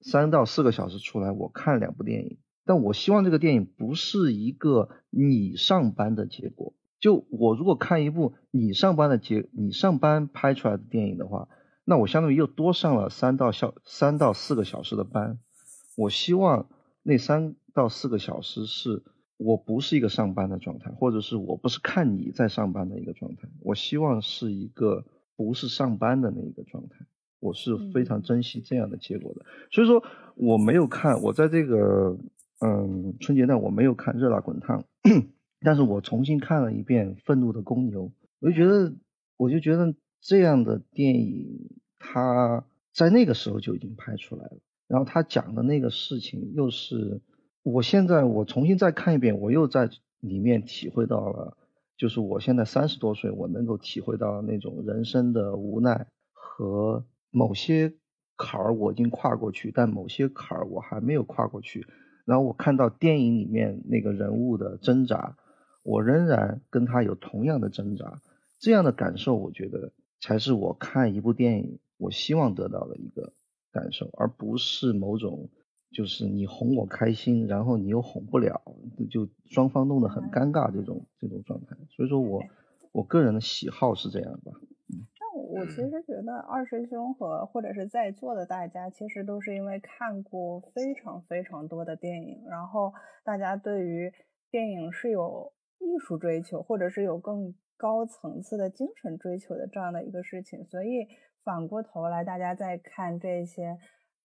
D: 三到四个小时出来，我看两部电影。但我希望这个电影不是一个你上班的结果。就我如果看一部你上班的结，你上班拍出来的电影的话，那我相当于又多上了三到小三到四个小时的班。我希望那三到四个小时是我不是一个上班的状态，或者是我不是看你在上班的一个状态。我希望是一个不是上班的那一个状态。我是非常珍惜这样的结果的，所以说我没有看，我在这个嗯春节档我没有看《热辣滚烫》，但是我重新看了一遍《愤怒的公牛》，我就觉得，我就觉得这样的电影，它在那个时候就已经拍出来了，然后他讲的那个事情又是，我现在我重新再看一遍，我又在里面体会到了，就是我现在三十多岁，我能够体会到那种人生的无奈和。某些坎儿我已经跨过去，但某些坎儿我还没有跨过去。然后我看到电影里面那个人物的挣扎，我仍然跟他有同样的挣扎。这样的感受，我觉得才是我看一部电影我希望得到的一个感受，而不是某种就是你哄我开心，然后你又哄不了，就双方弄得很尴尬这种这种状态。所以说我我个人的喜好是这样吧。
B: 我其实觉得二师兄和或者是在座的大家，其实都是因为看过非常非常多的电影，然后大家对于电影是有艺术追求，或者是有更高层次的精神追求的这样的一个事情，所以反过头来，大家在看这些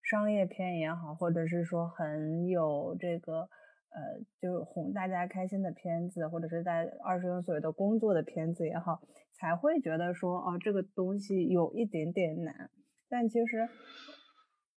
B: 商业片也好，或者是说很有这个呃，就是哄大家开心的片子，或者是在二师兄所谓的工作的片子也好，才会觉得说，哦，这个东西有一点点难。但其实，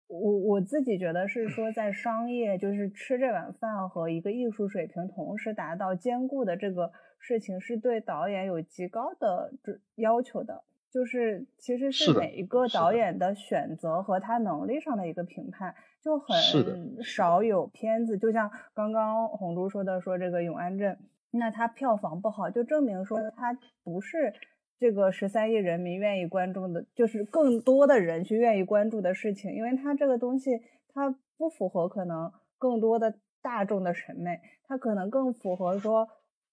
B: 我我自己觉得是说，在商业就是吃这碗饭和一个艺术水平同时达到兼顾的这个事情，是对导演有极高的要求的。就是其实是每一个导演。的选择和他能力上的一个评判，就很少。有片子，就像刚刚红珠说的，说这个《永安镇》，那它票房不好，就证明说它不是这个十三亿人民愿意关注的，就是更多的人去愿意关注的事情，因为它这个东西它不符合可能更多的大众的审美，它可能更符合说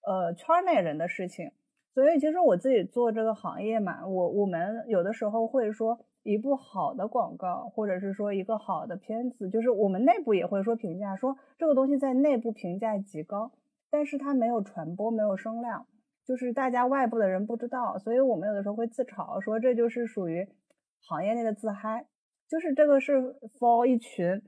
B: 呃圈内人的事情。所以其实我自己做这个行业嘛，我我们有的时候会说一部好的广告，或者是说一个好的片子，就是我们内部也会说评价，说这个东西在内部评价极高，但是它没有传播，没有声量，就是大家外部的人不知道，所以我们有的时候会自嘲说这就是属于行业内的自嗨，就是这个是 for 一群。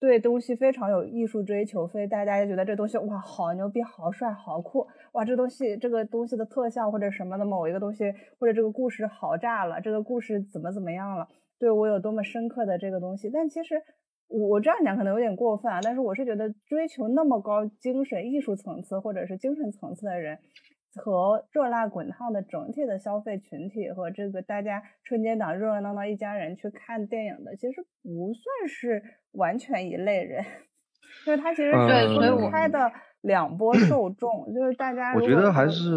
B: 对东西非常有艺术追求，所以大家就觉得这东西哇，好牛逼，好帅，好酷！哇，这东西这个东西的特效或者什么的某一个东西，或者这个故事好炸了，这个故事怎么怎么样了？对我有多么深刻的这个东西？但其实我我这样讲可能有点过分啊，但是我是觉得追求那么高精神艺术层次或者是精神层次的人。和热辣滚烫的整体的消费群体和这个大家春节档热热闹闹一家人去看电影的，其实不算是完全一类人，就是他其实是分开的两波受众，就是大家。
D: 我觉得还是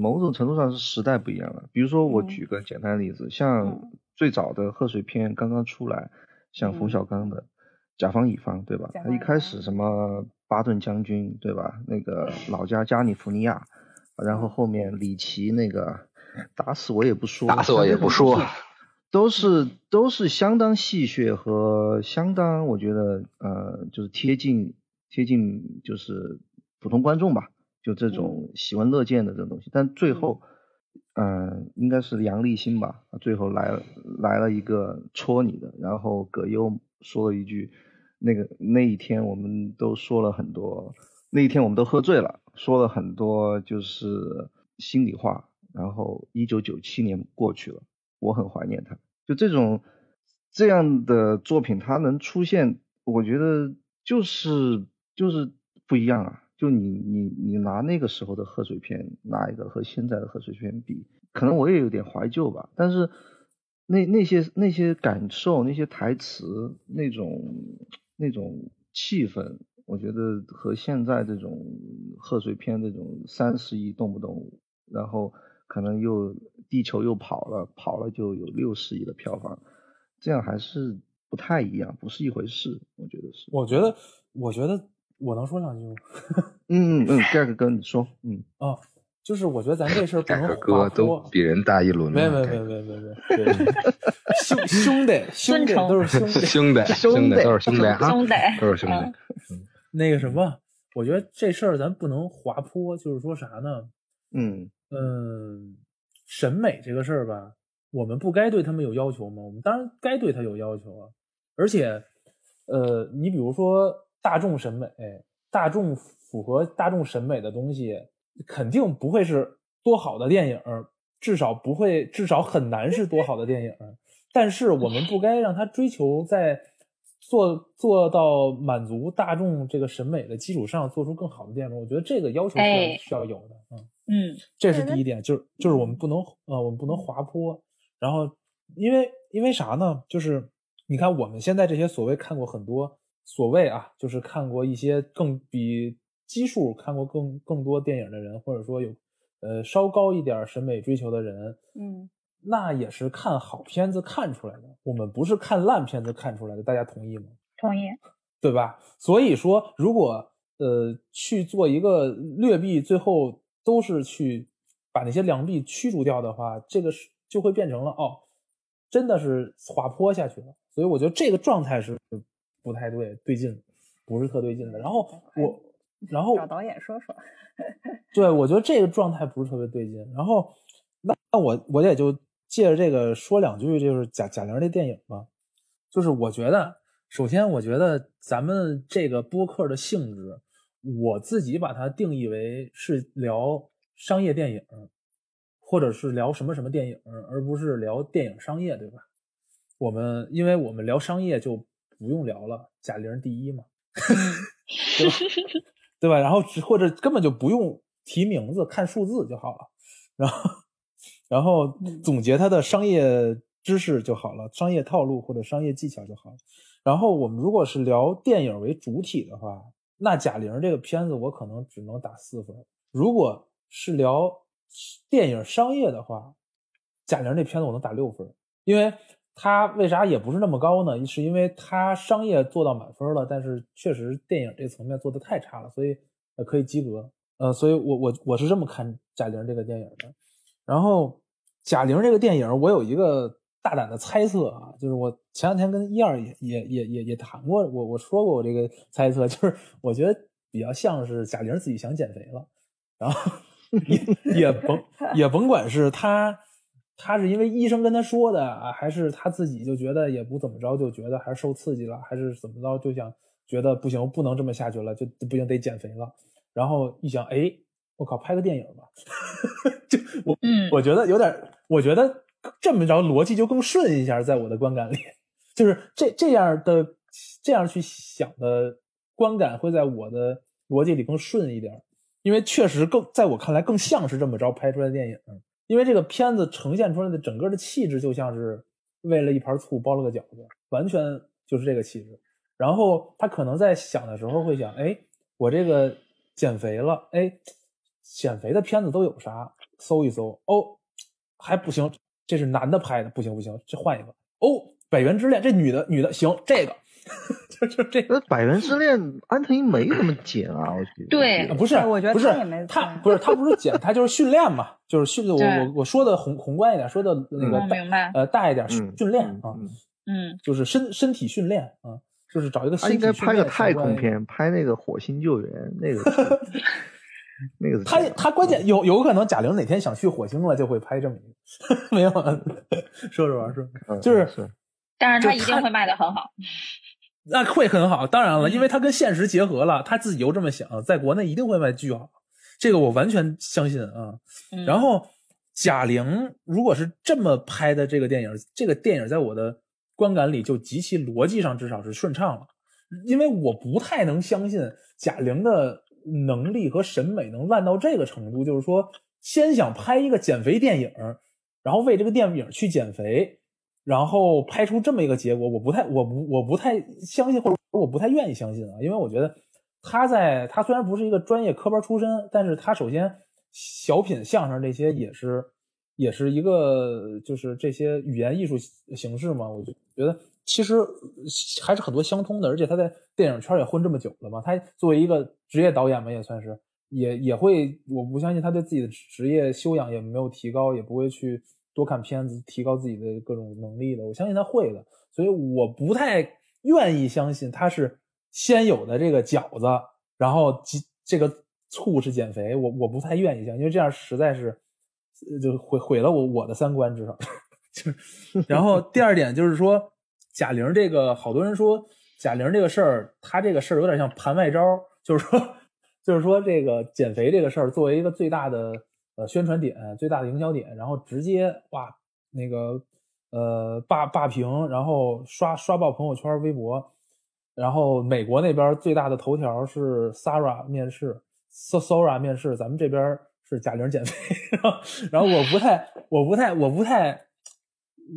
D: 某种程度上是时代不一样了。比如说，我举个简单的例子，像最早的贺岁片刚刚出来，像冯小刚的《甲方乙方》，对吧？他一开始什么巴顿将军，对吧？那个老家加利福尼亚。然后后面李琦那个打死我也不说，
A: 打死我也不说，
D: 都是都是相当戏谑和相当我觉得呃就是贴近贴近就是普通观众吧，就这种喜闻乐见的这种东西。但最后嗯应该是杨立新吧，最后来了来了一个戳你的，然后葛优说了一句那个那一天我们都说了很多。那一天我们都喝醉了，说了很多就是心里话。然后一九九七年过去了，我很怀念他。就这种这样的作品，它能出现，我觉得就是就是不一样啊。就你你你拿那个时候的贺岁片，拿一个和现在的贺岁片比，可能我也有点怀旧吧。但是那那些那些感受，那些台词，那种那种气氛。我觉得和现在这种贺岁片这种三十亿动不动，然后可能又地球又跑了，跑了就有六十亿的票房，这样还是不太一样，不是一回事。我觉得是。
E: 我觉得，我觉得我能说两句吗？
D: 嗯嗯，盖克哥你说，嗯
E: 啊。就是我觉得咱这事儿不能
A: 哥都比人大一轮。
E: 没没没没没没，兄兄弟兄弟都是
A: 兄弟兄弟都是兄弟
C: 兄弟
A: 都是兄弟。
E: 那个什么，我觉得这事儿咱不能滑坡，就是说啥呢？
D: 嗯
E: 嗯，审美这个事儿吧，我们不该对他们有要求吗？我们当然该对他有要求啊。而且，呃，你比如说大众审美，大众符合大众审美的东西，肯定不会是多好的电影，至少不会，至少很难是多好的电影。但是我们不该让他追求在。做做到满足大众这个审美的基础上，做出更好的电影，我觉得这个要求是需要有的。
C: 嗯嗯，
E: 这是第一点，就是就是我们不能呃，我们不能滑坡。然后，因为因为啥呢？就是你看我们现在这些所谓看过很多所谓啊，就是看过一些更比基数看过更更多电影的人，或者说有呃稍高一点审美追求的人，
B: 嗯。
E: 那也是看好片子看出来的，我们不是看烂片子看出来的，大家同意吗？
C: 同意，
E: 对吧？所以说，如果呃去做一个劣币，最后都是去把那些良币驱逐掉的话，这个是就会变成了哦，真的是滑坡下去了。所以我觉得这个状态是不太对，对劲，不是特对劲的。然后我，然后
B: 找导演说说，
E: 对我觉得这个状态不是特别对劲。然后那那我我也就。借着这个说两句，就是贾贾玲这电影吧。就是我觉得，首先我觉得咱们这个播客的性质，我自己把它定义为是聊商业电影，或者是聊什么什么电影，而不是聊电影商业，对吧？我们因为我们聊商业就不用聊了，贾玲第一嘛，对吧？对吧？然后或者根本就不用提名字，看数字就好了，然后然后总结它的商业知识就好了，商业套路或者商业技巧就好了。然后我们如果是聊电影为主体的话，那贾玲这个片子我可能只能打四分。如果是聊电影商业的话，贾玲这片子我能打六分，因为她为啥也不是那么高呢？是因为她商业做到满分了，但是确实电影这层面做的太差了，所以呃可以及格。呃，所以我我我是这么看贾玲这个电影的。然后贾玲这个电影，我有一个。大胆的猜测啊，就是我前两天跟一二也也也也也谈过，我我说过我这个猜测，就是我觉得比较像是贾玲自己想减肥了，然后 也也甭也甭管是她她是因为医生跟她说的啊，还是她自己就觉得也不怎么着，就觉得还是受刺激了，还是怎么着，就想觉得不行，不能这么下去了，就不行得减肥了，然后一想，哎，我靠，拍个电影吧，就我嗯我觉得有点，我觉得。这么着逻辑就更顺一下，在我的观感里，就是这这样的这样去想的观感会在我的逻辑里更顺一点，因为确实更在我看来更像是这么着拍出来的电影，因为这个片子呈现出来的整个的气质就像是为了一盘醋包了个饺子，完全就是这个气质。然后他可能在想的时候会想，哎，我这个减肥了，哎，减肥的片子都有啥？搜一搜，哦，还不行。这是男的拍的，不行不行，这换一个哦。百元之恋，这女的女的行，这个 就就这。
D: 个百元之恋，安藤樱没怎么减啊，我觉得。
C: 对，
E: 不是，
B: 我觉得
E: 不是他不是他不是减，他就是训练嘛，就是训。我我我说的宏宏观一点，说的那个大呃大一点训训练啊，
C: 嗯，
E: 就是身身体训练啊，就是找一个身体
D: 应该拍个太空片，拍那个火星救援那个。那个
E: 他他关键有有可能贾玲哪天想去火星了，就会拍这么一个，没有说着玩说，就是，
C: 但是他一定会卖的很好，
E: 那会很好，当然了，因为他跟现实结合了，他自己又这么想，在国内一定会卖巨好，这个我完全相信啊。然后贾玲如果是这么拍的这个电影，这个电影在我的观感里就极其逻辑上至少是顺畅了，因为我不太能相信贾玲的。能力和审美能烂到这个程度，就是说，先想拍一个减肥电影，然后为这个电影去减肥，然后拍出这么一个结果，我不太，我不，我不太相信，或者我不太愿意相信啊，因为我觉得他在他虽然不是一个专业科班出身，但是他首先小品、相声这些也是，也是一个就是这些语言艺术形式嘛，我就觉得。其实还是很多相通的，而且他在电影圈也混这么久了嘛，他作为一个职业导演嘛，也算是也也会，我不相信他对自己的职业修养也没有提高，也不会去多看片子提高自己的各种能力的。我相信他会的，所以我不太愿意相信他是先有的这个饺子，然后这这个醋是减肥，我我不太愿意相信，因为这样实在是就毁毁了我我的三观，至少 就。然后第二点就是说。贾玲这个，好多人说贾玲这个事儿，她这个事儿有点像盘外招，就是说，就是说这个减肥这个事儿作为一个最大的呃宣传点、最大的营销点，然后直接哇那个呃霸霸屏，然后刷刷爆朋友圈、微博，然后美国那边最大的头条是 Sara 面试，Sara 面试，咱们这边是贾玲减肥，然后我不太，我不太，我不太，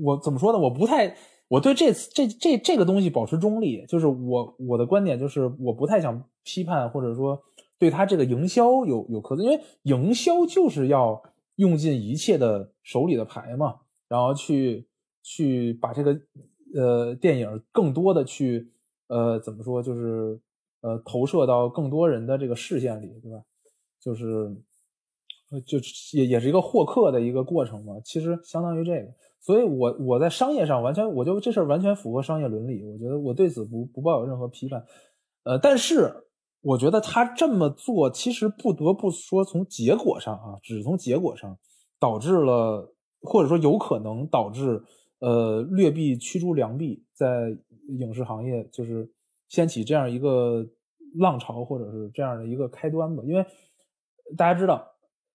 E: 我怎么说呢？我不太。我对这次这这这个东西保持中立，就是我我的观点就是我不太想批判或者说对他这个营销有有苛责，因为营销就是要用尽一切的手里的牌嘛，然后去去把这个呃电影更多的去呃怎么说就是呃投射到更多人的这个视线里，对吧？就是就也也是一个获客的一个过程嘛，其实相当于这个。所以，我我在商业上完全，我就这事儿完全符合商业伦理。我觉得我对此不不抱有任何批判。呃，但是我觉得他这么做，其实不得不说，从结果上啊，只从结果上导致了，或者说有可能导致呃劣币驱逐良币，在影视行业就是掀起这样一个浪潮或者是这样的一个开端吧。因为大家知道，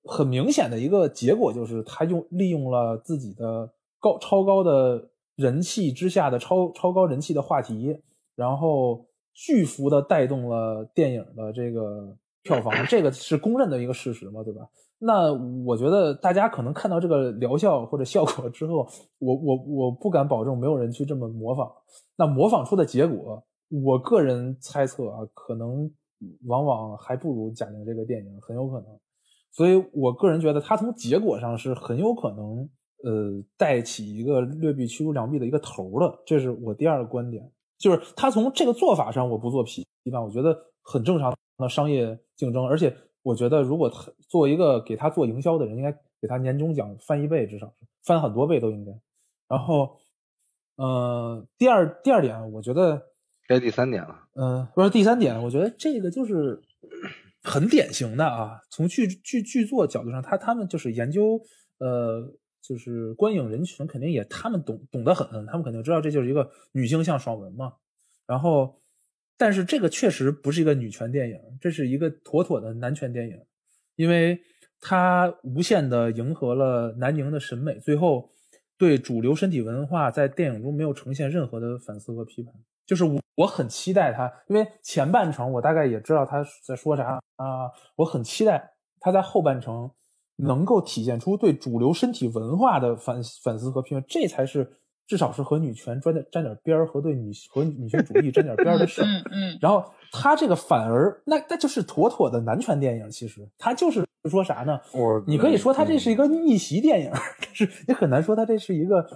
E: 很明显的一个结果就是他用利用了自己的高超高的人气之下的超超高人气的话题，然后巨幅的带动了电影的这个票房，这个是公认的一个事实嘛，对吧？那我觉得大家可能看到这个疗效或者效果之后，我我我不敢保证没有人去这么模仿。那模仿出的结果，我个人猜测啊，可能往往还不如贾玲这个电影，很有可能。所以我个人觉得，它从结果上是很有可能，呃，带起一个劣币驱逐良币的一个头的。这是我第二个观点，就是他从这个做法上，我不做批判，我觉得很正常的商业竞争，而且我觉得如果他作为一个给他做营销的人，应该给他年终奖翻一倍，至少是翻很多倍都应该。然后，呃，第二第二点，我觉得
A: 该第三点了。
E: 嗯，不是第三点，我觉得这个就是很典型的啊。从剧剧剧作角度上，他他们就是研究，呃，就是观影人群肯定也他们懂懂得很，他们肯定知道这就是一个女性向爽文嘛。然后，但是这个确实不是一个女权电影，这是一个妥妥的男权电影，因为它无限的迎合了南宁的审美，最后对主流身体文化在电影中没有呈现任何的反思和批判。就是我我很期待他，因为前半程我大概也知道他在说啥啊，我很期待他在后半程能够体现出对主流身体文化的反反思和批判，这才是至少是和女权沾点沾点边儿和对女和女权主义沾点边儿的事儿。
C: 嗯嗯，
E: 然后他这个反而那那就是妥妥的男权电影，其实他就是说啥呢？
A: 我
E: 你可以说他这是一个逆袭电影，但是你很难说他这是一个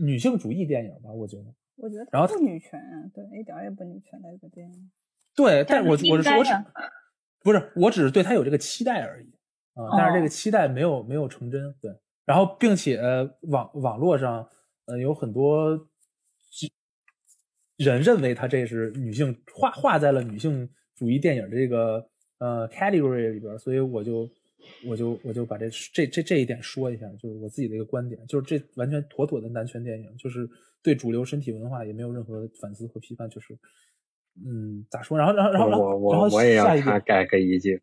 E: 女性主义电影吧？我觉得。
B: 我觉得
E: 然后
B: 不女权啊，对，一点儿也不女权的一个电影。
E: 对，但我我是我只不是我只是对他有这个期待而已啊，但是这个
C: 哦
E: 期待没有没有成真。对，然后并且呃网网络上呃有很多人认为他这是女性画画在了女性主义电影这个呃 category 里边，所以我就我就我就把这这这这一点说一下，就是我自己的一个观点，就是这完全妥妥的男权电影，就是对主流身体文化也没有任何反思和批判，就是嗯咋说？然后然后然后然后
F: 我
E: 然后
F: 我我也要
E: 下一个
F: 插改个一句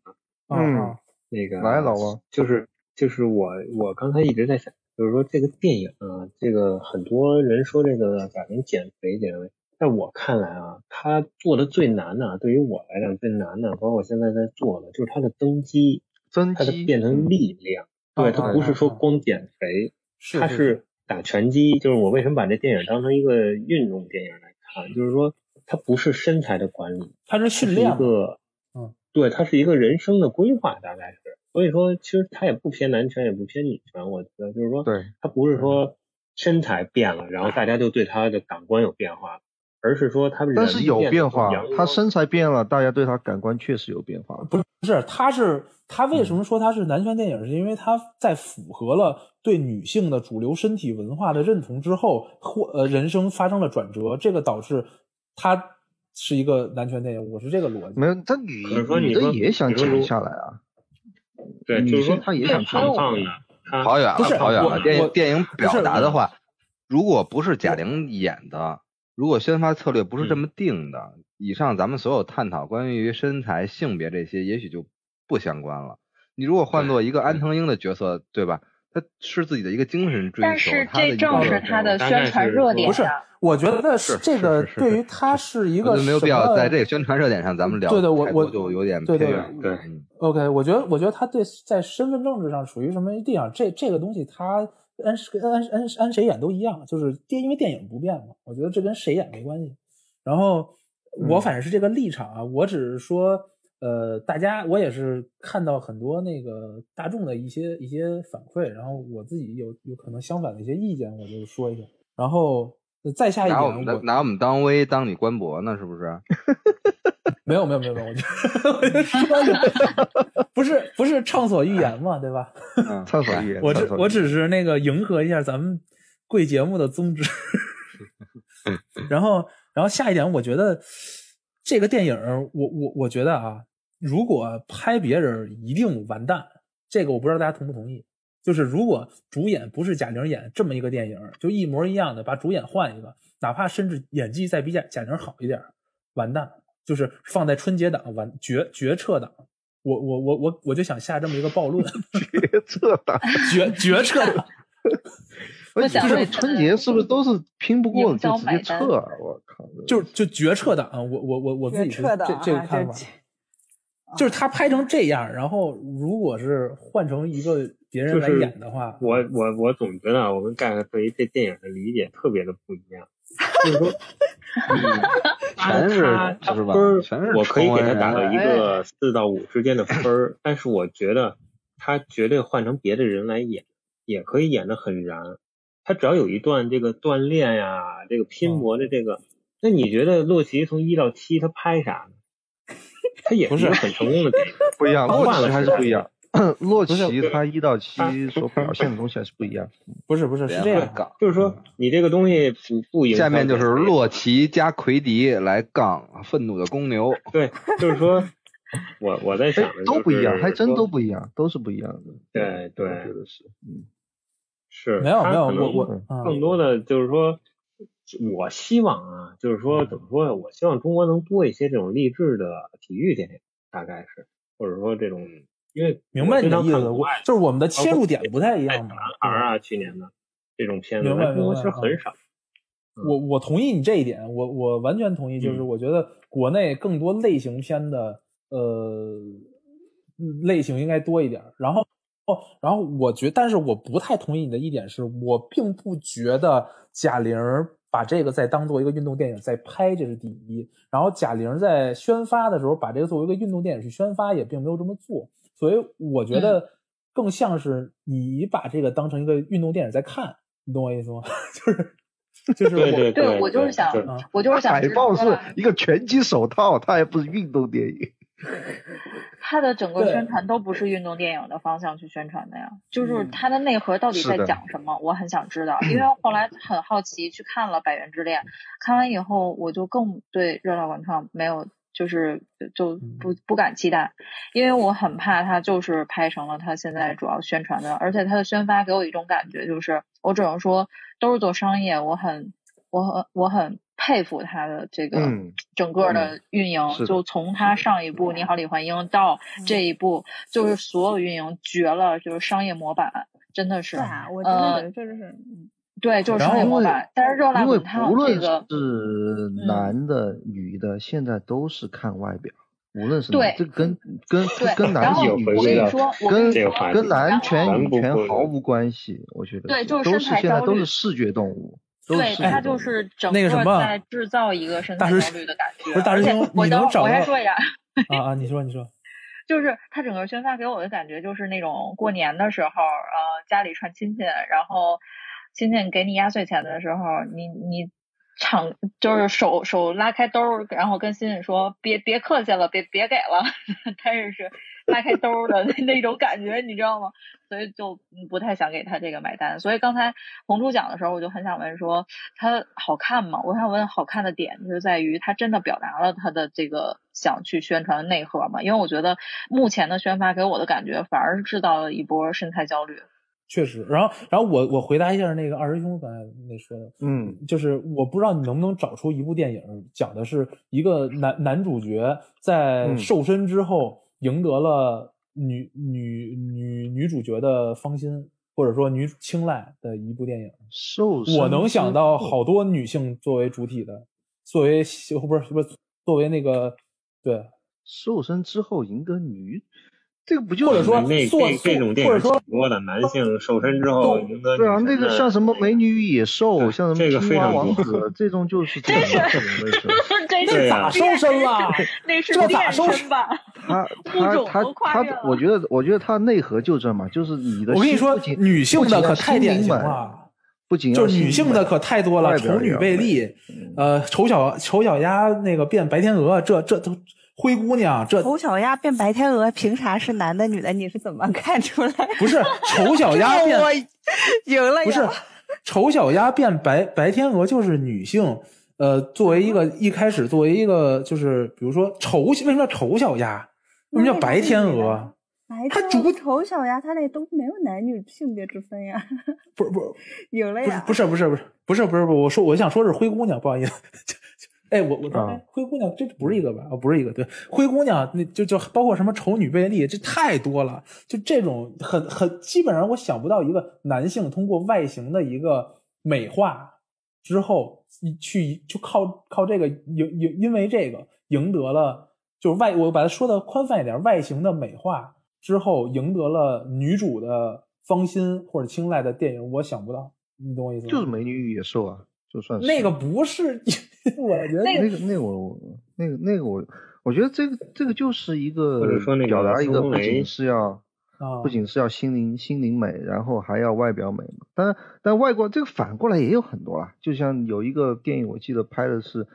D: 嗯
E: 啊
F: 那个
D: 来老王
F: 就是就是我我刚才一直在想，就是说这个电影啊，这个很多人说这个贾玲减肥减肥，在我看来啊，她做的最难的，对于我来讲最难的，包括我现在在做的，就是她的增肌，
D: 增肌
F: 它的变成力量。对，
E: 啊
F: 它不是说光减肥，
E: 是是
F: 它是打拳击。就是我为什么把这电影当成一个运动电影来看，就是说它不是身材的管理，
E: 它是训练一，
F: 个，
E: 嗯，
F: 对，它是一个人生的规划，大概是。所以说，其实它也不偏男权，也不偏女权，我觉得就是说，
D: 对，
F: 它不是说身材变了，然后大家就对他的感官有变化，而是说他
D: 但是有变化
F: 阳，
D: 他身材变了，大家对他感官确实有变化。
E: 不是，他是他为什么说他是男权电影？是因为他在符合了对女性的主流身体文化的认同之后，或呃人生发生了转折，这个导致他是一个男权电影。我是这个逻辑。
D: 没有，他女
F: 说
D: 女的也想减
F: 你
D: 下来啊，
F: 对，
D: 女
F: 就是说
D: 性她也想
F: 胖胖的，他
A: 跑远了，跑远了。电影电影表达的话，如果不是贾玲演的，如果宣发策略不是这
F: 嗯
A: 么定的，以上咱们所有探讨关于身材、性别这些，也许就不相关了。你如果换做一个安藤英的角色，对吧？他是自己的一个精神追求，
C: 这正是他的宣传
F: 热点
E: 不是我觉得
A: 是
E: 这个对于他是一个
A: 没有必要在这个宣传热点上咱们聊
E: 对对我我
A: 就有点
E: 对对。
F: 对
A: 嗯
E: OK，我觉得，我觉得他对在身份政治上属于什么地方，这这个东西他按按按按按谁演都一样，就是电因为电影不变嘛，我觉得这跟谁演没关系。然后我
D: 嗯
E: 反正是这个立场啊，我只是说，呃，大家我也是看到很多那个大众的一些一些反馈，然后我自己有有可能相反的一些意见，我就说一下。然后再下一
A: 拿我们拿我们当威，当你官博呢，是不是？
E: 没有没有没有没有，我就我就说一下，不是不是畅所欲言嘛，对吧？
A: 嗯，
D: 畅所欲言。
E: 我只我只是那个迎合一下咱们贵节目的宗旨。然后然后下一点，我觉得这个电影，我我我觉得啊，如果拍别人一定完蛋，这个我不知道大家同不同意。就是如果主演不是贾玲演这么一个电影，就一模一样的，把主演换一个，哪怕甚至演技再比贾贾玲好一点，完蛋，就是放在春节档完决决策档。我我我我我就想下这么一个暴论，
D: 决策档，
E: 决决策档。
C: 我想
D: 说春节是不是都是拼不过就直接撤？我靠！
E: 就就决策档，我我我我自己这这个看法，就是他拍成这样，然后如果是换成一个别人来演的话，
F: 我我我总觉得我跟盖对于这电影的理解特别的不一样，就是说，
A: 全是
F: 他分儿，我可以给他打到一个四到五之间的分儿，但是我觉得他绝对换成别的人来演，也可以演的很燃。他只要有一段这个锻炼呀，这个拼搏的这个，那你觉得洛奇从一到七他拍啥呢？他也
E: 是
F: 很成功的，
D: 不一样，洛奇还是不一样。洛奇他一到七所表现的东西还是不一样。
E: 不是不是是这样，
F: 就是说你这个东西不不影
A: 响。下面就是洛奇加奎迪来杠愤怒的公牛。
F: 对，就是说，我我在想
D: 都不一样，还真都不一样，都是不一样的。
F: 对对，
D: 觉得是，嗯。
F: 是
E: 没有没有我
F: 我更多的就是说，我希望啊，就是说怎么说？我希望中国能多一些这种励志的体育电影，大概是或者说这种，因为
E: 明白你的意思，我就是我们的切入点不太一样。
F: 男孩啊，去年的这种片子，中国其实很少。
E: 我我同意你这一点，我我完全同意，就是我觉得国内更多类型片的呃类型应该多一点，然后。哦，然后我觉，但是我不太同意你的一点是，我并不觉得贾玲把这个再当做一个运动电影在拍，这是第一。然后贾玲在宣发的时候把这个作为一个运动电影去宣发，也并没有这么做。所以我觉得更像是你把这个当成一个运动电影在看，你懂我意思吗？就是就是
F: 对对
C: 对，我就是想，我就是想，
D: 海报是一个拳击手套，它还不是运动电影。
C: 他的整个宣传都不是运动电影的方向去宣传的呀，就是它的内核到底在讲什么，我很想知道。因为后来很好奇去看了《百元之恋》，看完以后我就更对《热辣滚烫》没有，就是就不不敢期待，因为我很怕它就是拍成了它现在主要宣传的，而且它的宣发给我一种感觉就是，我只能说都是做商业，我很我很我很。佩服他的这个整个的运营，就从他上一部《你好，李焕英》到这一部，就是所有运营绝了，就是商业模板，真的是。
B: 对啊，我觉得这就是，
C: 对，就是商业模板。但是热辣滚烫
D: 这个是男的、女的，现在都是看外表，无论是
C: 对，
D: 这跟跟跟男女跟跟男权女权毫无关系，我觉得。
C: 对，就
D: 是
C: 身材
D: 现在都是视觉动物。
C: 对他就是整个在制造一个身材焦虑的感觉。
E: 不是大师兄，
C: 我
E: 能找
C: 我先说一下。
E: 啊啊，你说你说。
C: 就是他整个宣发给我的感觉，就是那种过年的时候，呃，家里串亲戚，然后亲戚给你压岁钱的时候，你你敞就是手手拉开兜，然后跟亲戚说别别客气了，别别给了，但是是。拉开兜的 那种感觉，你知道吗？所以就不太想给他这个买单。所以刚才红猪讲的时候，我就很想问说，他好看吗？我想问好看的点就是在于他真的表达了他的这个想去宣传的内核吗？因为我觉得目前的宣发给我的感觉反而是制造了一波身材焦虑。
E: 确实，然后然后我我回答一下那个二师兄刚才那说的，
D: 嗯，
E: 就是我不知道你能不能找出一部电影讲的是一个男男主角在瘦身之后。赢得了女女女女主角的芳心，或者说女青睐的一部电影。
D: 瘦，
E: 我能想到好多女性作为主体的，作为不是不是作为那个对
D: 瘦身之后赢得女。这个不就
E: 是说
F: 那这这种电影挺多的，男性瘦身之后赢得
D: 对啊，那个像什么美女与野兽，像什么青蛙王
F: 子，
D: 这种就是这种类型。
C: 这
E: 咋瘦身了？
C: 那是
E: 这咋瘦身
C: 吧？
D: 他他他他，我觉得我觉得他内核就这嘛，就是你的。
E: 我跟你说，女性的可太典型了，
D: 不仅
E: 就是女性的可太多了，丑女贝利，呃，丑小丑小鸭那个变白天鹅，这这都。灰姑娘，这
B: 丑小鸭变白天鹅，凭啥是男的女的？你是怎么看出来？
E: 不是丑小鸭 变
B: 赢了，
E: 不是丑小鸭变白白天鹅就是女性。呃，作为一个一开始作为一个就是比如说丑，为什么叫丑小鸭？为什么叫白天鹅？
B: 它主丑小鸭，它那都没有男女性别之分呀。
E: 不是 不是
B: 赢了呀？
E: 不是不是不是不是不是不是，我说我想说是灰姑娘，不好意思。哎，我我刚才灰姑娘这不是一个吧？哦，不是一个，对，灰姑娘那就就包括什么丑女贝利，这太多了。就这种很很基本上，我想不到一个男性通过外形的一个美化之后，去就靠靠这个赢赢，因为这个赢得了，就是外我把它说的宽泛一点，外形的美化之后赢得了女主的芳心或者青睐的电影，我想不到，你懂我意思吗？
D: 就是美女与野兽啊。就算是
E: 那个不是，我觉得
D: 那个那个我那个那个我我觉得这个这个就是一个
F: 或者说那个
D: 表达一个不仅是要不仅是要心灵心灵美，然后还要外表美嘛。但但外国这个反过来也有很多啦，就像有一个电影我记得拍的是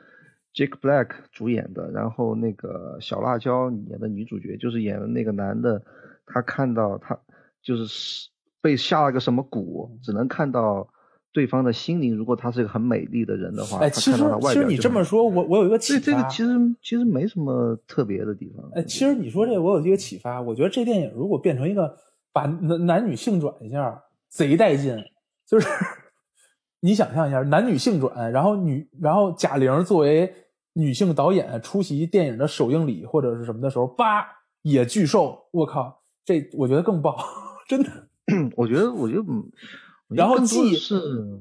D: Jake Black 主演的，然后那个小辣椒演的女主角就是演的那个男的，他看到他就是被下了个什么蛊，只能看到。对方的心灵，如果他是一个很美丽的人的话，
E: 哎，其实其实你这么说，我我有一个启
D: 发，这个其实其实没什么特别的地方。
E: 哎，其实你说这，我有一个启发，我觉得这电影如果变成一个把男男女性转一下，贼带劲。就是 你想象一下，男女性转，然后女，然后贾玲作为女性导演出席电影的首映礼或者是什么的时候，叭，野巨兽，我靠，这我觉得更棒，真的。
D: 我觉得，我觉得。
E: 然后既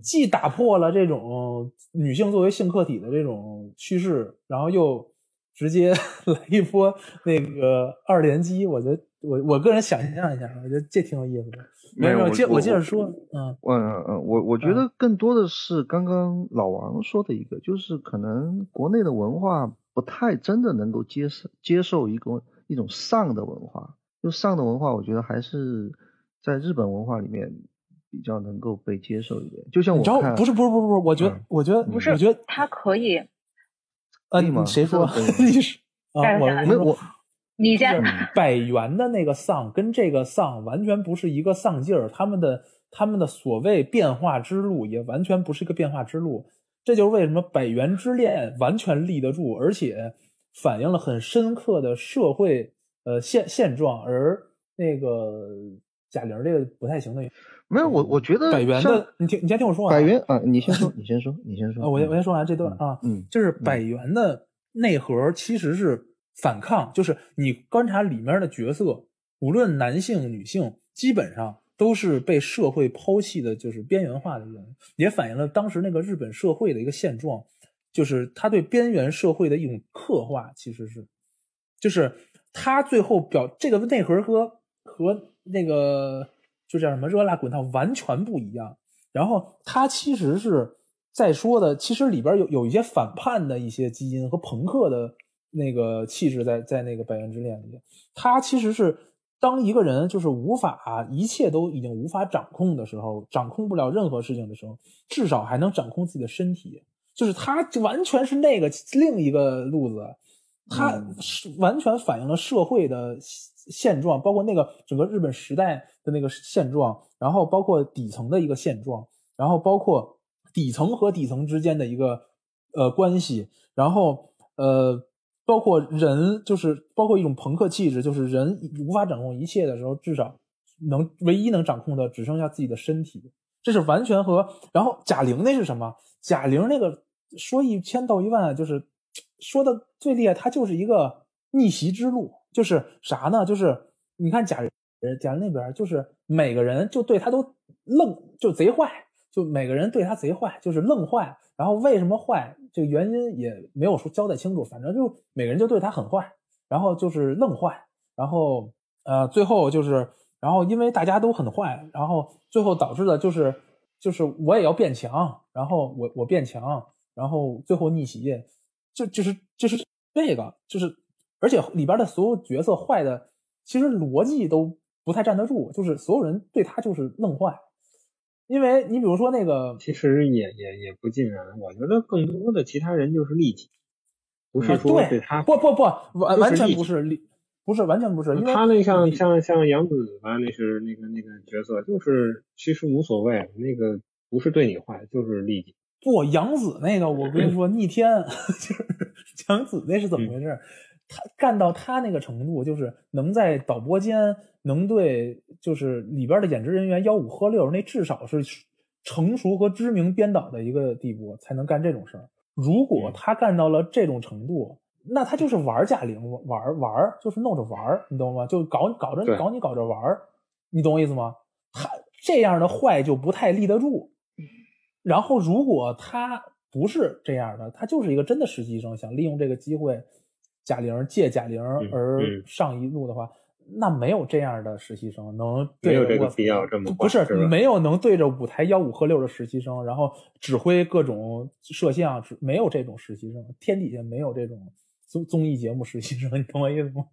E: 既打破了这种女性作为性客体的这种趋势，然后又直接 来一波那个二连击。我觉得我我个人想象一下，我觉得这挺有意思的。没有，接我接着说，
D: 嗯嗯嗯，我我觉得更多的是刚刚老王说的一个，就是可能国内的文化不太真的能够接受接受一个一种丧的文化，就丧的文化，我觉得还是在日本文化里面。比较能够被接受一点，就像我看，
E: 不是不是不是不是，我觉得我觉得
C: 不是，
E: 我觉得
C: 他可以，
E: 啊，你谁说？你是啊，我
D: 没我，
C: 你先。
E: 百元的那个丧跟这个丧完全不是一个丧劲儿，他们的他们的所谓变化之路也完全不是一个变化之路，这就是为什么百元之恋完全立得住，而且反映了很深刻的社会呃现现状，而那个贾玲这个不太行的。
D: 没有我，我觉得
E: 百元的，你听，你先听我说
D: 完。百元啊，你先说，你先说，你先说。
E: 啊我先我先说完这段啊，
D: 嗯，
E: 就是百元的内核其实是反抗，就是你观察里面的角色，无论男性女性，基本上都是被社会抛弃的，就是边缘化的人，也反映了当时那个日本社会的一个现状，就是他对边缘社会的一种刻画，其实是，就是他最后表这个内核和和那个。就叫什么热辣滚烫完全不一样，然后他其实是在说的，其实里边有有一些反叛的一些基因和朋克的那个气质在在那个《百元之恋》里，他其实是当一个人就是无法一切都已经无法掌控的时候，掌控不了任何事情的时候，至少还能掌控自己的身体，就是他完全是那个另一个路子，他是完全反映了社会的。现状包括那个整个日本时代的那个现状，然后包括底层的一个现状，然后包括底层和底层之间的一个呃关系，然后呃包括人就是包括一种朋克气质，就是人无法掌控一切的时候，至少能唯一能掌控的只剩下自己的身体，这是完全和然后贾玲那是什么？贾玲那个说一千道一万，就是说的最厉害，他就是一个逆袭之路。就是啥呢？就是你看贾人贾人那边，就是每个人就对他都愣，就贼坏，就每个人对他贼坏，就是愣坏。然后为什么坏？这个原因也没有说交代清楚，反正就每个人就对他很坏，然后就是愣坏。然后呃，最后就是，然后因为大家都很坏，然后最后导致的就是就是我也要变强，然后我我变强，然后最后逆袭，就就是就是这个就是。而且里边的所有角色坏的，其实逻辑都不太站得住，就是所有人对他就是弄坏。因为你比如说那个，
F: 其实也也也不尽然，我觉得更多的其他人就是利己，不是说
E: 对
F: 他
E: 不不不完完全不是利，不是完全不是。
F: 他那像像像杨子吧，那是那个那个角色，就是其实无所谓，那个不是对你坏，就是利己。
E: 不，杨子那个我跟你说逆天，就是杨子那是怎么回事？他干到他那个程度，就是能在导播间能对就是里边的演职人员吆五喝六，那至少是成熟和知名编导的一个地步，才能干这种事儿。如果他干到了这种程度，那他就是玩贾玲，玩玩就是弄着玩你懂吗？就搞搞着搞你搞着玩你懂我意思吗？他这样的坏就不太立得住。然后如果他不是这样的，他就是一个真的实习生，想利用这个机会，贾玲借贾玲而上一路的话。那没有这样的实习生能
F: 没有这个必要这么
E: 不是没有能对着舞台吆五喝六的实习生，然后指挥各种摄像，没有这种实习生，天底下没有这种综综艺节目实习生，你懂我意思吗？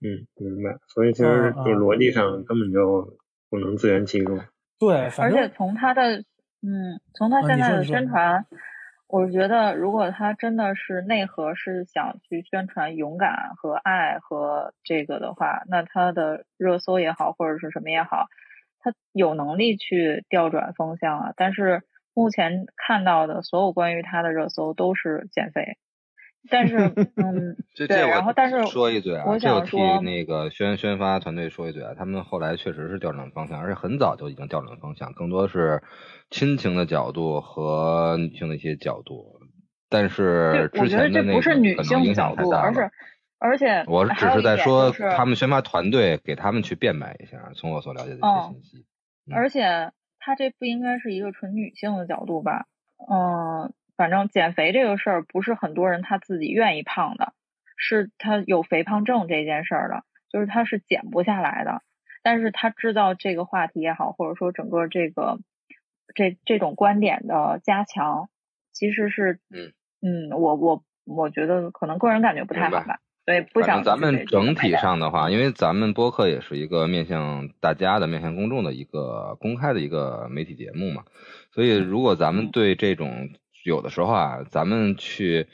F: 嗯，明白。所以其实就逻辑上根本就不能自圆其说。
E: 对，
C: 而且从他的嗯，从他现在的宣传。我觉得，如果他真的是内核是想去宣传勇敢和爱和这个的话，那他的热搜也好，或者是什么也好，他有能力去调转风向啊。但是目前看到的所有关于他的热搜都是减肥。但是，嗯，对，然后但是
A: 说一嘴啊，我
C: 想
A: 替那个宣宣发团队说一嘴啊，他们后来确实是调整方向，而且很早就已经调整方向，更多是亲情的角度和女性的一些角度。但是之前的那个可能影响太大
C: 了。而且，
A: 我只是在说他们宣发团队给他们去辩白一下，从我所了解的一些信息。
C: 而且，他这不应该是一个纯女性的角度吧？嗯。反正减肥这个事儿不是很多人他自己愿意胖的，是他有肥胖症这件事儿的，就是他是减不下来的。但是他知道这个话题也好，或者说整个这个这这种观点的加强，其实是嗯嗯，我我我觉得可能个人感觉不太好吧。所以不想
A: 咱们整体上的话，因为咱们播客也是一个面向大家的、面向公众的一个公开的一个媒体节目嘛，所以如果咱们对这种。有的时候啊，咱们去，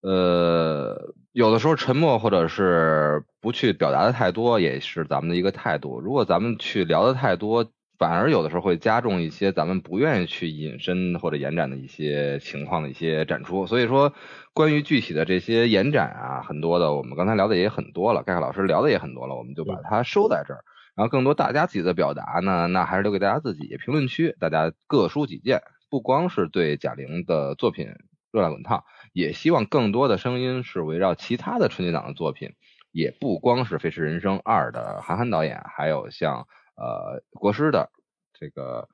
A: 呃，有的时候沉默或者是不去表达的太多，也是咱们的一个态度。如果咱们去聊的太多，反而有的时候会加重一些咱们不愿意去引申或者延展的一些情况的一些展出。所以说，关于具体的这些延展啊，很多的我们刚才聊的也很多了，盖克老师聊的也很多了，我们就把它收在这儿。然后更多大家自己的表达呢，那还是留给大家自己评论区，大家各抒己见。不光是对贾玲的作品热辣滚烫，也希望更多的声音是围绕其他的春节档的作品，也不光是《飞驰人生二》的韩寒导演，还有像呃国师的这个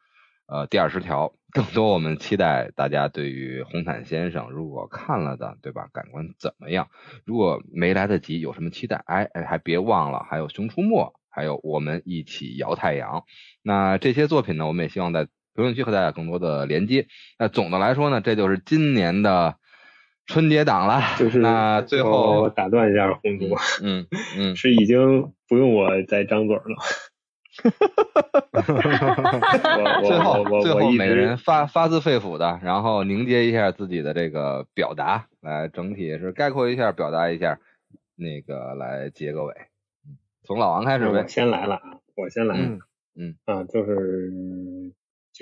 A: 呃第二十条，更多我们期待大家对于红毯先生如果看了的对吧，感官怎么样？如果没来得及，有什么期待？哎哎，还别忘了还有《熊出没》，还有我们一起摇太阳。那这些作品呢，我们也希望在。评论区和大家更多的连接。那总的来说呢，这就是今年的春节档了。
F: 就是
A: 那最后
F: 打断一下，红主，
A: 嗯嗯，
F: 是已经不用我再张嘴了。
A: 哈哈哈哈哈最后最后每个人发发自肺腑的，然后凝结一下自己的这个表达，来整体是概括一下，表达一下，那个来结个尾。从老王开始呗。
F: 先来了啊，我先来。
A: 嗯
F: 啊，就是。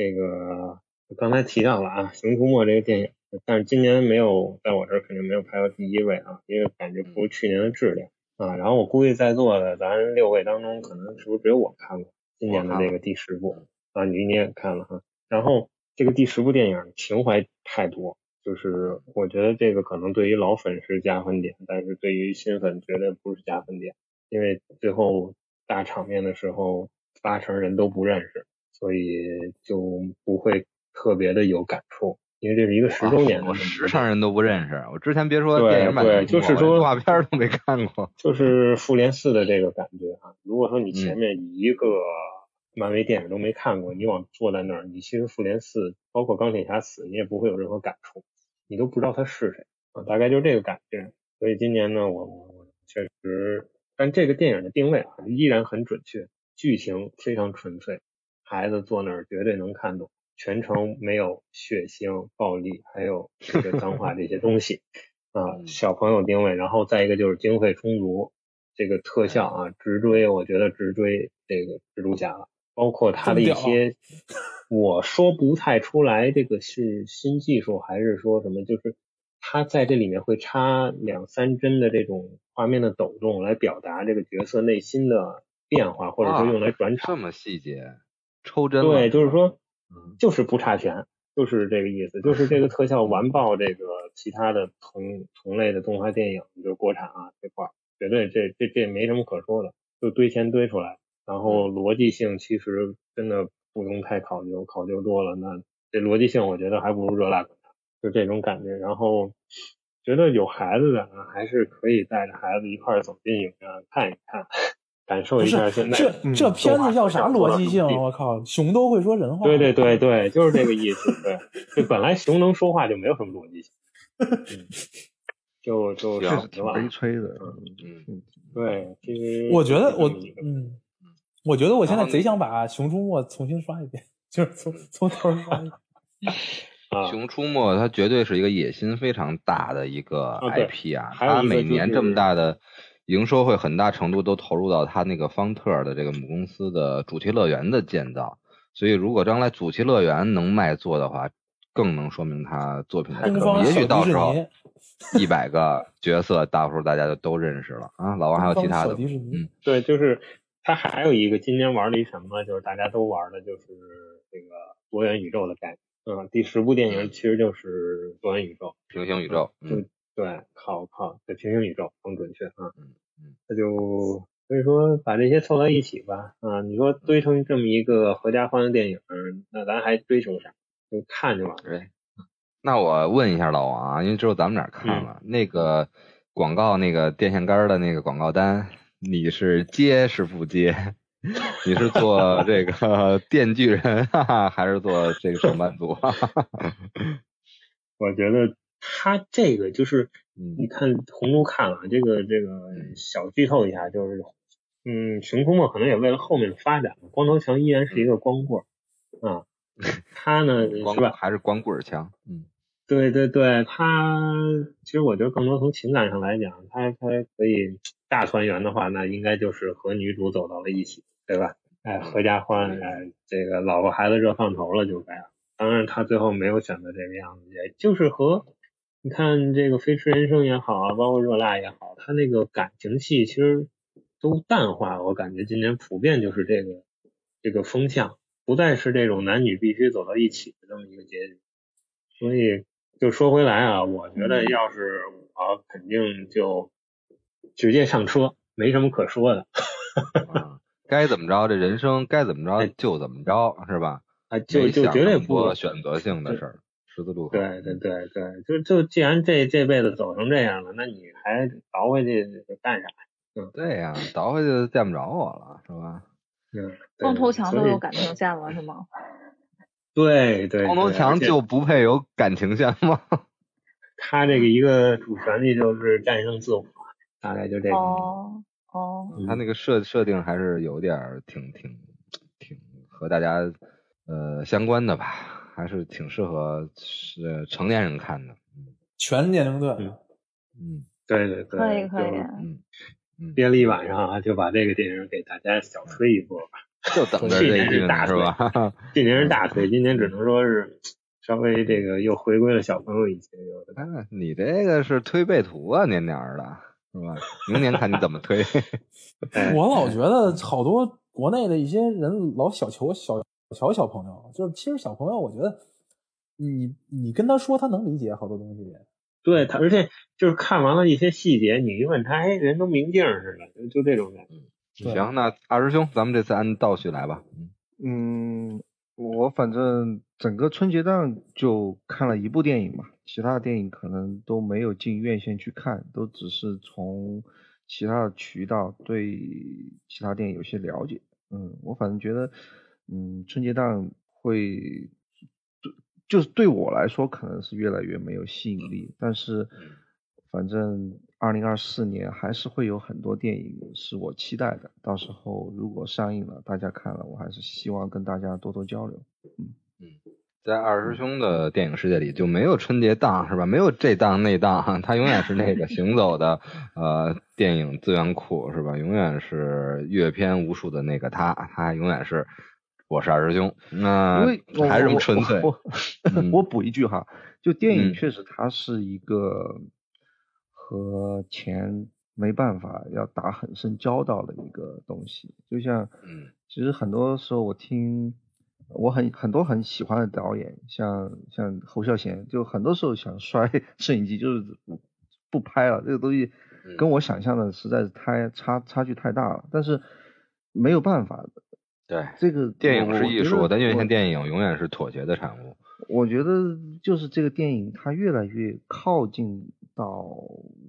F: 这个刚才提到了啊，《熊出没》这个电影，但是今年没有在我这儿肯定没有排到第一位啊，因为感觉不如去年的质量啊。然后我估计在座的咱六位当中，可能是不是只有我看过今年的这个第十部啊？你你也看了哈。然后这个第十部电影情怀太多，就是我觉得这个可能对于老粉是加分点，但是对于新粉绝对不是加分点，因为最后大场面的时候八成人都不认识。所以就不会特别的有感触，因为这是一个十周年的。
A: 十成人都不认识，我之前别说电影版，
F: 对，就是说
A: 动画片都没看过。
F: 就是复联四的这个感觉啊，如果说你前面一个漫威电影都没看过，你往坐在那儿，你其实复联四包括钢铁侠死，你也不会有任何感触，你都不知道他是谁啊，大概就是这个感觉。所以今年呢，我我确实，但这个电影的定位啊依然很准确，剧情非常纯粹。孩子坐那儿绝对能看懂，全程没有血腥、暴力，还有这个脏话这些东西 啊。小朋友定位，然后再一个就是经费充足，这个特效啊，直追，我觉得直追这个蜘蛛侠了。包括他的一些，我说不太出来，这个是新技术还是说什么？就是他在这里面会插两三帧的这种画面的抖动，来表达这个角色内心的变化，或者说用来转场。
A: 这么细节。抽针
F: 对，就是说，就是不差钱就是这个意思，就是这个特效完爆这个其他的同同类的动画电影，就是国产啊这块儿，绝对这这这没什么可说的，就堆钱堆出来，然后逻辑性其实真的不用太考究，考究多了，那这逻辑性我觉得还不如热辣滚烫，就这种感觉。然后觉得有孩子的还是可以带着孩子一块儿走进影院看一看。感受一下现在
E: 这这片子叫啥逻辑性？我靠，熊都会说人话。
F: 对对对 对，就是这个意思。对，这本来熊能说话就没有什么逻辑性，就就
D: 挺悲催的。
F: 嗯，对，其实
E: 我觉得我嗯，我觉得我现在贼想把《熊出没》重新刷一遍，就是从从头刷一遍。
A: 《熊出没》它绝对是一个野心非常大的一个 IP 啊，它每年这么大的。营收会很大程度都投入到他那个方特的这个母公司的主题乐园的建造，所以如果将来主题乐园能卖座的话，更能说明他作品的可能。也许到时候 一百个角色，到时候大家就都认识了啊。老王还有其他的，嗯，
F: 对，就是他还有一个今年玩了一什么，就是大家都玩的就是这个多元宇宙的概念。嗯，第十部电影其实就是多元宇宙、
A: 平行宇宙。
F: 嗯，对，靠靠，这平行宇宙更准确啊。嗯嗯那就所以说把这些凑到一起吧，啊，你说堆成这么一个合家欢的电影，那咱还追求啥？就看就完了。
A: 那我问一下老王啊，因为只有咱们俩看了那个广告，那个电线杆的那个广告单，你是接是不接？你是做这个 电锯人，还是做这个上班族？
F: 我觉得他这个就是。你看红猪看了这个这个小剧透一下，就是嗯，熊出没可能也为了后面的发展，光头强依然是一个光棍啊，他呢是吧？
A: 还是光棍强？嗯，
F: 对对对，他其实我觉得更多从情感上来讲，他他可以大团圆的话，那应该就是和女主走到了一起，对吧？哎，合家欢，哎，这个老婆孩子热炕头了就该了。当然他最后没有选择这个样子，也就是和。你看这个《飞驰人生》也好啊，包括《热辣》也好，它那个感情戏其实都淡化。我感觉今年普遍就是这个这个风向，不再是这种男女必须走到一起的这么一个结局。所以就说回来啊，我觉得要是我肯定就直接上车，没什么可说的。
A: 该怎么着，这人生该怎么着就怎么着，是吧？
F: 啊，就就绝对不
A: 选择性的事儿。十字路口。
F: 对对对对，就就既然这这辈子走成这样了，那你还倒回去干啥？
A: 嗯，对呀，倒回去见不着我了，是
F: 吧？
C: 嗯。光头强都有感情线了，是吗？
F: 对对。
A: 光头强就不配有感情线吗？
F: 他这个一个主旋律就是战胜自我，大概就这个。
C: 哦哦。
A: 他那个设设定还是有点挺挺挺和大家呃相关的吧。还是挺适合是成年人看的，
E: 全年龄段，
F: 嗯，对对对，
C: 可以可以，
F: 嗯嗯，憋了一晚上啊，就把这个电影给大家小推一波吧，
A: 就等着这
F: 是大
A: 是吧？
F: 今年是大推，今年只能说是稍微这个又回归了小朋友一些，有的。
A: 哎，你这个是推背图啊，年年的，是吧？明年看你怎么推。
E: 我老觉得好多国内的一些人老小求小。瞧小朋友，就是其实小朋友，我觉得你你跟他说，他能理解好多东西。
F: 对他，而且就是看完了一些细节，你一问他，哎，人都明镜似的，就就这种感觉。
A: 行，那二师兄，咱们这次按倒序来吧。
D: 嗯，我反正整个春节档就看了一部电影嘛，其他的电影可能都没有进院线去看，都只是从其他的渠道对其他电影有些了解。嗯，我反正觉得。嗯，春节档会，对就是对我来说可能是越来越没有吸引力，但是反正二零二四年还是会有很多电影是我期待的，到时候如果上映了，大家看了，我还是希望跟大家多多交流。
A: 嗯嗯，在二师兄的电影世界里就没有春节档是吧？没有这档那档，他永远是那个行走的呃电影资源库是吧？永远是阅片无数的那个他，他永远是。我是二师兄，那还是这么纯粹。
D: 我补一句哈，就电影确实它是一个和钱没办法要打很深交道的一个东西。就像，其实很多时候我听我很很多很喜欢的导演，像像侯孝贤，就很多时候想摔摄影机，就是不不拍了，这个东西跟我想象的实在是太差差距太大了，但是没有办法。
A: 对，
D: 这个
A: 电影是艺术，但院线电影永远是妥协的产物。
D: 我觉得就是这个电影，它越来越靠近到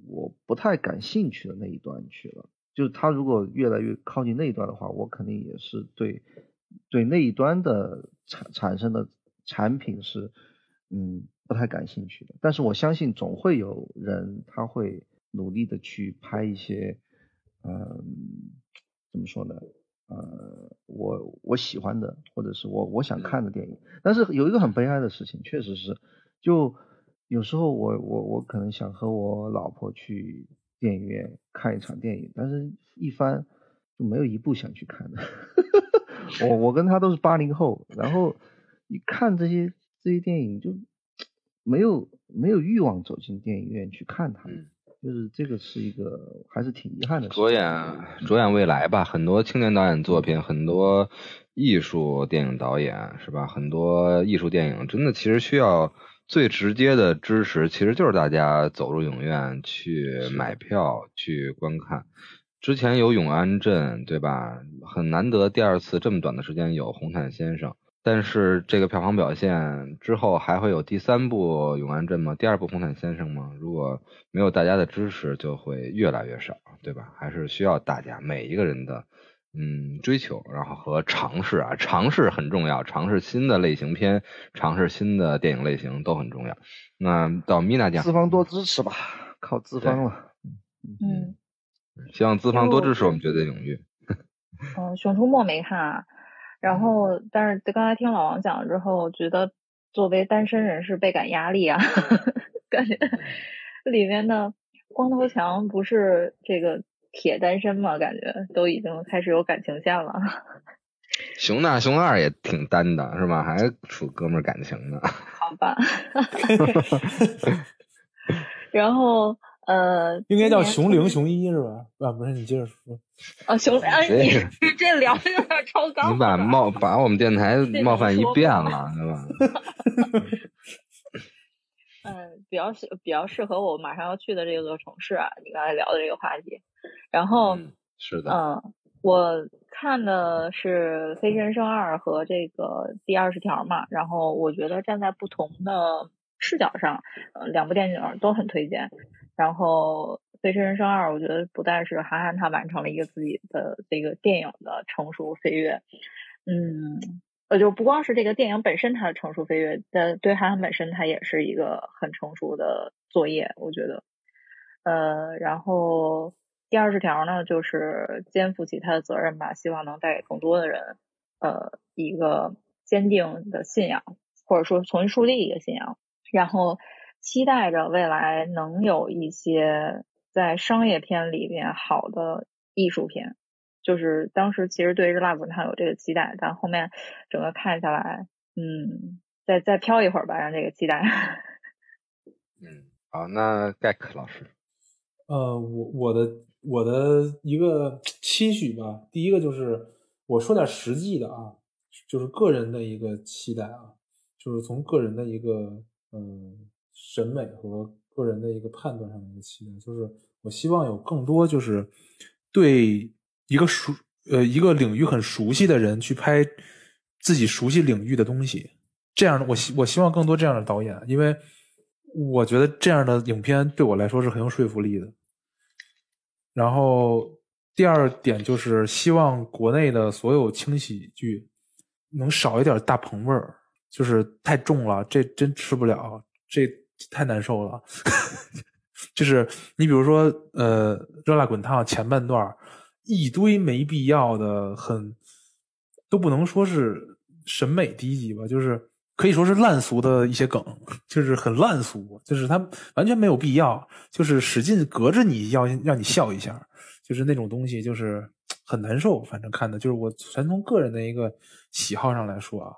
D: 我不太感兴趣的那一端去了。就是它如果越来越靠近那一端的话，我肯定也是对对那一端的产产生的产品是嗯不太感兴趣的。但是我相信总会有人他会努力的去拍一些嗯怎么说呢？呃，我我喜欢的，或者是我我想看的电影，但是有一个很悲哀的事情，确实是，就有时候我我我可能想和我老婆去电影院看一场电影，但是一翻就没有一部想去看的。我我跟他都是八零后，然后一看这些这些电影就没有没有欲望走进电影院去看它。就是这个是一个还是挺遗憾的。
A: 着眼着眼未来吧，很多青年导演作品，很多艺术电影导演是吧？很多艺术电影真的其实需要最直接的支持，其实就是大家走入影院去买票去观看。之前有《永安镇》对吧？很难得第二次这么短的时间有《红毯先生》。但是这个票房表现之后还会有第三部《永安镇》吗？第二部《红毯先生》吗？如果没有大家的支持，就会越来越少，对吧？还是需要大家每一个人的嗯追求，然后和尝试啊，尝试很重要，尝试新的类型片，尝试新的电影类型都很重要。那到米娜讲，
D: 资方多支持吧，靠资方了。
C: 嗯，
A: 希望资方多支持我们绝对领域。
C: 嗯，《熊出没》没看。啊。然后，但是刚才听老王讲了之后，我觉得作为单身人士倍感压力啊，感觉里面的光头强不是这个铁单身吗？感觉都已经开始有感情线了。
A: 熊大、熊二也挺单的，是吧？还处哥们感情呢。
C: 好吧。然后。呃，
E: 应该叫熊零熊一是吧？啊，不是，你接着说。
C: 啊，熊啊，你这聊的有点超纲。
A: 你把冒把我们电台冒犯一遍了，对吧？
C: 嗯，比较适比较适合我马上要去的这个城市啊，你刚才聊的这个话题。然后
A: 是的，
C: 嗯，我看的是《飞驰人生二》和这个第二十条嘛。然后我觉得站在不同的视角上，呃，两部电影都很推荐。然后《飞驰人生二》，我觉得不但是韩寒他完成了一个自己的这个电影的成熟飞跃，嗯，呃，就不光是这个电影本身它的成熟飞跃，但对韩寒本身他也是一个很成熟的作业，我觉得。呃，然后第二十条呢，就是肩负起他的责任吧，希望能带给更多的人，呃，一个坚定的信仰，或者说重新树立一个信仰，然后。期待着未来能有一些在商业片里边好的艺术片，就是当时其实对《日落滚烫》有这个期待，但后面整个看下来，嗯，再再飘一会儿吧，让这个期待。
A: 嗯，好，那盖克老师，
E: 呃，我我的我的一个期许吧，第一个就是我说点实际的啊，就是个人的一个期待啊，就是从个人的一个嗯。审美和个人的一个判断上的一个期待，就是我希望有更多就是对一个熟呃一个领域很熟悉的人去拍自己熟悉领域的东西，这样的我希我希望更多这样的导演，因为我觉得这样的影片对我来说是很有说服力的。然后第二点就是希望国内的所有轻喜剧能少一点大棚味儿，就是太重了，这真吃不了这。太难受了，就是你比如说，呃，《热辣滚烫》前半段一堆没必要的，很都不能说是审美低级吧，就是可以说是烂俗的一些梗，就是很烂俗，就是他完全没有必要，就是使劲隔着你要让你笑一下，就是那种东西，就是很难受。反正看的就是我全从个人的一个喜好上来说啊。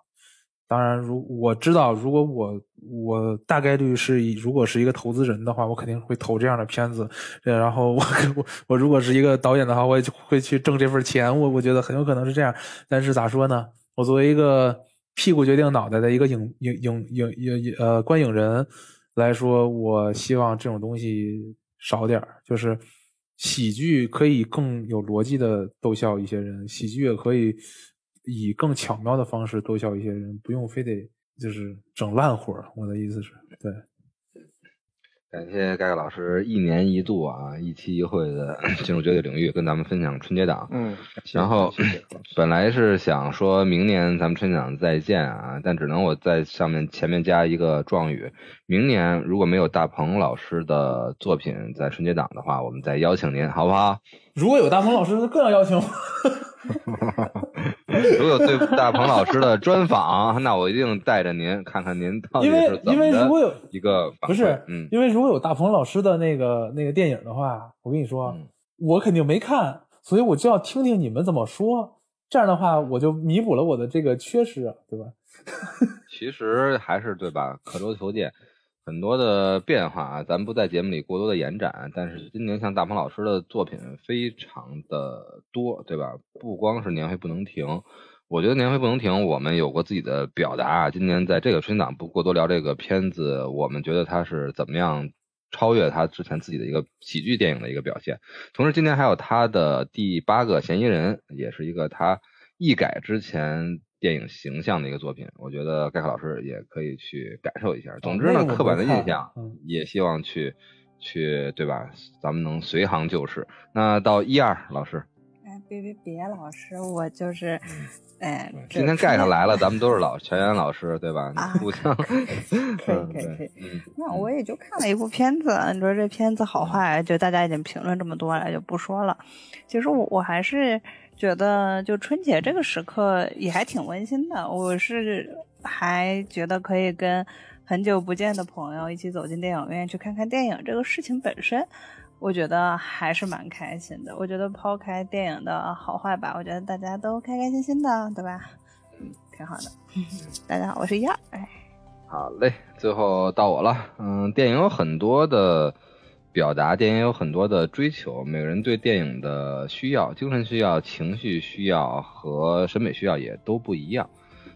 E: 当然，如我知道，如果我我大概率是如果是一个投资人的话，我肯定会投这样的片子。然后我我我如果是一个导演的话，我也会去挣这份钱。我我觉得很有可能是这样。但是咋说呢？我作为一个屁股决定脑袋的一个影影影影影呃观影人来说，我希望这种东西少点。就是喜剧可以更有逻辑的逗笑一些人，喜剧也可以以更巧妙的方式逗笑一些人，不用非得就是整烂活儿。我的意思是，对。
A: 感谢盖盖老师一年一度啊一期一会的 进入绝对领域，跟咱们分享春节档。
D: 嗯，
A: 然后本来是想说明年咱们春节档再见啊，但只能我在上面前面加一个状语：明年如果没有大鹏老师的作品在春节档的话，我们再邀请您，好不好？
E: 如果有大鹏老师，更要邀请我。
A: 如果有对大鹏老师的专访，那我一定带着您看看您到底是怎么
E: 有
A: 一个
E: 不是，
A: 嗯，
E: 因为如果有大鹏老师的那个那个电影的话，我跟你说，我肯定没看，所以我就要听听你们怎么说，这样的话我就弥补了我的这个缺失，对吧？
A: 其实还是对吧？刻舟求剑。很多的变化啊，咱不在节目里过多的延展。但是今年像大鹏老师的作品非常的多，对吧？不光是年会不能停，我觉得年会不能停，我们有过自己的表达啊。今年在这个春档不过多聊这个片子，我们觉得他是怎么样超越他之前自己的一个喜剧电影的一个表现。同时，今年还有他的第八个嫌疑人，也是一个他一改之前。电影形象的一个作品，我觉得盖克老师也可以去感受一下。总之呢，刻板的印象也希望去去对吧？咱们能随行就市。那到一二老师，
B: 哎，别别别，老师，我就是，哎，
A: 今天盖上来了，咱们都是老全员老师，对吧？互相
B: 可以可以可以。那我也就看了一部片子，你说这片子好坏，就大家已经评论这么多了，就不说了。其实我我还是。觉得就春节这个时刻也还挺温馨的，我是还觉得可以跟很久不见的朋友一起走进电影院去看看电影这个事情本身，我觉得还是蛮开心的。我觉得抛开电影的好坏吧，我觉得大家都开开心心的，对吧？嗯，挺好的。大家好，我是燕儿。哎，
A: 好嘞，最后到我了。嗯，电影有很多的。表达电影有很多的追求，每个人对电影的需要、精神需要、情绪需要和审美需要也都不一样。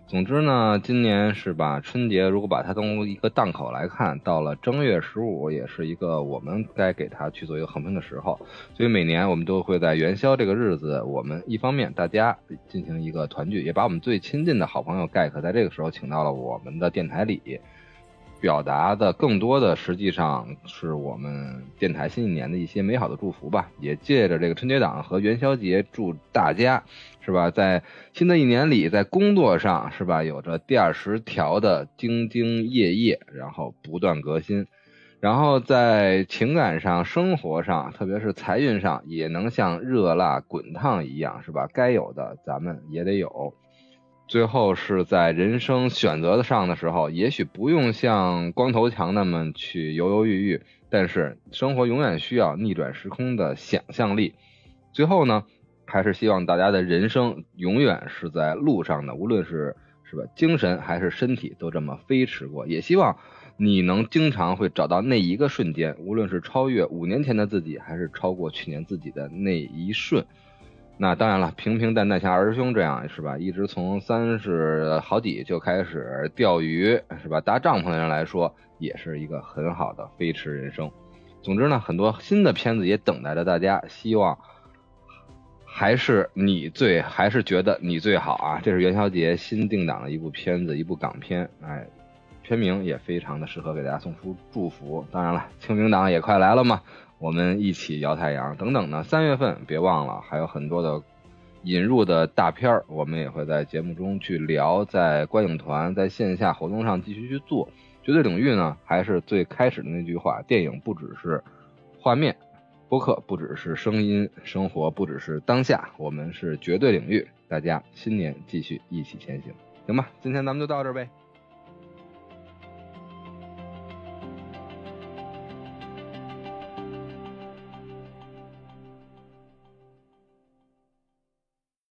A: 总之呢，今年是吧？春节如果把它当一个档口来看，到了正月十五也是一个我们该给它去做一个横评的时候。所以每年我们都会在元宵这个日子，我们一方面大家进行一个团聚，也把我们最亲近的好朋友盖克在这个时候请到了我们的电台里。表达的更多的实际上是我们电台新一年的一些美好的祝福吧，也借着这个春节档和元宵节，祝大家是吧，在新的一年里，在工作上是吧，有着第二十条的兢兢业业，然后不断革新，然后在情感上、生活上，特别是财运上，也能像热辣滚烫一样是吧，该有的咱们也得有。最后是在人生选择的上的时候，也许不用像光头强那么去犹犹豫豫，但是生活永远需要逆转时空的想象力。最后呢，还是希望大家的人生永远是在路上的，无论是是吧，精神还是身体都这么飞驰过。也希望你能经常会找到那一个瞬间，无论是超越五年前的自己，还是超过去年自己的那一瞬。那当然了，平平淡淡像二师兄这样是吧？一直从三十好几就开始钓鱼是吧？搭帐篷的人来说，也是一个很好的飞驰人生。总之呢，很多新的片子也等待着大家。希望还是你最，还是觉得你最好啊！这是元宵节新定档的一部片子，一部港片。哎，片名也非常的适合给大家送出祝福。当然了，清明档也快来了嘛。我们一起摇太阳等等呢，三月份别忘了还有很多的引入的大片儿，我们也会在节目中去聊，在观影团在线下活动上继续去做。绝对领域呢，还是最开始的那句话：电影不只是画面，播客不只是声音，生活不只是当下。我们是绝对领域，大家新年继续一起前行，行吧？今天咱们就到这呗。